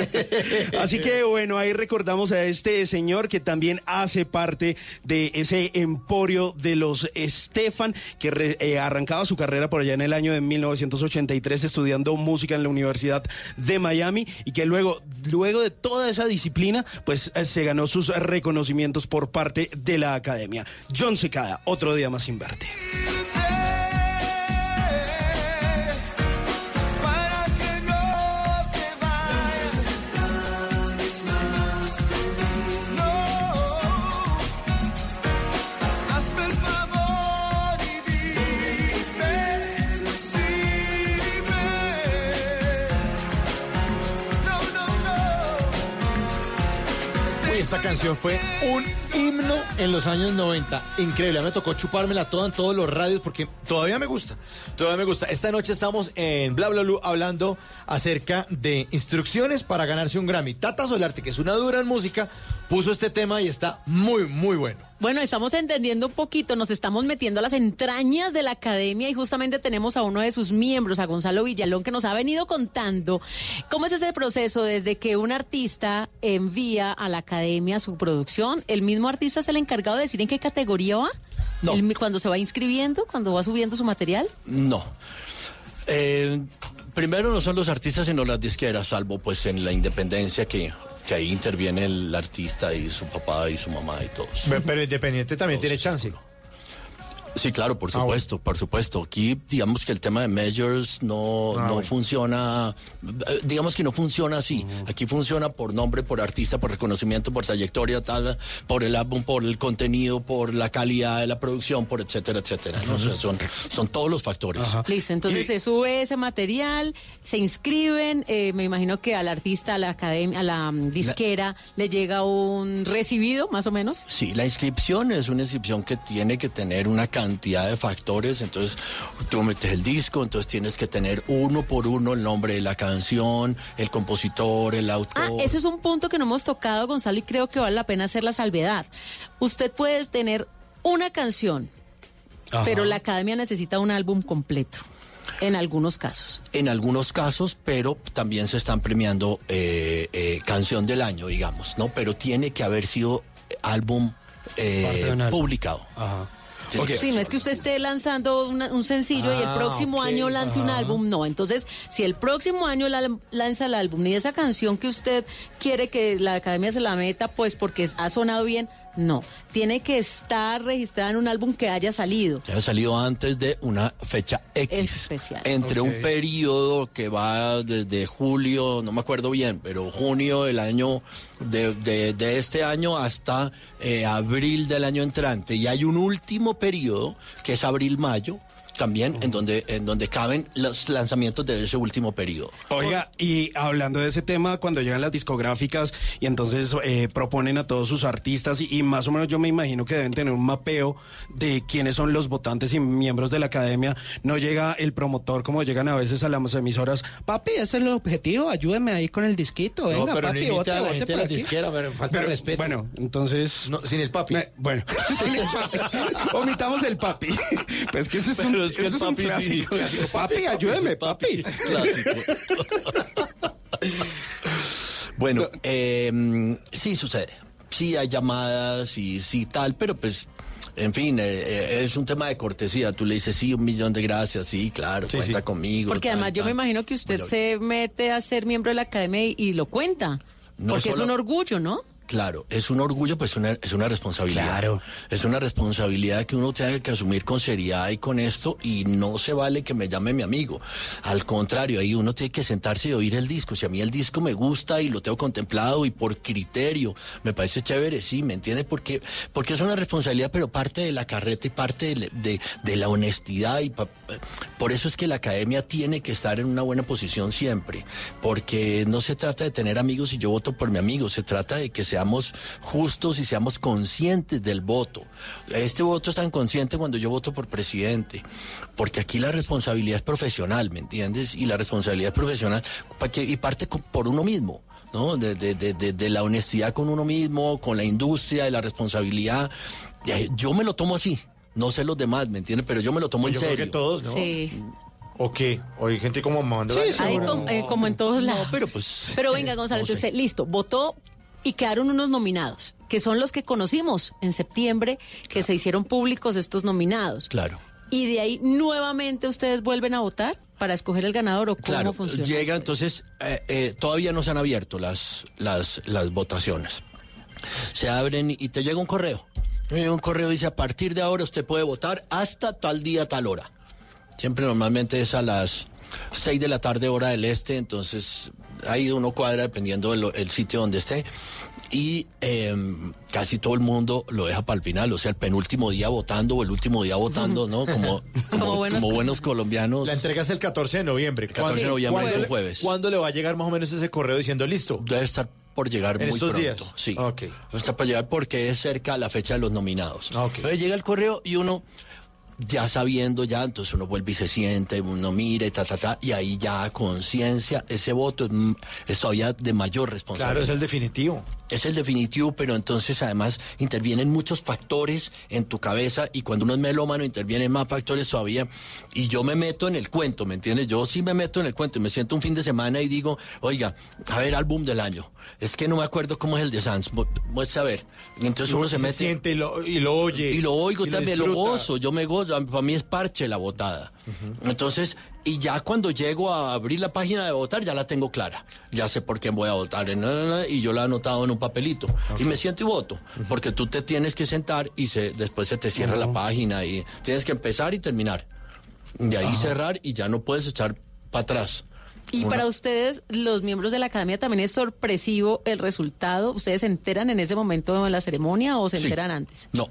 *laughs*
Así que bueno, ahí recordamos a este señor que también hace parte de ese emporio de los Stefan, que re- eh, arrancaba su carrera por allá en el año de 1983 estudiando música en la Universidad de Miami y que luego, luego de toda esa disciplina, pues eh, se ganó sus reconocimientos por parte de la academia. John Secada, otro día más sin verte.
Esta canción fue un himno en los años 90. Increíble, me tocó chupármela toda en todos los radios porque todavía me gusta. Todavía me gusta. Esta noche estamos en Bla Bla Blue hablando acerca de instrucciones para ganarse un Grammy. Tata Solarte, que es una dura en música, puso este tema y está muy, muy bueno.
Bueno, estamos entendiendo un poquito, nos estamos metiendo a las entrañas de la academia y justamente tenemos a uno de sus miembros, a Gonzalo Villalón, que nos ha venido contando cómo es ese proceso desde que un artista envía a la academia su producción. ¿El mismo artista es el encargado de decir en qué categoría va?
No.
El cuando se va inscribiendo, cuando va subiendo su material.
No. Eh, primero no son los artistas sino las disqueras, salvo pues en la independencia que, que ahí interviene el artista y su papá y su mamá y todos.
Pero Independiente también tiene chance.
Sí, claro, por
Ah,
supuesto, por supuesto. Aquí, digamos que el tema de majors no,
Ah,
no
bueno.
funciona, eh, digamos que no funciona así. Aquí funciona por nombre, por artista, por reconocimiento, por trayectoria, tal, por el álbum, por el contenido, por la calidad de la producción, por etcétera, etcétera. ¿no? O sea, son, son todos los factores.
Listo, entonces se sube ese material, se inscriben, eh, me imagino que al artista, a la academia, a la mm, disquera, le llega un recibido, más o menos.
Sí, la inscripción es una inscripción que tiene que tener una cantidad de factores, entonces tú metes el disco, entonces tienes que tener uno por uno el nombre de la canción, el compositor, el autor.
Ah, eso es un punto que no hemos tocado, Gonzalo, y creo que vale la pena hacer la salvedad. Usted puede tener una canción,
Ajá.
pero la academia necesita un álbum completo, en algunos casos.
En algunos casos, pero también se están premiando eh, eh, canción del año, digamos, ¿no? Pero tiene que haber sido álbum eh,
álbum.
publicado. Tiene que
Sí, no es que usted esté lanzando una- un sencillo y el
Ah,
próximo año lance un álbum, no. Entonces, si el próximo año la- lanza el álbum y esa canción que usted quiere que la academia se la meta, pues porque ha sonado bien, no. Tiene que estar registrada en un álbum que haya salido.
que haya salido antes de una fecha X.
Especial.
Entre un periodo que va desde julio, no me acuerdo bien, pero junio del año, de, de- de este año hasta eh, abril del año entrante. Y hay un último periodo, que es abril-mayo, también, en, donde, en donde caben los lanzamientos de ese último periodo.
Oiga, y hablando de ese tema, cuando llegan las discográficas y entonces eh, proponen a todos sus artistas y, y más o menos yo me imagino que deben tener un mapeo de quiénes son los votantes y miembros de la academia, no llega el promotor como llegan a veces a las emisoras, papi, ese es el objetivo, ayúdeme ahí con el disquito, venga,
no, pero
papi,
no
vote,
a la
vote
gente de
por
la
aquí".
disquera, pero falta
Pero,
respeto.
Bueno, entonces...
No, sin el papi.
Me- bueno, *laughs* sin el papi. Omitamos el papi. *laughs* Pues que eso es un,
Pero es que
eso
el
es un
papi sí.
clásico. Papi, ayúdeme, papi.
Clásico. *laughs* bueno, eh, sí sucede. Sí hay llamadas y sí tal, pero pues, en fin, eh, eh, es un tema de cortesía. Tú le dices, sí, un millón de gracias, sí, claro, cuenta conmigo.
Porque
tal,
además yo
tal.
me imagino que usted
Bueno,
se mete a ser miembro de la academia y, y lo cuenta.
No
porque es un orgullo, ¿no?
Claro, es un orgullo, pues una, es una responsabilidad.
Claro.
Es una responsabilidad que uno tiene que asumir con seriedad y con esto, y no se vale que me llame mi amigo. Al contrario, ahí uno tiene que sentarse y oír el disco. Si a mí el disco me gusta y lo tengo contemplado y por criterio me parece chévere, sí, ¿me entiende? Porque, porque es una responsabilidad, pero parte de la carreta y parte de, de- de la honestidad. y pa- Por eso es que la academia tiene que estar en una buena posición siempre, porque no se trata de tener amigos y yo voto por mi amigo, se trata de que seamos justos y seamos conscientes del voto. Este voto es tan consciente cuando yo voto por presidente, porque aquí la responsabilidad es profesional, ¿me entiendes? Y la responsabilidad es profesional y parte por uno mismo. ¿no? De, de- de- de- de la honestidad con uno mismo, con la industria, de la responsabilidad. Yo me lo tomo así, no sé los demás, ¿me entiendes? Pero yo me lo tomo en
Yo creo
serio.
que todos, ¿no?
Sí.
¿O qué? ¿O hay gente como mamando
Sí,
gallo?
Ahí com- eh, como en todos lados.
pero pues.
Pero venga, Gonzalo,
no sé.
usted, listo, votó y quedaron unos nominados, que son los que conocimos en septiembre, que se hicieron públicos estos nominados.
Claro.
Y de ahí nuevamente ustedes vuelven a votar para escoger el ganador o cómo
Claro,
funciona.
llega entonces, eh, eh, todavía no se han abierto las, las, las votaciones. Se abren y te llega un correo. Me llega un correo y dice, a partir de ahora usted puede votar hasta tal día, tal hora. Siempre normalmente es a las 6 de la tarde hora del este, entonces ahí uno cuadra dependiendo del el sitio donde esté. Y eh, casi todo el mundo lo deja para el final, o sea, el penúltimo día votando o el último día votando, ¿no? *laughs* Como, como,
buenos
como buenos colombianos.
La entrega es el 14 de noviembre.
14 de noviembre, es un jueves.
¿Cuándo le va a llegar más o menos ese correo diciendo listo?
Debe estar por llegar
¿En
muy
estos
pronto.
días?
Sí.
Ok.
Está por llegar porque es cerca la fecha de los nominados.
Ok.
Entonces llega el correo y uno ya sabiendo ya, entonces uno vuelve y se siente, uno mira y ta, ta, ta, y ahí ya conciencia, ese voto es, mm, es todavía de mayor responsabilidad.
Claro, es el definitivo.
Es el definitivo, pero entonces además intervienen muchos factores en tu cabeza y cuando uno es melómano intervienen más factores todavía y yo me meto en el cuento, ¿me entiendes? Yo sí me meto en el cuento y me siento un fin de semana y digo, oiga, a ver, álbum del año. Es que no me acuerdo cómo es el de Sans, mu- muestra a ver. Entonces uno se, mete...
siente y lo, y lo oye.
Y lo oigo
y
también, lo gozo, yo me gozo, para mí es parche la votada. Entonces, y ya cuando llego a abrir la página de votar, ya la tengo clara. Ya sé por quién voy a votar, y yo la he anotado en un papelito. Y me siento y voto, porque tú te tienes que sentar y se, después se te cierra la página y tienes que empezar y terminar. De ahí cerrar y ya no puedes echar para atrás.
Y
Una-
para ustedes, los miembros de la academia, también es sorpresivo el resultado. ¿Ustedes se enteran en ese momento de la ceremonia o se
Sí.
enteran antes?
No,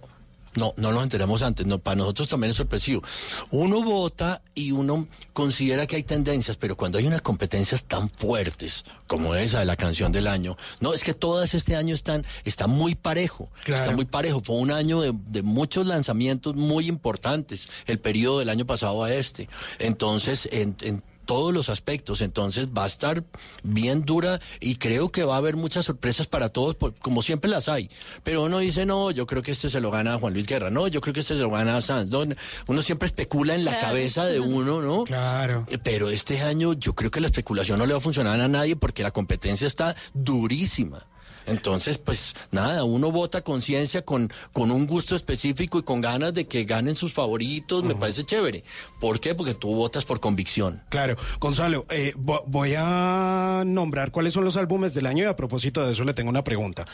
no, no nos enteramos antes. No, para nosotros también es sorpresivo. Uno vota y uno considera que hay tendencias, pero cuando hay unas competencias tan fuertes como esa de la canción del año, no, es que todas este año están, está muy parejo.
Claro.
Está muy parejo. Fue un año de, de muchos lanzamientos muy importantes, el periodo del año pasado a este. Entonces, en, en todos los aspectos. Entonces va a estar bien dura y creo que va a haber muchas sorpresas para todos, por- como siempre las hay. Pero uno dice, no, yo creo que este se lo gana a Juan Luis Guerra, no, yo creo que este se lo gana a Sanz. No, uno siempre especula en la
Claro.
cabeza de uno, ¿no?
Claro.
Pero este año yo creo que la especulación no le va a funcionar a nadie porque la competencia está durísima. Entonces, pues nada, uno vota con conciencia, con, con un gusto específico y con ganas de que ganen sus favoritos, me parece chévere. ¿Por qué? Porque tú votas por convicción.
Claro, Gonzalo, eh, vo- voy a nombrar cuáles son los álbumes del año y a propósito de eso le tengo una pregunta.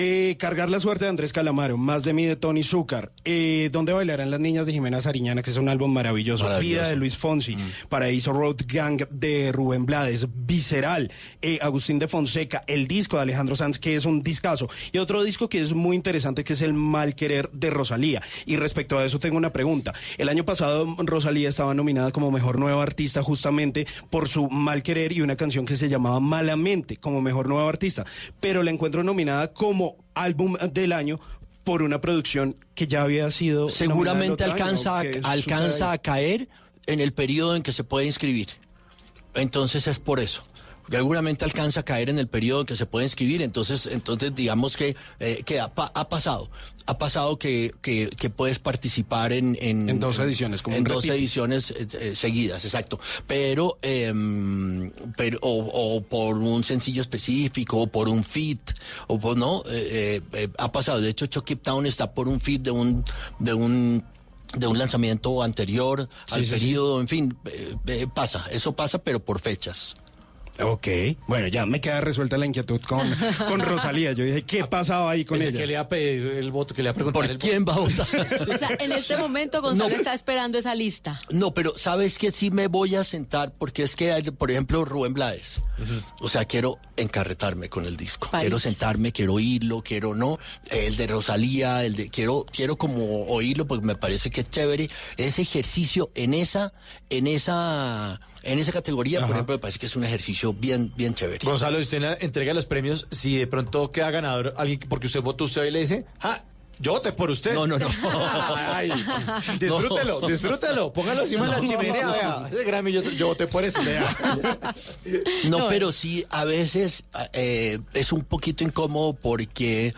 Eh, Cargar la suerte de Andrés Calamaro, Más de mí de Tony Zúcar, eh, ¿Dónde bailarán las niñas de Jimena Sariñana, que es un álbum maravilloso,
Maravilloso.
Vida de Luis Fonsi, Paraíso Road Gang de Rubén Blades, Visceral, eh, Agustín de Fonseca, el disco de Alejandro Sanz, que es un discazo, y otro disco que es muy interesante, que es El Mal Querer de Rosalía. Y respecto a eso tengo una pregunta. El año pasado Rosalía estaba nominada como Mejor Nueva Artista justamente por su Mal Querer y una canción que se llamaba Malamente como Mejor Nueva Artista, pero la encuentro nominada como álbum del año por una producción que ya había sido
seguramente alcanza,
año.
a,
¿Qué
alcanza
sucede
a caer en el periodo en que se puede inscribir. Entonces es por eso. Seguramente alcanza a caer en el periodo en que se puede inscribir, entonces, entonces digamos que, eh, que ha, ha pasado. Ha pasado que, que, que puedes participar en, en,
En dos ediciones, como
en dos ediciones eh, eh, seguidas, exacto. Pero, em, pero o, o por un sencillo específico, o por un fit, o por no, eh, eh, eh, ha pasado. De hecho, Chucky Town está por un fit de un, de un de un lanzamiento anterior
Sí,
al
sí, sí.
periodo, en fin, eh, eh, pasa, eso pasa, pero por fechas.
Ok, bueno, ya me queda resuelta la inquietud con, con Rosalía. Yo dije, ¿qué pasaba ahí con
El
ella?
que le va a pedir el voto, que le va a preguntar
¿Por
el
quién va a votar? *laughs*
O sea, en este momento Gonzalo
No.
está esperando esa lista.
No, pero sabes que sí me voy a sentar porque es que, hay, por ejemplo, Rubén Blades. O sea, quiero encarretarme con el disco.
País.
Quiero sentarme, quiero oírlo, quiero no. El de Rosalía, el de quiero quiero como oírlo porque me parece que es chévere. Ese ejercicio en esa en esa en esa categoría, por ejemplo, me parece que es un ejercicio bien bien chévere.
Gonzalo, usted entrega los premios, si de pronto queda ganador alguien porque usted votó, usted y le dice, ah, yo voté por usted.
No, no, no. *laughs*
Ay, *laughs* disfrútelo, disfrútelo. Póngalo encima de la chimenea, vea. Ese Grammy yo, yo voté por eso, vea.
No,
No,
pero sí, a veces eh, es un poquito incómodo porque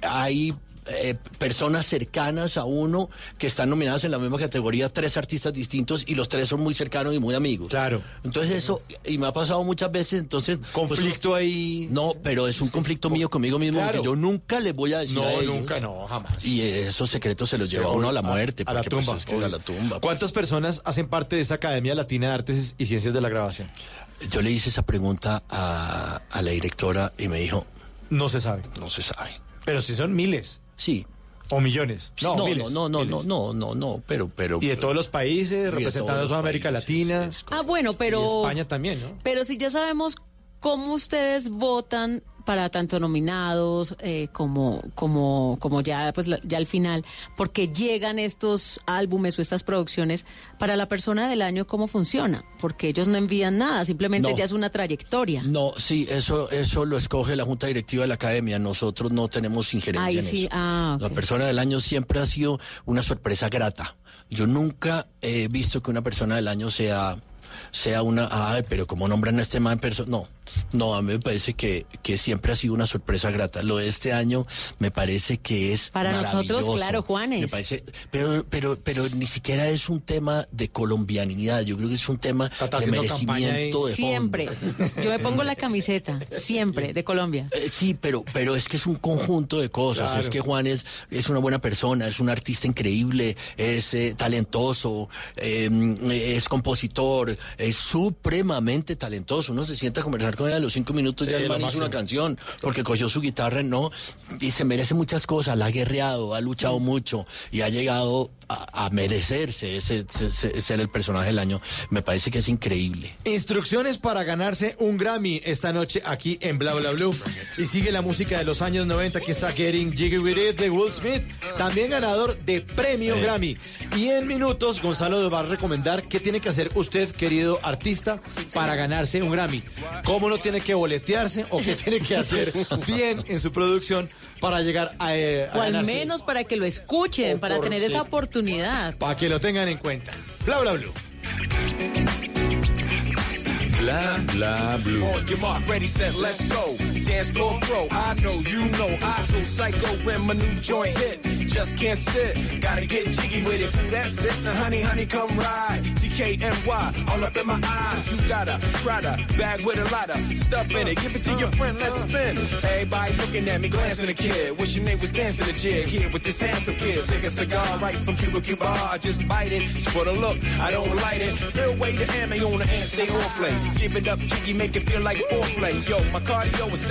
hay eh, personas cercanas a uno que están nominadas en la misma categoría, tres artistas distintos y los tres son muy cercanos y muy amigos.
Claro.
Entonces eso, y me ha pasado muchas veces, entonces...
Conflicto
ahí... No, pero es un conflicto mío conmigo mismo
Claro.
que yo nunca le voy a decir
No,
a ellos.
nunca, no, jamás.
Y esos secretos se los lleva uno a la muerte.
A la
porque, pues,
tumba.
es que es a la tumba.
¿Cuántas personas hacen parte de esta Academia Latina de Artes y Ciencias de la Grabación?
Yo le hice esa pregunta a, a la directora y me dijo...
No se sabe.
No se sabe.
Pero si son miles.
Sí.
O millones. No,
no,
miles,
no, no, no,
miles.
no, no, no, pero, pero.
Y de todos los países, representando toda América Latina.
Ah, bueno, pero...
Y España también, ¿no?
Pero si ya sabemos cómo ustedes votan para tanto nominados eh, como como como ya pues la- ya al final porque llegan estos álbumes o estas producciones para la persona del año cómo funciona porque ellos no envían nada simplemente
No.
ya es una trayectoria
No, sí, eso, eso lo escoge la Junta Directiva de la Academia. Nosotros no tenemos injerencia en
sí
eso.
ah
La persona del año siempre ha sido una sorpresa grata. Yo nunca he visto que una persona del año sea sea una, ay, pero como nombran a este man no, no, a mí me parece que, que siempre ha sido una sorpresa grata. Lo de este año me parece que es
Para nosotros, claro, Juanes.
Me parece, pero, pero, pero ni siquiera es un tema de colombianidad, yo creo que es un tema de merecimiento de fondo.
siempre yo me pongo la camiseta siempre de Colombia
Eh, sí, pero, pero es que es un conjunto de cosas.
Claro.
Es que Juan es, es una buena persona, es un artista increíble, es eh, talentoso, eh, es compositor, es supremamente talentoso. Uno se sienta a conversar con él a los cinco minutos, ya el man hizo una canción, porque cogió su guitarra, no, y se merece muchas cosas, la ha guerreado, ha luchado mucho y ha llegado a, a merecerse ese, ese- ese- ser el personaje del año. Me parece que es increíble.
Instrucciones para ganarse un Grammy esta noche aquí en Bla Bla Blue. Y sigue la música de los años 90 que está Getting Jiggy With It de Will Smith, también ganador de premio Grammy. Y en minutos Gonzalo nos va a recomendar qué tiene que hacer usted, querido artista, para ganarse un Grammy. Cómo no tiene que boletearse o qué tiene que hacer *laughs* bien en su producción para llegar a, eh, a
o al
ganarse.
menos para que lo escuchen para
por-
tener
sí.
esa oportunidad
Para que lo tengan en cuenta. Bla Bla Blue.
Bla bla blue.
On your mark, ready, set, let's go. Dance floor pro, I know, you know, I go psycho when my new joint hit. Just can't sit, gotta get jiggy with it. That's it, now honey, honey, come ride. DKNY, all up in my eyes. You got a Prada bag with a lot of stuff in it. Give it to your friend, let's spin. Everybody looking at me, glancing a kid. Wish your name was dancing a jig here with this handsome kid. Sick a cigar right from Cuba Cuba. I just bite it. It's for the look, I don't light it. Way to ammo on the hand, stay on play. Give it up, jiggy, make it feel like foreplay. Yo, my cardio is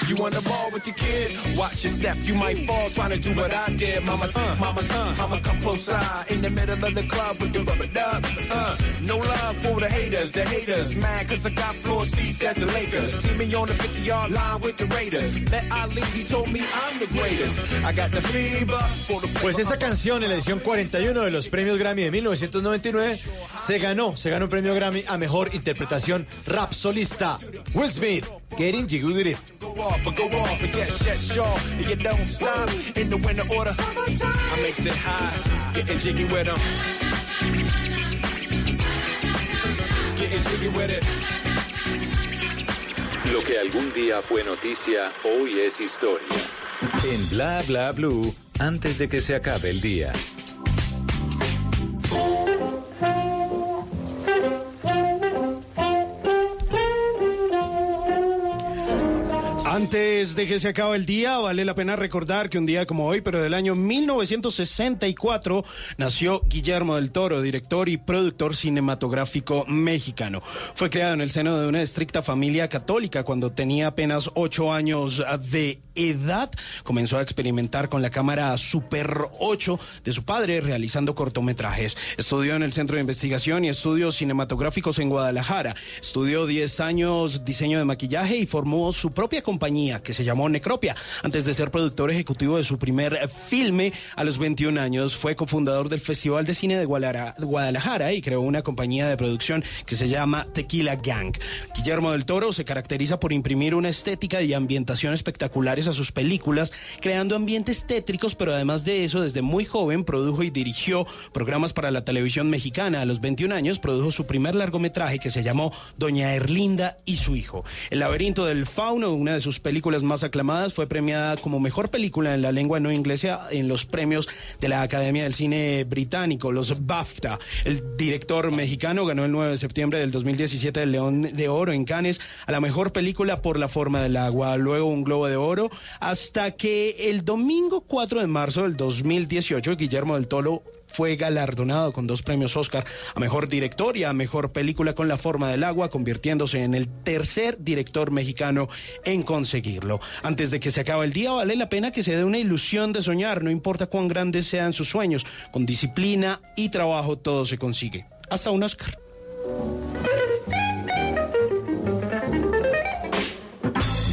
You on the ball with your kid? Watch your step, you might fall trying to do what I did. Mama, uh, mama, uh, mama, come close side in the middle of the club with the rubber dub. Uh, no love for the haters, the haters. Mad cause I got floor seats at the Lakers. See me on the 50 yard line with the Raiders. Let Ali, he told me I'm the greatest. I got the fever for the
Pues esta canción en la edición 41 de los premios Grammy de 1999 se ganó, se ganó un premio Grammy a mejor interpretación rap solista. Will Smith, Getting Jiggy With It.
Go off, but go off, and yes, yes, sure. And you don't stop in the winter order. I makes it high, getting jiggy with 'em. Getting jiggy with it.
Lo que algún día fue noticia, hoy es historia. En Bla Bla Blue, antes de que se acabe el día.
Antes de que se acabe el día, vale la pena recordar que un día como hoy, pero del año 1964, nació Guillermo del Toro, director y productor cinematográfico mexicano. Fue creado en el seno de una estricta familia católica cuando tenía apenas ocho años de edad. Comenzó a experimentar con la cámara Super 8 de su padre, realizando cortometrajes. Estudió en el Centro de Investigación y Estudios Cinematográficos en Guadalajara. Estudió 10 años diseño de maquillaje y formó su propia compañía que se llamó Necropia. Antes de ser productor ejecutivo de su primer filme a los 21 años, fue cofundador del Festival de Cine de Guadalajara- y creó una compañía de producción que se llama Tequila Gang. Guillermo del Toro se caracteriza por imprimir una estética y ambientación espectaculares a sus películas, creando ambientes tétricos, pero además de eso, desde muy joven produjo y dirigió programas para la televisión mexicana. A los 21 años produjo su primer largometraje que se llamó Doña Erlinda y su hijo. El laberinto del fauno, una de sus películas más aclamadas, fue premiada como mejor película en la lengua no inglesa en los premios de la Academia del Cine Británico, los BAFTA. El director mexicano ganó el 9 de septiembre del 2017 el León de Oro en Cannes a la mejor película por La forma del agua, luego un Globo de Oro, hasta que el domingo 4 de marzo del 2018 Guillermo del Toro fue galardonado con dos premios Oscar a mejor director y a mejor película con La forma del agua, convirtiéndose en el tercer director mexicano en conseguirlo. Antes de que se acabe el día, vale la pena que se dé una ilusión de soñar, no importa cuán grandes sean sus sueños, con disciplina y trabajo todo se consigue. Hasta un Oscar.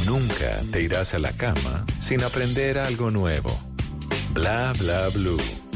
Nunca te irás a la cama sin aprender algo nuevo. Bla bla blue.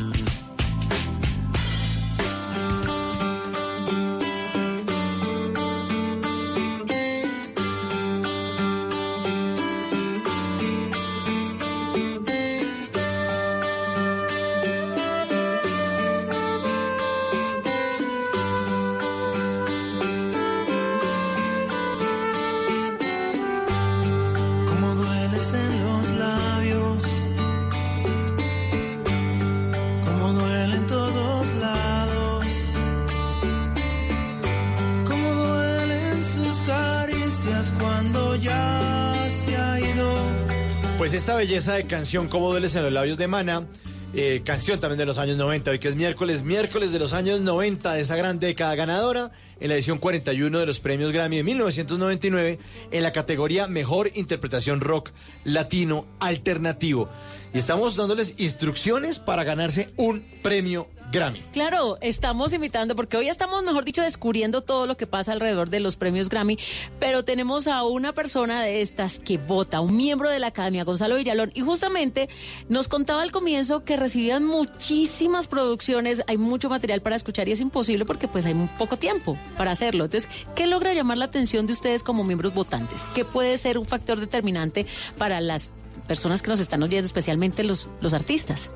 Belleza de canción, Cómo dueles en los labios de Mana, eh, canción también de los años 90, hoy que es miércoles, miércoles de los años 90 de esa gran década ganadora en la edición 41 de los premios Grammy de 1999 en la categoría Mejor Interpretación Rock Latino Alternativo. Y estamos dándoles instrucciones para ganarse un premio Grammy.
Claro, estamos imitando, porque hoy estamos, mejor dicho, descubriendo todo lo que pasa alrededor de los premios Grammy, pero tenemos a una persona de estas que vota, un miembro de la Academia, Gonzalo Villalón, y justamente nos contaba al comienzo que recibían muchísimas producciones, hay mucho material para escuchar y es imposible porque pues hay poco tiempo para hacerlo. Entonces, ¿qué logra llamar la atención de ustedes como miembros votantes? ¿Qué puede ser un factor determinante para las personas que nos están oyendo, especialmente los, los artistas?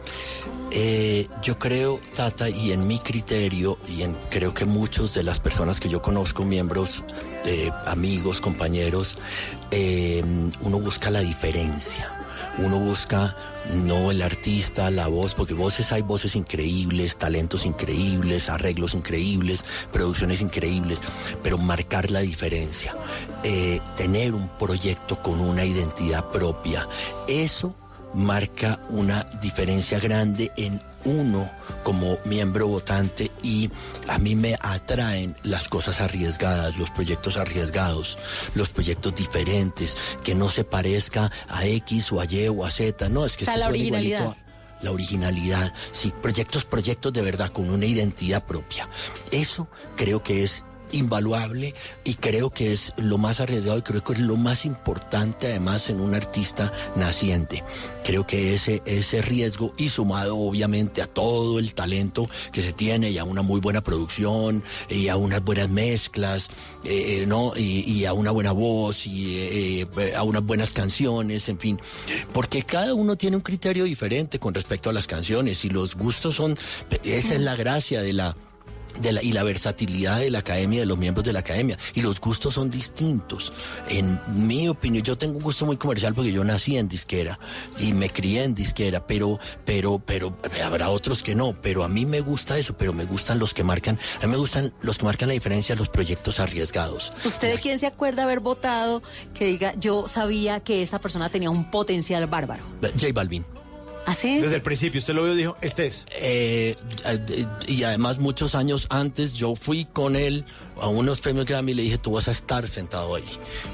Eh, yo creo, Tata, y en mi criterio, y en creo que muchos de las personas que yo conozco, miembros, eh, amigos, compañeros, eh, uno busca la diferencia. Uno busca no el artista, la voz, porque voces hay voces increíbles, talentos increíbles, arreglos increíbles, producciones increíbles, pero marcar la diferencia, eh, tener un proyecto con una identidad propia, eso marca una diferencia grande en uno como miembro votante y a mí me atraen las cosas arriesgadas, los proyectos arriesgados, los proyectos diferentes, que no se parezca a X o a Y o a Z, no, es que este
la
igualito
originalidad.
a- la originalidad, sí, proyectos, proyectos de verdad con una identidad propia. Eso creo que es invaluable y creo que es lo más arriesgado y creo que es lo más importante además en un artista naciente. Creo que ese, ese riesgo y sumado obviamente a todo el talento que se tiene y a una muy buena producción y a unas buenas mezclas, eh, ¿no? Y, a una buena voz y eh, a unas buenas canciones, en fin. Porque cada uno tiene un criterio diferente con respecto a las canciones y los gustos son, esa es la gracia de la de la, y la versatilidad de la academia, de los miembros de la academia. Y los gustos son distintos. En mi opinión, yo tengo un gusto muy comercial porque yo nací en disquera y me crié en disquera, pero, pero, pero habrá otros que no. Pero a mí me gusta eso, pero me gustan los que marcan, a mí me gustan los que marcan la diferencia, los proyectos arriesgados.
¿Usted de quién se acuerda haber votado que diga, yo sabía que esa persona tenía un potencial bárbaro?
J Balvin.
¿Así?
Desde el principio, usted lo vio y dijo, este es.
Eh, eh, y además muchos años antes yo fui con él a unos premios Grammy le dije, tú vas a estar sentado ahí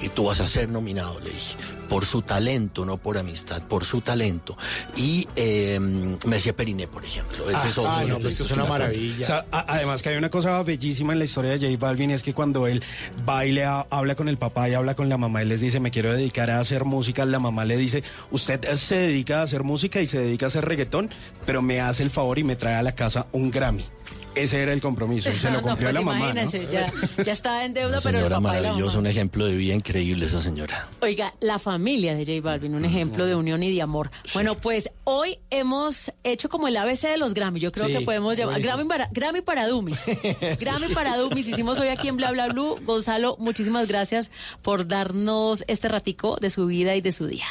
y tú vas a ser nominado, le dije, por su talento, no por amistad, por su talento. Y eh, me decía Periné, por ejemplo. Ese es otro
Ah,
de
no, pues es una maravilla.
O sea, a- además que hay una cosa bellísima en la historia de J Balvin es que cuando él baila, habla con el papá y habla con la mamá y les dice, me quiero dedicar a hacer música, la mamá le dice, usted se dedica a hacer música y se dedica a hacer reggaetón, pero me hace el favor y me trae a la casa un Grammy. Ese era el compromiso se lo *laughs*
No,
cumplió
pues
la mamá. ¿no?
imagínese, ya, ya estaba en deuda, pero el
señora
papá
maravillosa, un ejemplo de vida increíble esa señora.
Oiga, la familia de J Balvin, un ejemplo de unión y de amor. Bueno, pues hoy hemos hecho como el ABC de los Grammy. Yo creo
Sí,
que podemos llevar
buenísimo.
Grammy para, Grammy para Dummies. *laughs* Grammy para Dummies. Hicimos hoy aquí en Bla Bla Blue. Gonzalo, muchísimas gracias por darnos este ratico de su vida y de su día.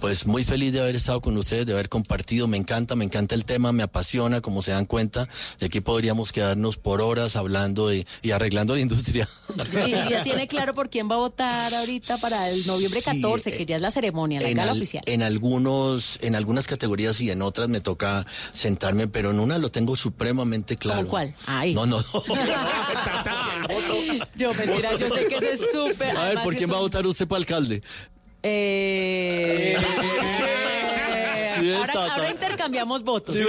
Pues muy feliz de haber estado con ustedes, de haber compartido. Me encanta, me encanta el tema, me apasiona, como se dan cuenta. De aquí podríamos quedarnos por horas hablando y, y arreglando la industria.
Y ya tiene claro por quién va a votar ahorita para el noviembre 14, que ya es la ceremonia, la
en,
gala
al-
oficial.
en algunos, en algunas categorías y en otras me toca sentarme, pero en una lo tengo supremamente claro.
¿Cómo cuál? Ahí.
No, no. *laughs*
Yo, mentira, yo sé que eso es súper.
A ver, ¿por quién va a votar usted para alcalde?
Eh,
Sí,
ahora, intercambiamos votos. *laughs*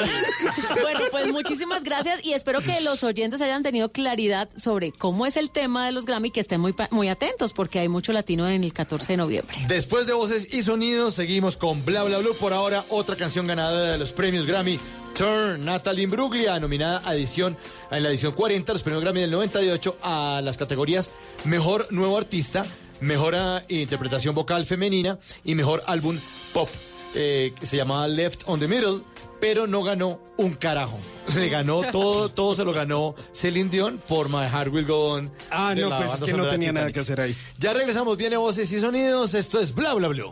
Bueno, pues muchísimas gracias y espero que los oyentes hayan tenido claridad sobre cómo es el tema de los Grammy, que estén muy, muy atentos porque hay mucho latino en el 14 de noviembre.
Después de voces y sonidos, seguimos con Bla Bla Blue. Por ahora, otra canción ganadora de los premios Grammy, Turn, Natalie Imbruglia, nominada a edición, en la edición 40, los premios Grammy del 98, a las categorías Mejor Nuevo Artista, Mejor Interpretación Vocal Femenina y Mejor Álbum Pop. eh, que se llamaba Left on the Middle, pero no ganó un carajo. *laughs* Se ganó todo, todo se lo ganó Celine Dion por My Heart Will Go On.
Ah, no, pues es que no tenía nada que hacer ahí.
Ya regresamos, viene voces y sonidos. Esto es Bla Bla Blue.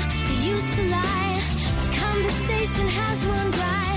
has one drive.